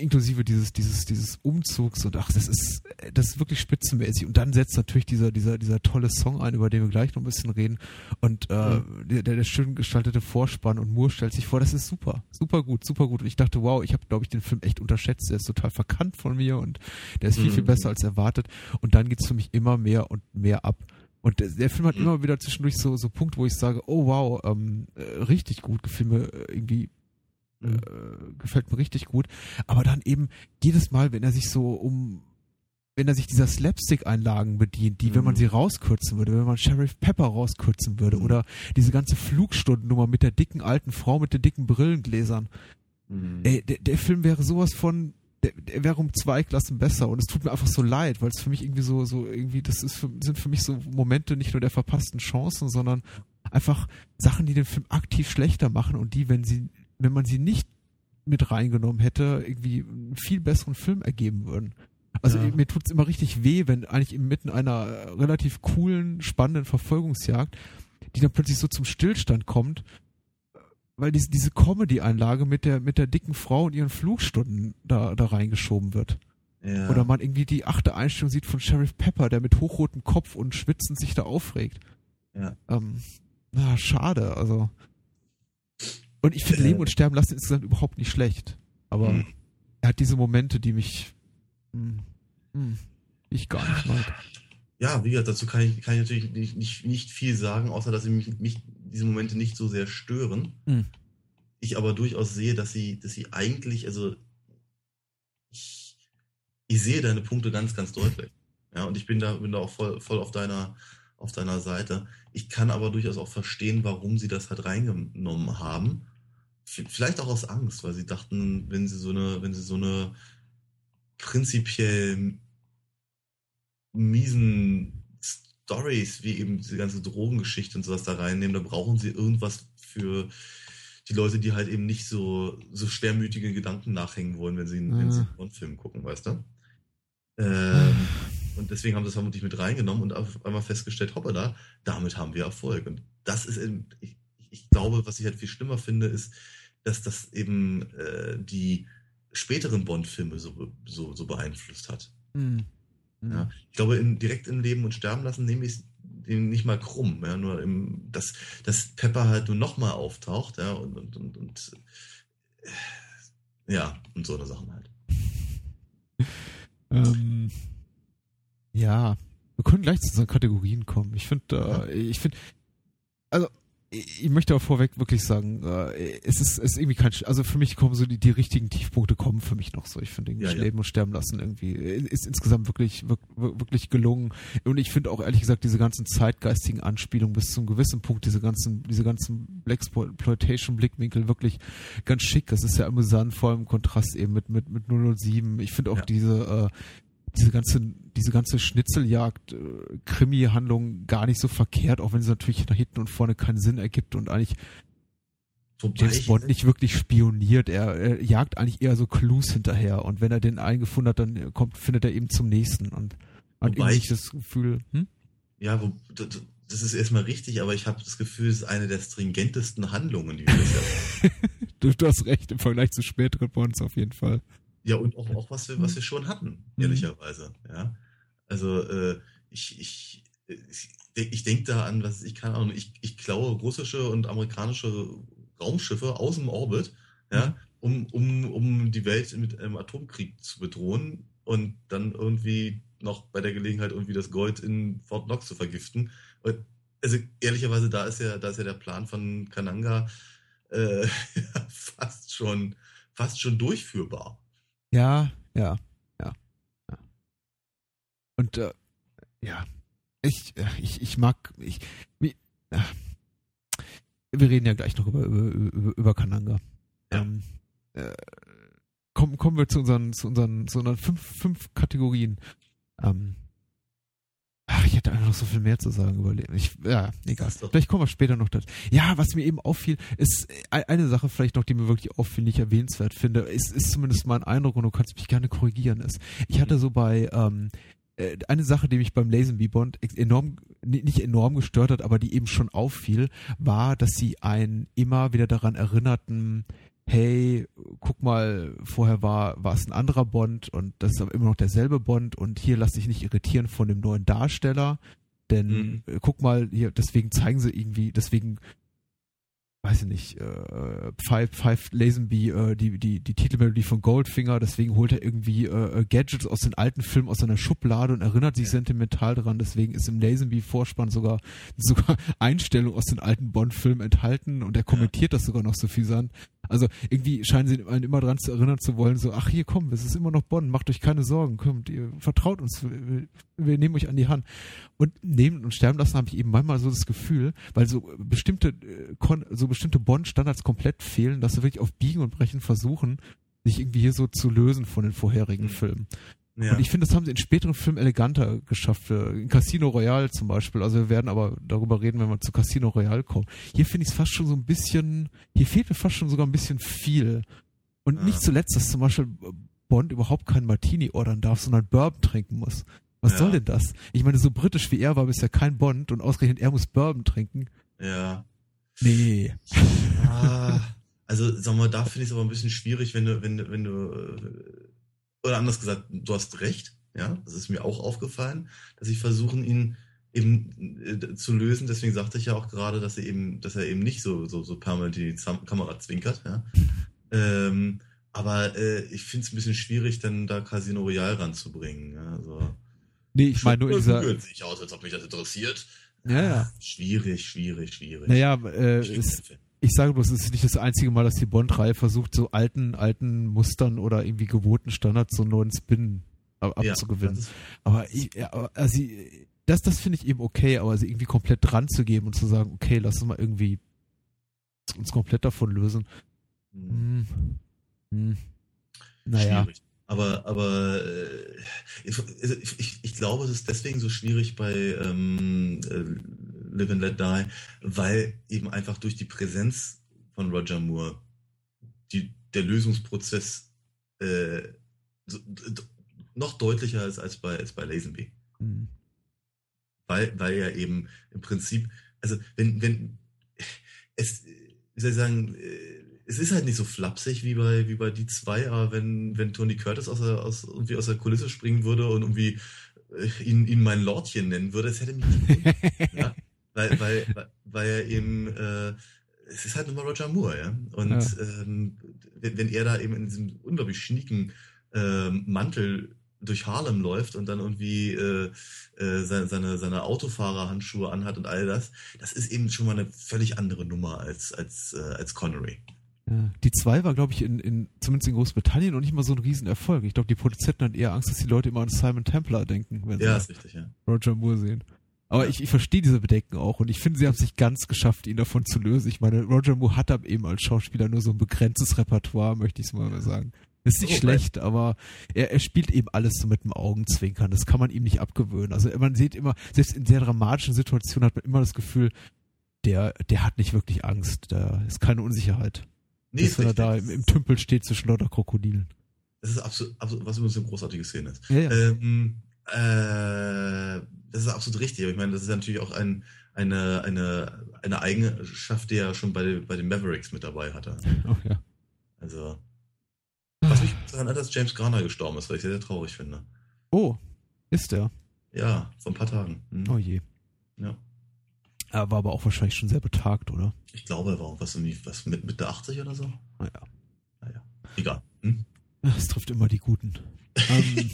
inklusive dieses, dieses, dieses Umzugs und ach, das ist, das ist wirklich spitzenmäßig. Und dann setzt natürlich dieser, dieser, dieser tolle Song ein, über den wir gleich noch ein bisschen reden. Und äh, mhm. der, der schön gestaltete Vorspann und Moore stellt sich vor, das ist super, super gut, super gut. Und ich dachte, wow, ich habe, glaube ich, den Film echt unterschätzt. Der ist total verkannt von mir und der ist viel, viel mhm. besser als erwartet. Und dann geht's für mich immer mehr und mehr ab. Und der, der Film hat mhm. immer wieder zwischendurch so, so Punkte, wo ich sage, oh wow, ähm, äh, richtig gut, gefiel mir irgendwie äh, gefällt mir richtig gut. Aber dann eben jedes Mal, wenn er sich so um, wenn er sich dieser Slapstick-Einlagen bedient, die, mhm. wenn man mhm. sie rauskürzen würde, wenn man Sheriff Pepper rauskürzen würde, mhm. oder diese ganze Flugstundennummer mit der dicken alten Frau mit den dicken Brillengläsern. Mhm. Ey, der, der Film wäre sowas von, der, der wäre um zwei Klassen besser und es tut mir einfach so leid, weil es für mich irgendwie so, so irgendwie, das ist für, sind für mich so Momente nicht nur der verpassten Chancen, sondern einfach Sachen, die den Film aktiv schlechter machen und die, wenn sie wenn man sie nicht mit reingenommen hätte, irgendwie einen viel besseren Film ergeben würden. Also ja. mir tut's immer richtig weh, wenn eigentlich inmitten einer relativ coolen, spannenden Verfolgungsjagd, die dann plötzlich so zum Stillstand kommt, weil diese, diese Comedy-Einlage mit der, mit der dicken Frau und ihren Flugstunden da, da reingeschoben wird. Ja. Oder man irgendwie die achte Einstellung sieht von Sheriff Pepper, der mit hochrotem Kopf und schwitzend sich da aufregt. Ja. Ähm, na, schade, also. Und ich finde äh, Leben und Sterben lassen insgesamt überhaupt nicht schlecht. Aber mh. er hat diese Momente, die mich mh, mh, ich gar nicht mag. Ja, wie gesagt, dazu kann ich, kann ich natürlich nicht, nicht, nicht viel sagen, außer dass sie mich, mich diese Momente nicht so sehr stören. Mhm. Ich aber durchaus sehe, dass sie, dass sie eigentlich, also ich, ich sehe deine Punkte ganz, ganz deutlich. Ja, und ich bin da, bin da auch voll, voll auf deiner, auf deiner Seite. Ich kann aber durchaus auch verstehen, warum sie das halt reingenommen haben. Vielleicht auch aus Angst, weil sie dachten, wenn sie so eine, wenn sie so eine prinzipiell miesen Stories, wie eben diese ganze Drogengeschichte und sowas da reinnehmen, da brauchen sie irgendwas für die Leute, die halt eben nicht so, so schwermütige Gedanken nachhängen wollen, wenn sie, mhm. wenn sie einen Bond-Film gucken, weißt du? Ähm, und deswegen haben sie es vermutlich mit reingenommen und auf einmal festgestellt, hoppala, damit haben wir Erfolg. Und das ist eben, ich, ich glaube, was ich halt viel schlimmer finde, ist, dass das eben äh, die späteren Bond-Filme so, so, so beeinflusst hat. Mhm. Ja, ich glaube, in, direkt im Leben und Sterben lassen nehme ich den nicht mal krumm, ja, nur im, dass, dass Pepper halt nur nochmal auftaucht, ja, und, und, und, und äh, ja, und so eine Sachen halt. ähm, ja, wir können gleich zu unseren Kategorien kommen. Ich finde, äh, ich finde, also ich möchte auch vorweg wirklich sagen, äh, es ist, es ist irgendwie kein, also für mich kommen so die, die richtigen Tiefpunkte kommen für mich noch so. Ich finde ja, Leben ja. und Sterben lassen irgendwie ist insgesamt wirklich, wirklich gelungen. Und ich finde auch ehrlich gesagt diese ganzen zeitgeistigen Anspielungen bis zum gewissen Punkt, diese ganzen, diese ganzen Blaxploitation Blickwinkel wirklich ganz schick. Das ist ja amüsant, vor allem im Kontrast eben mit, mit, mit 007. Ich finde auch ja. diese, äh, diese ganze, diese ganze Schnitzeljagd, äh, Krimi-Handlung gar nicht so verkehrt, auch wenn sie natürlich nach hinten und vorne keinen Sinn ergibt und eigentlich Wobei James Bond nicht wirklich spioniert. Er, er, jagt eigentlich eher so Clues hinterher und wenn er den eingefunden hat, dann kommt, findet er eben zum nächsten und hat irgendwie ich, das Gefühl, hm? Ja, wo, das ist erstmal richtig, aber ich habe das Gefühl, es ist eine der stringentesten Handlungen, die wir bisher du, du hast recht, im Vergleich zu späteren Bonds auf jeden Fall. Ja, und auch, auch was, wir, was wir schon hatten, mhm. ehrlicherweise. Ja. Also äh, ich, ich, ich, ich denke da an, was ich kann ich, ich klaue russische und amerikanische Raumschiffe aus dem Orbit, ja, mhm. um, um, um die Welt mit einem Atomkrieg zu bedrohen und dann irgendwie noch bei der Gelegenheit irgendwie das Gold in Fort Knox zu vergiften. Und, also ehrlicherweise, da ist ja, da ist ja der Plan von Kananga äh, fast schon, fast schon durchführbar. Ja, ja, ja. ja. Und äh, ja, ich, äh, ich, ich mag, ich, wie, äh, wir reden ja gleich noch über, über, über, über Kananga. Ja. Ähm, äh, kommen, kommen wir zu unseren, zu unseren, zu unseren fünf, fünf Kategorien. Ähm, Ach, ich hätte einfach noch so viel mehr zu sagen über Leben. Ich, ja, egal. Vielleicht kommen wir später noch dazu. Ja, was mir eben auffiel, ist äh, eine Sache vielleicht noch, die mir wirklich auffiel, nicht erwähnenswert finde, ist, ist zumindest mein Eindruck und du kannst mich gerne korrigieren, ist, ich hatte so bei, ähm, äh, eine Sache, die mich beim Lazenby Bond enorm, nicht enorm gestört hat, aber die eben schon auffiel, war, dass sie einen immer wieder daran erinnerten, hey, guck mal, vorher war, war es ein anderer Bond und das ist aber immer noch derselbe Bond und hier lass dich nicht irritieren von dem neuen Darsteller, denn mhm. Äh, guck mal, hier, deswegen zeigen sie irgendwie, deswegen weiß ich nicht, äh, Five, Five Lazenby, äh, die, die, die Titelmelodie von Goldfinger, deswegen holt er irgendwie äh, äh, Gadgets aus den alten Filmen aus seiner Schublade und erinnert sich ja. sentimental daran, deswegen ist im Lazenby-Vorspann sogar, sogar Einstellung aus den alten Bond-Filmen enthalten und er kommentiert ja. das sogar noch so viel an. Also irgendwie scheinen sie einen immer dran zu erinnern zu wollen, so, ach hier komm, es ist immer noch Bonn, macht euch keine Sorgen, kommt, ihr vertraut uns, wir, wir nehmen euch an die Hand. Und nehmen und sterben lassen habe ich eben manchmal so das Gefühl, weil so bestimmte, äh, so bestimmte Bond-Standards komplett fehlen, dass sie wirklich auf Biegen und Brechen versuchen, sich irgendwie hier so zu lösen von den vorherigen mhm. Filmen. Ja. Und ich finde, das haben sie in späteren Filmen eleganter geschafft. In Casino Royale zum Beispiel. Also wir werden aber darüber reden, wenn wir zu Casino Royale kommen. Hier finde ich es fast schon so ein bisschen, hier fehlt mir fast schon sogar ein bisschen viel. Und ja. nicht zuletzt, dass zum Beispiel Bond überhaupt keinen Martini ordern darf, sondern Bourbon trinken muss. Was ja. soll denn das? Ich meine, so britisch wie er war bisher kein Bond und ausgerechnet er muss Bourbon trinken. Ja. Nee. Ah, also, sag mal, da finde ich es aber ein bisschen schwierig, wenn du, wenn du, wenn du äh, oder anders gesagt, du hast recht, ja, das ist mir auch aufgefallen, dass sie versuchen, ihn eben äh, zu lösen. Deswegen sagte ich ja auch gerade, dass er eben, dass er eben nicht so, so, so permanent die Kamera zwinkert, ja. Ähm, aber äh, ich finde es ein bisschen schwierig, dann da Casino Royale ranzubringen. Ja, also, nee, ich meine nur in dieser... sich aus, als ob mich das interessiert. Ja, ja. Schwierig, schwierig, schwierig. Naja, äh, es, ich sage bloß, es ist nicht das einzige Mal, dass die Bond-Reihe versucht, so alten, alten Mustern oder irgendwie gewohnten Standards so einen neuen Spin abzugewinnen. Ja, aber ich, also, das, das finde ich eben okay, aber sie irgendwie komplett dran zu geben und zu sagen, okay, lass uns mal irgendwie uns komplett davon lösen. Hm. Hm. Naja. Schwierig. Aber, aber äh, ich, also ich, ich, glaube, es ist deswegen so schwierig bei ähm, äh, Live and Let Die, weil eben einfach durch die Präsenz von Roger Moore die, der Lösungsprozess äh, so, noch deutlicher ist als bei, als bei Lazenby. Mhm. Weil, weil ja eben im Prinzip, also wenn, wenn es, wie soll ich sagen, äh, es ist halt nicht so flapsig wie bei, wie bei die zwei, aber wenn, wenn Tony Curtis aus der, aus, irgendwie aus der Kulisse springen würde und irgendwie äh, ihn, ihn mein Lordchen nennen würde, das hätte mich ja? Weil, weil, weil er eben, äh, es ist halt nur mal Roger Moore, ja. Und ja. Ähm, wenn, wenn er da eben in diesem unglaublich schnieken äh, Mantel durch Harlem läuft und dann irgendwie äh, äh, seine, seine, seine Autofahrerhandschuhe anhat und all das, das ist eben schon mal eine völlig andere Nummer als, als, äh, als Connery. Ja. Die zwei war, glaube ich, in, in, zumindest in Großbritannien noch nicht mal so ein Riesenerfolg. Ich glaube, die Produzenten hatten eher Angst, dass die Leute immer an Simon Templar denken, wenn ja, sie richtig, ja. Roger Moore sehen. Aber ja. ich, ich verstehe diese Bedenken auch und ich finde, sie haben es nicht ganz geschafft, ihn davon zu lösen. Ich meine, Roger Moore hat aber eben als Schauspieler nur so ein begrenztes Repertoire, möchte ich es mal sagen. Ist nicht oh, schlecht, aber er, er spielt eben alles so mit dem Augenzwinkern. Das kann man ihm nicht abgewöhnen. Also man sieht immer, selbst in sehr dramatischen Situationen hat man immer das Gefühl, der, der hat nicht wirklich Angst. Da ist keine Unsicherheit. Nee, ist wenn er da im, im, Tümpel steht zwischen lauter Krokodilen. Das ist absolut, absolut was übrigens eine großartige Szene ist. Ja, ja. Ähm, äh, das ist absolut richtig. Aber ich meine, das ist natürlich auch ein, eine, eine, eine Eigenschaft, die er schon bei, bei den Mavericks mit dabei hatte. Oh ja. Also, was mich daran erinnert, dass James Garner gestorben ist, was ich sehr, sehr traurig finde. Oh, ist er? Ja, vor ein paar Tagen. Hm. Oh je. Ja. Er war aber auch wahrscheinlich schon sehr betagt, oder? Ich glaube, er war was, irgendwie, was mit Mitte 80 oder so. Naja. Naja. Egal. Hm? Es trifft immer die Guten. ähm,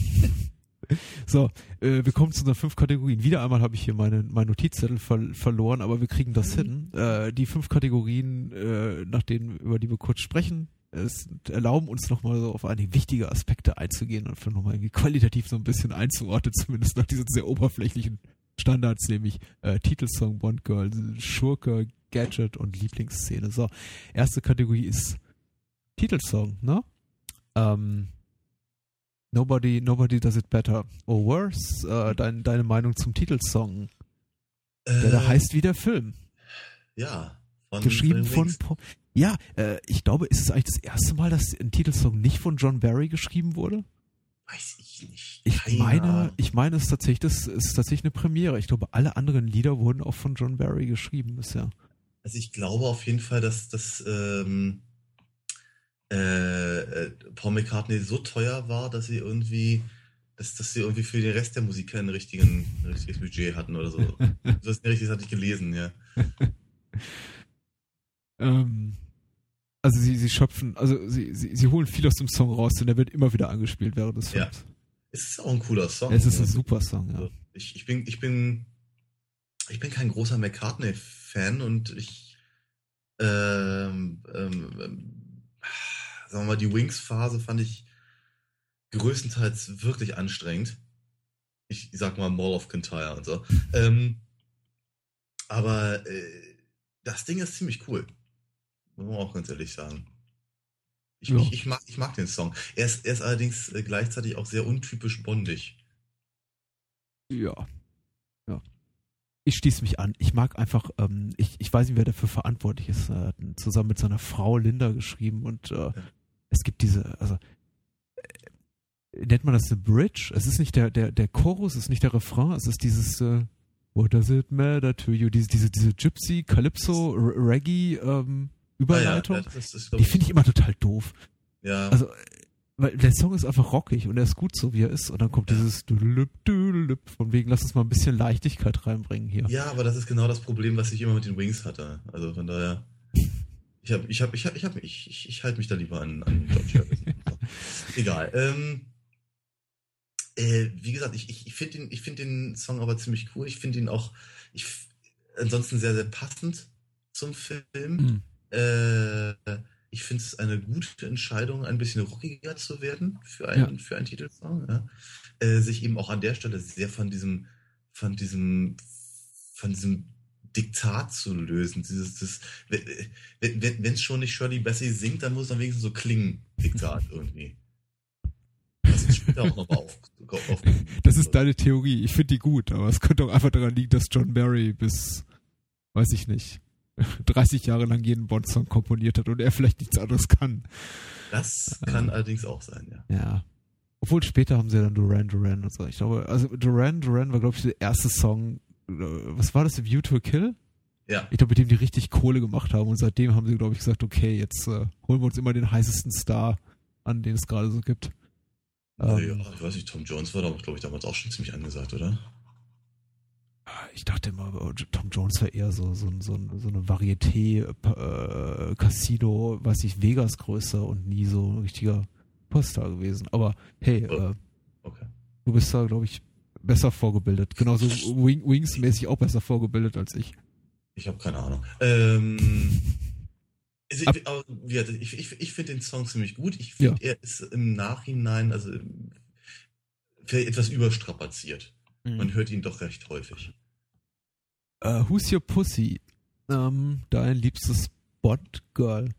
so, äh, wir kommen zu unseren fünf Kategorien. Wieder einmal habe ich hier meine, meinen Notizzettel ver verloren, aber wir kriegen das mhm. hin. Äh, die fünf Kategorien, äh, nach denen, über die wir kurz sprechen, es erlauben uns nochmal so auf einige wichtige Aspekte einzugehen und für nochmal irgendwie qualitativ so ein bisschen einzuordnen, zumindest nach diesen sehr oberflächlichen Standards, nämlich äh, Titelsong, Bond Girl, Schurke, Gadget und Lieblingsszene. So, erste Kategorie ist Titelsong, ne? Ähm, Nobody, Nobody Does It Better or Worse. Äh, dein, deine Meinung zum Titelsong, der äh, da heißt wie der Film. Ja. Von, Geschrieben von, von ja, äh, ich glaube, ist es eigentlich das erste Mal, dass ein Titelsong nicht von John Barry geschrieben wurde? Weiß ich nicht. Ich meine, ich meine, es ist tatsächlich, das ist tatsächlich eine Premiere. Ich glaube, alle anderen Lieder wurden auch von John Barry geschrieben bisher. Also ich glaube auf jeden Fall, dass das ähm, äh, äh, Paul McCartney so teuer war, dass sie irgendwie, dass, dass sie irgendwie für den Rest der Musik kein richtigen, ein richtiges Budget hatten oder so. das ist richtig, das hatte ich gelesen, ja. ähm, also sie, sie schöpfen, also sie, sie, sie holen viel aus dem Song raus, denn der wird immer wieder angespielt während des Films. Ja. Es ist auch ein cooler Song. Es ist ein super Song, ja. Also ich, ich bin, ich bin, ich bin kein großer McCartney-Fan und ich, ähm, ähm, sagen wir mal, die Wings-Phase fand ich größtenteils wirklich anstrengend. Ich sag mal Mall of Kintyre und so. ähm, aber äh, das Ding ist ziemlich cool. Muss man auch ganz ehrlich sagen. Ich, ja. ich, ich, mag, ich mag den Song. Er ist, er ist allerdings äh, gleichzeitig auch sehr untypisch bondig. Ja. Ja. Ich schließe mich an. Ich mag einfach, ähm, ich, ich weiß nicht, wer dafür verantwortlich ist. Er hat zusammen mit seiner Frau Linda geschrieben und äh, ja. Es gibt diese, also äh, nennt man das eine Bridge? Es ist nicht der, der, der Chorus, es ist nicht der Refrain, es ist dieses äh, What does it matter to you? Diese, diese, diese Gypsy, Calypso, Reggae, ähm, Überleitung, ah, ja, das ist, die finde ich immer total doof. Ja. Also, weil der Song ist einfach rockig und er ist gut so, wie er ist. Und dann kommt ja. dieses Düdelüp, Düdelüp, von wegen, lass uns mal ein bisschen Leichtigkeit reinbringen hier. Ja, aber das ist genau das Problem, was ich immer mit den Wings hatte. Also von daher, ich habe, ich habe, ich habe, ich habe, ich, ich, ich halte mich da lieber an, an John Jarvis. Egal. Ähm, äh, wie gesagt, ich, ich, ich finde den, ich finde den Song aber ziemlich cool. Ich finde ihn auch, ich, ansonsten sehr, sehr passend zum Film. Mhm. Äh, ich finde es eine gute Entscheidung, ein bisschen rockiger zu werden für einen, ja. für einen Titelsong. Ja. Äh, sich eben auch an der Stelle sehr von diesem, von diesem, von diesem Diktat zu lösen. Dieses, das, wenn es schon nicht Shirley Bassey singt, dann muss es dann wenigstens so klingen, Diktat irgendwie. Was Ja, auch nochmal auf, auf, Das ist deine Theorie. Ich finde die gut, aber es könnte auch einfach daran liegen, dass John Barry bis, weiß ich nicht, 30 Jahre lang jeden Bond-Song komponiert hat und er vielleicht nichts anderes kann. Das kann Ähm. allerdings auch sein, ja. Ja. Obwohl später haben sie ja dann Duran Duran und so. Ich glaube, also Duran Duran war, glaube ich, der erste Song. Äh, Was war das? View to a Kill? Ja, Ich glaube, mit dem die richtig Kohle gemacht haben und seitdem haben sie, glaube ich, gesagt, okay, jetzt äh, holen wir uns immer den heißesten Star an, den es gerade so gibt. naja, Ähm. ich weiß nicht, Tom Jones war, glaube ich, damals auch schon ziemlich angesagt, oder? Ich dachte immer, oh, Tom Jones war eher so, so, so, so eine Varieté, äh, Casino, weiß ich, Vegas größer und nie so ein richtiger Poststar gewesen. Aber hey, Oh. äh, Okay. du bist da, glaube ich, besser vorgebildet. Genauso Wing, Wings-mäßig auch besser vorgebildet als ich. Ich habe keine Ahnung. Ähm, ich, ich, ich, ich finde den Song ziemlich gut. Ich finde, er ist im Nachhinein, also vielleicht etwas überstrapaziert. Man hört ihn doch recht häufig. Äh, Who's Your Pussy? Ähm, dein liebstes Bond-Girl.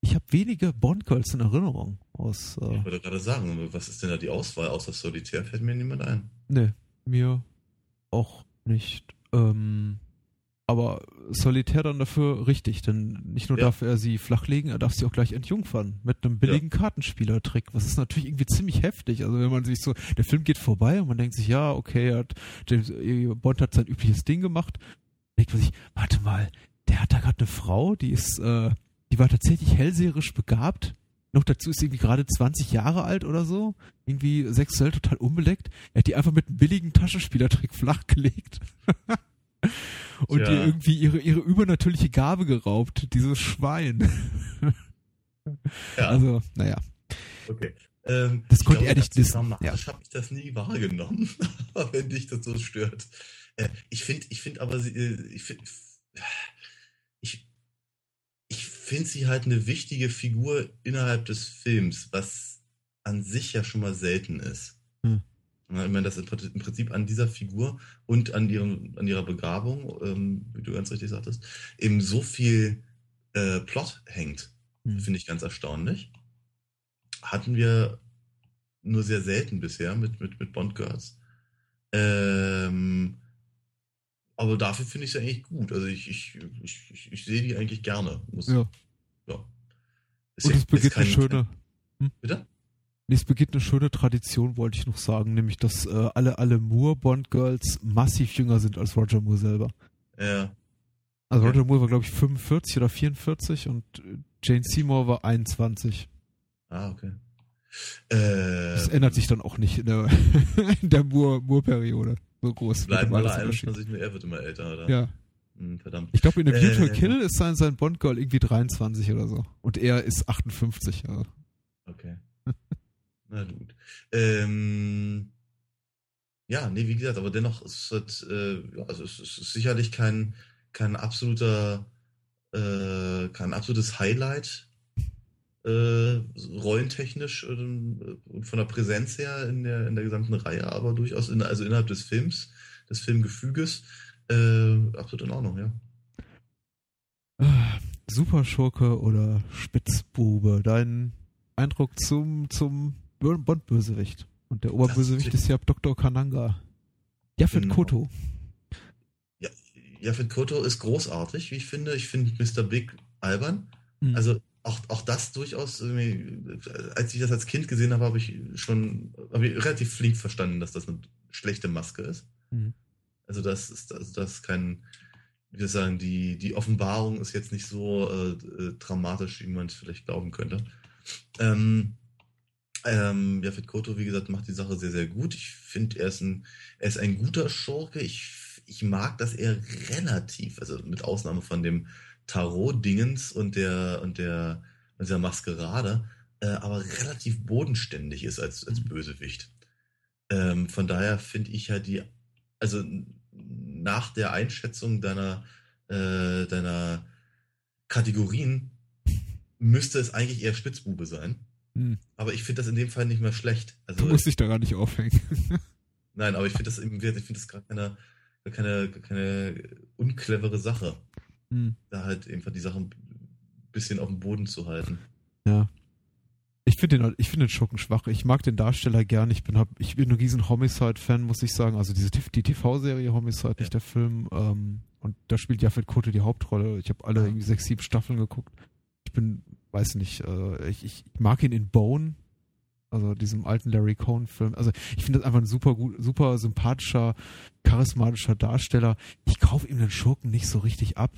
Ich habe wenige Bond-Girls in Erinnerung aus. Äh, Ich wollte gerade sagen, was ist denn da die Auswahl? Außer Solitär fällt mir niemand ein. ne, mir auch nicht. Ähm, aber Solitär dann dafür richtig, denn nicht nur Ja. darf er sie flachlegen, er darf sie auch gleich entjungfern mit einem billigen Kartenspielertrick. Was ist natürlich irgendwie ziemlich heftig. Also wenn man sich so, der Film geht vorbei und man denkt sich, ja, okay, hat, James äh, Bond hat sein übliches Ding gemacht. Denkt man sich, warte mal, der hat da gerade eine Frau, die ist, äh, die war tatsächlich hellseherisch begabt. Noch dazu ist sie irgendwie gerade 20 Jahre alt oder so. Irgendwie sexuell total unbeleckt. Er hat die einfach mit einem billigen Taschenspielertrick flachgelegt. Und Tja. ihr irgendwie ihre, ihre übernatürliche Gabe geraubt, dieses Schwein. Ja, Also, naja. okay. Ähm, Das ich konnte glaube, er nicht wissen, Dramatisch habe ich das nie wahrgenommen, wenn dich das so stört. Äh, ich finde, ich finde aber, sie, äh, ich finde, finde sie halt eine wichtige Figur innerhalb des Films, was an sich ja schon mal selten ist. Hm. Ich meine, dass im Prin- im Prinzip an dieser Figur und an, ihrem, an ihrer Begabung, ähm, wie du ganz richtig sagtest, eben so viel äh, Plot hängt. Hm. Finde ich ganz erstaunlich. Hatten wir nur sehr selten bisher mit, mit, mit Bond Girls. Ähm, aber dafür finde ich sie eigentlich gut. Also ich, ich, ich, ich, sehe die eigentlich gerne. Muss, Ja. ja. Ist Und ja- es beginnt eine schöne, Bitte? nee, es beginnt eine schöne Tradition, wollte ich noch sagen, nämlich, dass äh, alle, alle Moore-Bond-Girls massiv jünger sind als Roger Moore selber. Ja. Also Ja. Roger Moore war, glaube ich, 45 oder 44 und äh, Jane Seymour war 21. Ah, okay. Das Äh, ändert sich dann auch nicht in der, in der Moore- Moore-Periode. So groß. bleiben alle Unterschied. 21, nur er wird immer älter, oder? Ja. Hm, verdammt. Ich glaube, in der to a Äh. Kill ist sein, sein Bond-Girl irgendwie 23 oder so. Und er ist 58. Also. Okay. Na gut. Ähm, ja, nee, wie gesagt, aber dennoch ist es, äh, also es ist sicherlich kein, kein absoluter, äh, kein absolutes Highlight, äh, rollentechnisch ähm, und von der Präsenz her in der, in der gesamten Reihe, aber durchaus in, also innerhalb des Films, des Filmgefüges, äh, absolut in Ordnung, ja. Ah, Superschurke oder Spitzbube, dein Eindruck zum, zum Bond-Bösewicht. Und der Oberbösewicht ist ja Dr. Kananga. Jafet Genau. Koto. Ja, Jafet Koto ist großartig, wie ich finde. Ich finde Mr. Big albern. Mhm. Also auch, auch das durchaus, irgendwie, als ich das als Kind gesehen habe, habe ich schon habe ich relativ flink verstanden, dass das eine schlechte Maske ist. Mhm. Also das ist, also das ist kein, wie wir sagen, die, die Offenbarung ist jetzt nicht so äh, äh, dramatisch, wie man es vielleicht glauben könnte. Ähm, ähm, Jafet Koto, wie gesagt, macht die Sache sehr, sehr gut. Ich finde, er ist ein, er ist ein guter Schurke. Ich, ich mag, dass er relativ, also mit Ausnahme von dem Tarot-Dingens und der, und der, und der Maskerade, äh, aber relativ bodenständig ist als, als Bösewicht. Ähm, von daher finde ich halt die, also nach der Einschätzung deiner, äh, deiner Kategorien müsste es eigentlich eher Spitzbube sein. Mhm. Aber ich finde das in dem Fall nicht mehr schlecht. Also, Du musst dich da gar nicht aufhängen. nein, aber ich finde das eben, ich finde das gar keine, gar keine, gar keine unclevere Sache, Mhm. da halt einfach die Sachen ein bisschen auf dem Boden zu halten. Ja. Ich finde den, ich finde den Schurken schwach. Ich mag den Darsteller gern. Ich bin, hab, ich bin ein riesen Homicide-Fan, muss ich sagen. Also diese die TV-Serie Homicide, ja. nicht der Film. Ähm, und da spielt Jaffet Kote die Hauptrolle. Ich habe alle irgendwie sechs, sieben Staffeln geguckt. Ich bin, weiß nicht, äh, ich, ich mag ihn in Bone, also diesem alten Larry Cohn-Film. Also ich finde das einfach ein super gut, super sympathischer, charismatischer Darsteller. Ich kaufe ihm den Schurken nicht so richtig ab.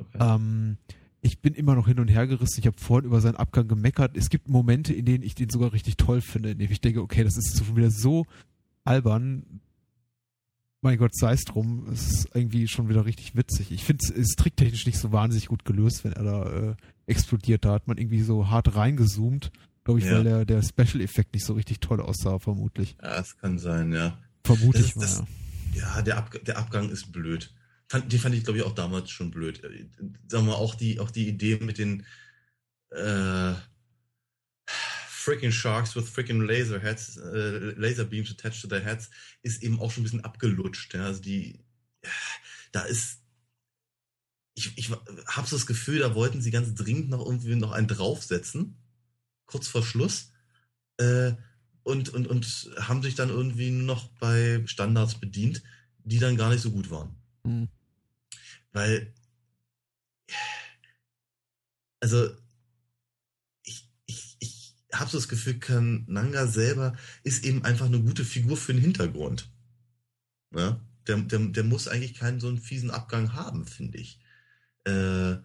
Okay. Ähm, ich bin immer noch hin und her gerissen. Ich habe vorhin über seinen Abgang gemeckert. Es gibt Momente, in denen ich den sogar richtig toll finde, in denen ich denke, okay, das ist schon wieder so albern. Mein Gott, sei es drum. Es ist irgendwie schon wieder richtig witzig. Ich finde es tricktechnisch nicht so wahnsinnig gut gelöst, wenn er da äh, explodiert. Da hat man irgendwie so hart reingezoomt, glaube ich, ja. weil der, der Special-Effekt nicht so richtig toll aussah, vermutlich. Ja, es kann sein, ja. Vermute ich mal, ja. Ja, der, Ab der Abgang ist blöd fand, die fand ich, glaube ich, auch damals schon blöd. Sagen wir auch die, auch die Idee mit den äh, freaking Sharks with freaking laser heads, äh, laser beams attached to their heads, ist eben auch schon ein bisschen abgelutscht. Ja? Also die, da ist, ich, ich habe so das Gefühl, da wollten sie ganz dringend noch irgendwie noch einen draufsetzen, kurz vor Schluss, äh, und, und, und haben sich dann irgendwie noch bei Standards bedient, die dann gar nicht so gut waren. Mhm. Weil, also, ich, ich, ich habe so das Gefühl, Kananga selber ist eben einfach eine gute Figur für den Hintergrund. Ja? Der, der, der muss eigentlich keinen so einen fiesen Abgang haben, finde ich. Äh,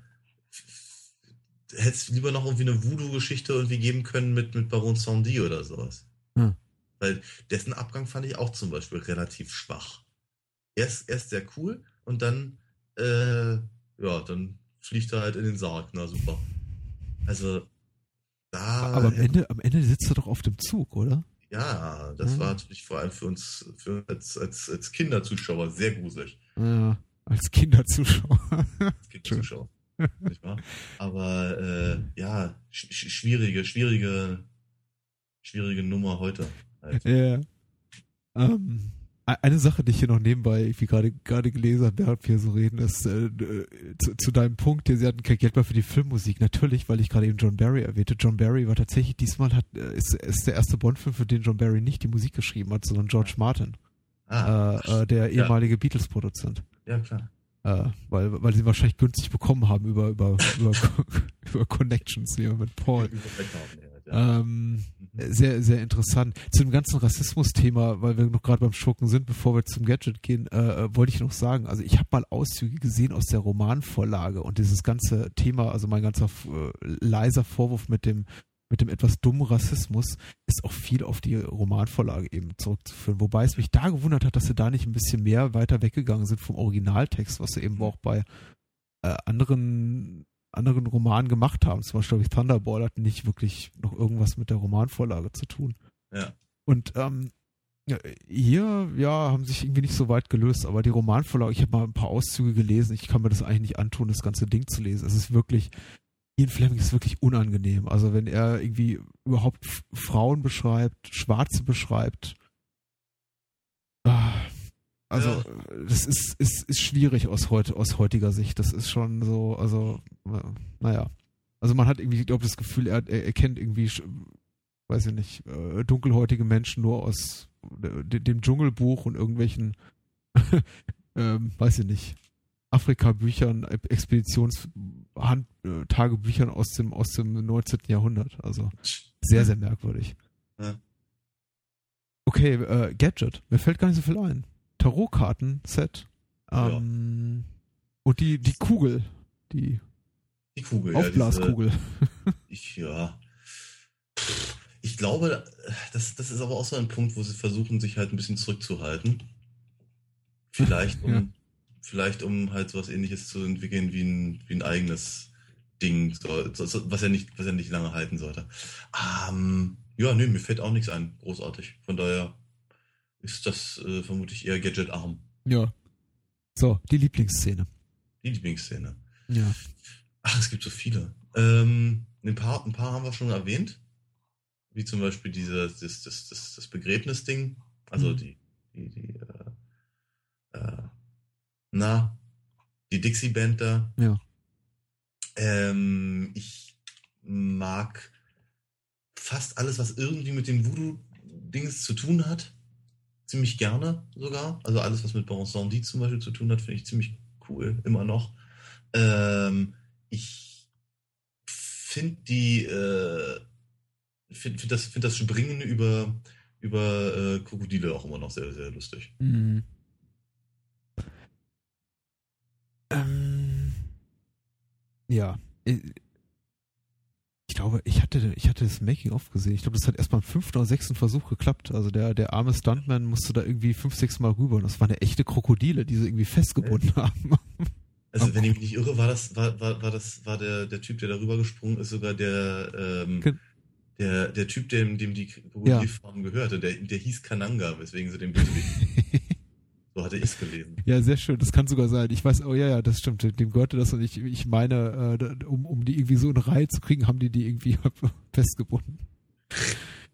hätte es lieber noch irgendwie eine Voodoo-Geschichte irgendwie geben können mit, mit Baron Sandy oder sowas. Hm. Weil dessen Abgang fand ich auch zum Beispiel relativ schwach. Er ist, er ist sehr cool und dann äh, ja, dann fliegt er halt in den Sarg. Na super. Also, da. Aber am Ende, am Ende sitzt er doch auf dem Zug, oder? Ja, das ja. war natürlich vor allem für uns, für als, als, als Kinderzuschauer sehr gruselig. Ja, als Kinderzuschauer. als Kinderzuschauer. nicht wahr? Aber äh, ja, sch schwierige, schwierige, schwierige Nummer heute. Halt. Ja. Ähm, eine Sache, die ich hier noch nebenbei, wie gerade gerade gelesen habe, während wir so reden, ist äh, zu, zu, deinem Punkt, sie hatten kein Geld mehr für die Filmmusik. Natürlich, weil ich gerade eben John Barry erwähnte. John Barry war tatsächlich diesmal hat äh, ist, ist der erste Bond-Film, für den John Barry nicht die Musik geschrieben hat, sondern George Martin, ah, äh, äh, der ehemalige ja. Beatles-Produzent. Ja klar. Äh, weil, weil sie wahrscheinlich günstig bekommen haben über über über, über Connections wie mit Paul. Ähm, mhm. sehr, sehr interessant. Zu dem ganzen Rassismus-Thema, weil wir noch gerade beim Schurken sind, bevor wir zum Gadget gehen, äh, äh, wollte ich noch sagen, also ich habe mal Auszüge gesehen aus der Romanvorlage und dieses ganze Thema, also mein ganzer äh, leiser Vorwurf mit dem mit dem etwas dummen Rassismus ist auch viel auf die Romanvorlage eben zurückzuführen. Wobei es mich da gewundert hat, dass sie da nicht ein bisschen mehr weiter weggegangen sind vom Originaltext, was sie eben auch bei äh, anderen anderen Romanen gemacht haben. Zum Beispiel, glaube ich, Thunderball hat nicht wirklich noch irgendwas mit der Romanvorlage zu tun. Ja. Und ähm, hier, ja, haben sich irgendwie nicht so weit gelöst, aber die Romanvorlage, ich habe mal ein paar Auszüge gelesen, ich kann mir das eigentlich nicht antun, das ganze Ding zu lesen. Es ist wirklich, Ian Fleming ist wirklich unangenehm. Also wenn er irgendwie überhaupt Frauen beschreibt, Schwarze beschreibt, ah, also ja. das ist, ist, ist schwierig aus, heut, aus heutiger Sicht. Das ist schon so, also, naja. Also man hat irgendwie, ich glaube, das Gefühl, er, er, kennt irgendwie, weiß ich nicht, äh, dunkelhäutige Menschen nur aus dem Dschungelbuch und irgendwelchen, ähm, weiß ich nicht, Afrika-Büchern, Expeditions-Tagebüchern aus dem, aus dem 19. Jahrhundert. Also sehr, sehr merkwürdig. Ja. Okay, äh, Gadget. Mir fällt gar nicht so viel ein. Tarotkarten-Set. Ähm, ja. Und die, die Kugel. Die, die Kugel. Aufblaskugel. Ja, ich, ja. Ich glaube, das, das ist aber auch so ein Punkt, wo sie versuchen, sich halt ein bisschen zurückzuhalten. Vielleicht um, ja. vielleicht um halt so was ähnliches zu entwickeln wie ein, wie ein eigenes Ding, so, was er nicht, was er nicht lange halten sollte. Ähm, ja, nö, mir fällt auch nichts ein, großartig. Von daher ist das äh, vermutlich eher Gadget-arm. Ja. So, die Lieblingsszene. Die Lieblingsszene. Ja. Ach, es gibt so viele. Ähm, ein, paar, ein paar haben wir schon erwähnt. Wie zum Beispiel dieses, das, das, das, das Begräbnisding. Also mhm. die, die, die äh, äh, na, die Dixie-Band da. Ja. Ähm, ich mag fast alles, was irgendwie mit dem Voodoo-Dings zu tun hat. Ziemlich gerne sogar. Also alles, was mit Bon Sandy zum Beispiel zu tun hat, finde ich ziemlich cool, immer noch. Ähm, ich finde die, äh, finde find das, find das Springen über, über äh, Krokodile auch immer noch sehr, sehr lustig. Mhm. Ähm, ja. Ich glaube, ich hatte, ich hatte das Making-of gesehen. Ich glaube, das hat erst beim fünften oder sechsten Versuch geklappt. Also der, der arme Stuntman musste da irgendwie fünf, sechs Mal rüber. Und das waren ja echte Krokodile, die sie irgendwie festgebunden äh. haben. Also wenn ich mich nicht irre, war das, war, war, war das, war der, der Typ, der darüber gesprungen ist, sogar der, ähm, der, der Typ, dem, dem die Krokodilfarm ja. gehörte, der, der hieß Kananga, weswegen sie den Bösewicht hatte ich es gelesen. Ja, sehr schön. Das kann sogar sein. Ich weiß, oh ja, ja, das stimmt. Dem gehörte das und ich, ich meine, äh, um, um die irgendwie so in Reihe zu kriegen, haben die die irgendwie festgebunden.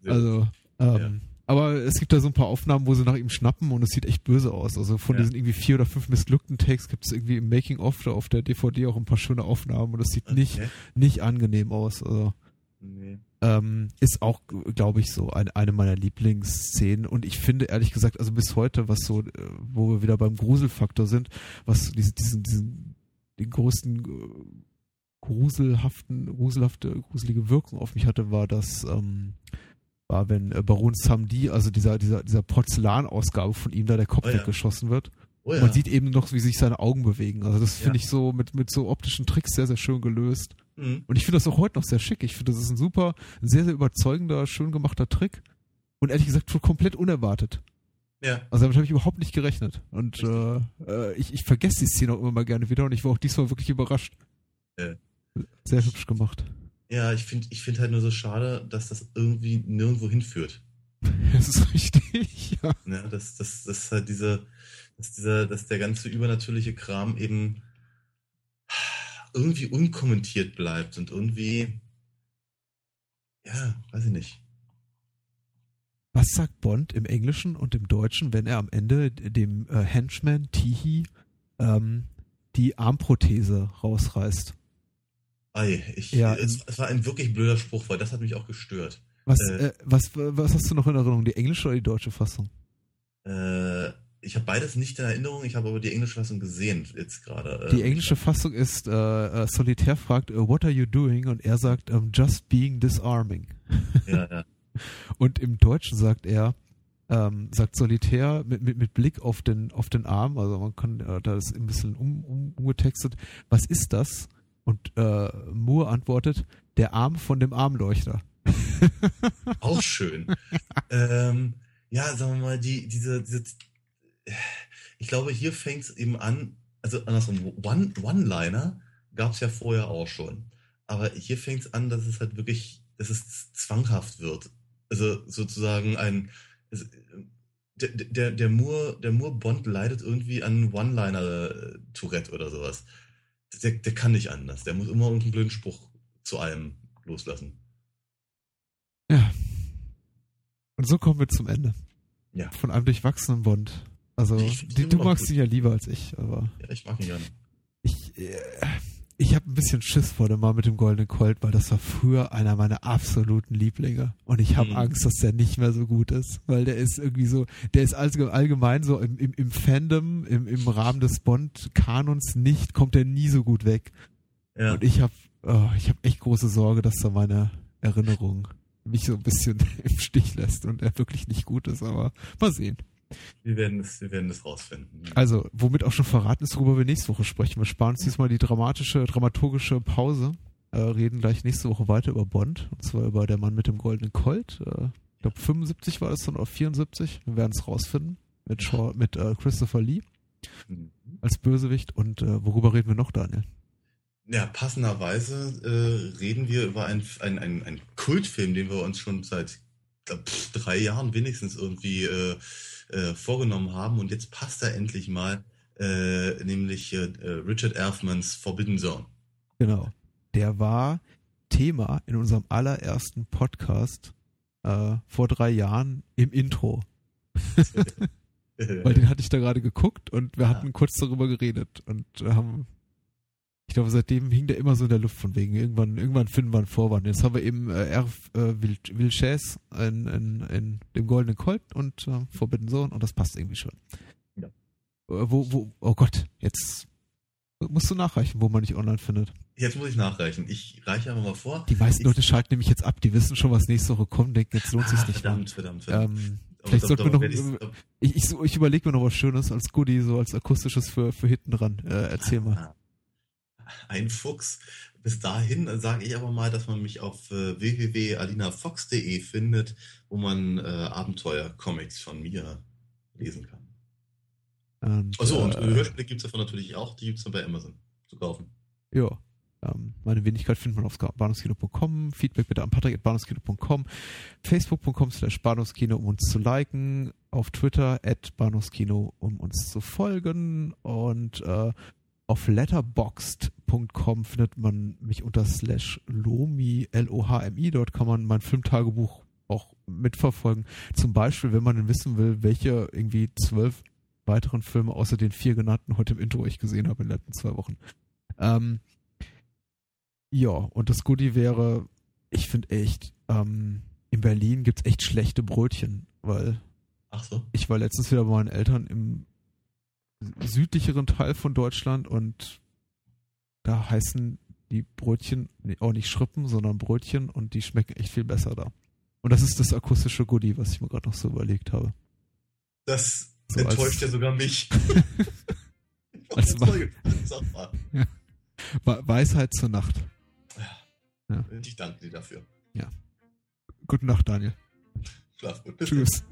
Also, ähm, ja. aber es gibt da so ein paar Aufnahmen, wo sie nach ihm schnappen und es sieht echt böse aus. Also von ja. diesen irgendwie vier oder fünf missglückten Takes gibt es irgendwie im Making-of auf der DVD auch ein paar schöne Aufnahmen und es sieht okay. nicht, nicht angenehm aus. Also. Nee. Ähm, ist auch, glaube ich, so ein, eine meiner Lieblingsszenen. Und ich finde, ehrlich gesagt, also bis heute, was so, äh, wo wir wieder beim Gruselfaktor sind, was diese, diesen, diesen, den größten äh, gruselhaften, gruselhafte, gruselige Wirkung auf mich hatte, war das, ähm, war, wenn äh, Baron Samdi, also dieser, dieser, dieser Porzellanausgabe von ihm, da der Kopf oh ja. weggeschossen wird. Oh ja. Man sieht eben noch, wie sich seine Augen bewegen. Also das finde ja. ich so mit, mit so optischen Tricks sehr, sehr schön gelöst. Mhm. Und ich finde das auch heute noch sehr schick. Ich finde, das ist ein super, sehr, sehr überzeugender, schön gemachter Trick. Und ehrlich gesagt, komplett unerwartet. Ja. Also damit habe ich überhaupt nicht gerechnet. Und äh, äh, ich, ich vergesse die Szene auch immer mal gerne wieder und ich war auch diesmal wirklich überrascht. Ja. Sehr hübsch gemacht. Ja, ich finde ich find halt nur so schade, dass das irgendwie nirgendwo hinführt. Das ist richtig, ja. ja dass, dass, dass halt diese, dass dieser, dass der ganze übernatürliche Kram eben irgendwie unkommentiert bleibt und irgendwie, ja, weiß ich nicht. Was sagt Bond im Englischen und im Deutschen, wenn er am Ende dem äh, Henchman Tihi ähm, die Armprothese rausreißt? Ei, ich, ja, es, es, war ein wirklich blöder Spruch, weil das hat mich auch gestört. Was, äh, äh, was, was hast du noch in Erinnerung, die englische oder die deutsche Fassung? Äh, ich habe beides nicht in Erinnerung, ich habe aber die englische Fassung gesehen jetzt gerade. Die ähm, englische Fassung ist, äh, äh, Solitär fragt, uh, what are you doing? Und er sagt, um, just being disarming. Ja, ja. Und im Deutschen sagt er, ähm, sagt Solitär mit, mit, mit Blick auf den, auf den Arm, also man kann äh, da ist ein bisschen um, um, umgetextet, was ist das? Und äh, Moore antwortet, der Arm von dem Armleuchter. Auch schön. ähm, ja, sagen wir mal, die, diese, diese ich glaube, hier fängt es eben an, also andersrum, One-Liner gab es ja vorher auch schon. Aber hier fängt es an, dass es halt wirklich, dass es zwanghaft wird. Also sozusagen ein, der, der, der Moore, der Moore Bond leidet irgendwie an One-Liner-Tourette oder sowas. Der, der kann nicht anders. Der muss immer irgendeinen blöden Spruch zu allem loslassen. Ja. Und so kommen wir zum Ende. Ja. Von einem durchwachsenen Bond. Also, die, du magst ihn ja lieber als ich, aber. Ja, ich mag ihn gerne. Ich, äh, ich habe ein bisschen Schiss vor dem Mal mit dem Goldenen Colt, weil das war früher einer meiner absoluten Lieblinge. Und ich habe mhm. Angst, dass der nicht mehr so gut ist, weil der ist irgendwie so, der ist allgemein so im, im, im Fandom, im, im Rahmen des Bond-Kanons nicht, kommt er nie so gut weg. Ja. Und ich habe oh, ich hab echt große Sorge, dass da meine Erinnerung mich so ein bisschen im Stich lässt und er wirklich nicht gut ist, aber mal sehen. Wir werden es, wir werden es rausfinden. Also, womit auch schon verraten ist, worüber wir nächste Woche sprechen. Wir sparen uns diesmal die dramatische, dramaturgische Pause. Äh, reden gleich nächste Woche weiter über Bond. Und zwar über der Mann mit dem goldenen Colt. Äh, ich glaube 75 war das dann oder 74. Wir werden es rausfinden. Mit, Shaw, mit äh, Christopher Lee mhm. als Bösewicht. Und äh, worüber reden wir noch, Daniel? Ja, passenderweise äh, reden wir über einen ein, ein Kultfilm, den wir uns schon seit glaub, drei Jahren wenigstens irgendwie äh, äh, vorgenommen haben und jetzt passt er endlich mal, äh, nämlich äh, Richard Elfmans Forbidden Zone. Genau. Der war Thema in unserem allerersten Podcast äh, vor drei Jahren im Intro. Weil den hatte ich da gerade geguckt und wir hatten kurz darüber geredet und haben Ich glaube, seitdem hing der immer so in der Luft von wegen. Irgendwann, irgendwann finden wir einen Vorwand. Jetzt haben wir eben äh, R. Äh, Vilches in, in, in dem Goldenen Colt und äh, Forbidden Zone und das passt irgendwie schon. Ja. Äh, wo, wo, oh Gott, jetzt musst du nachreichen, wo man dich online findet. Jetzt muss ich nachreichen. Ich reiche einfach mal vor. Die meisten ich Leute schalten nämlich jetzt ab. Die wissen schon, was nächste Woche kommt. Denken, jetzt lohnt ah, sich nicht verdammt, mehr. Verdammt, verdammt, ähm, Vielleicht sollten wir noch. Ich, ich, ich überlege mir noch was Schönes als Goodie, so als akustisches für, für hinten dran. Äh, erzähl mal. Ein Fuchs. Bis dahin sage ich aber mal, dass man mich auf äh, www.alinafox.de findet, wo man äh, Abenteuer-Comics von mir lesen kann. Und, Achso, und äh, Hörspiele gibt es davon natürlich auch, die gibt es dann bei Amazon zu kaufen. Ja. Ähm, meine Wenigkeit findet man auf bahnhofskino.com, Feedback bitte an patrick.bahnhofskino.com, facebook.com slash bahnhofskino, um uns zu liken, auf Twitter at bahnhofskino, um uns zu folgen und äh, auf letterboxd.com findet man mich unter slash lomi, L-O-H-M-I, dort kann man mein Filmtagebuch auch mitverfolgen. Zum Beispiel, wenn man dann wissen will, welche irgendwie zwölf weiteren Filme außer den vier genannten heute im Intro ich gesehen habe in den letzten zwei Wochen. Ähm, ja, und das Goodie wäre, ich finde echt, ähm, in Berlin gibt es echt schlechte Brötchen, weil so. ich war letztens wieder bei meinen Eltern im südlicheren Teil von Deutschland und da heißen die Brötchen auch nicht Schrippen, sondern Brötchen und die schmecken echt viel besser da. Und das ist das akustische Goodie, was ich mir gerade noch so überlegt habe. Das so enttäuscht ja sogar mich. als ja. Weisheit zur Nacht. Ja. Ich danke dir dafür. Ja. Gute Nacht, Daniel. Schlaf gut. Tschüss.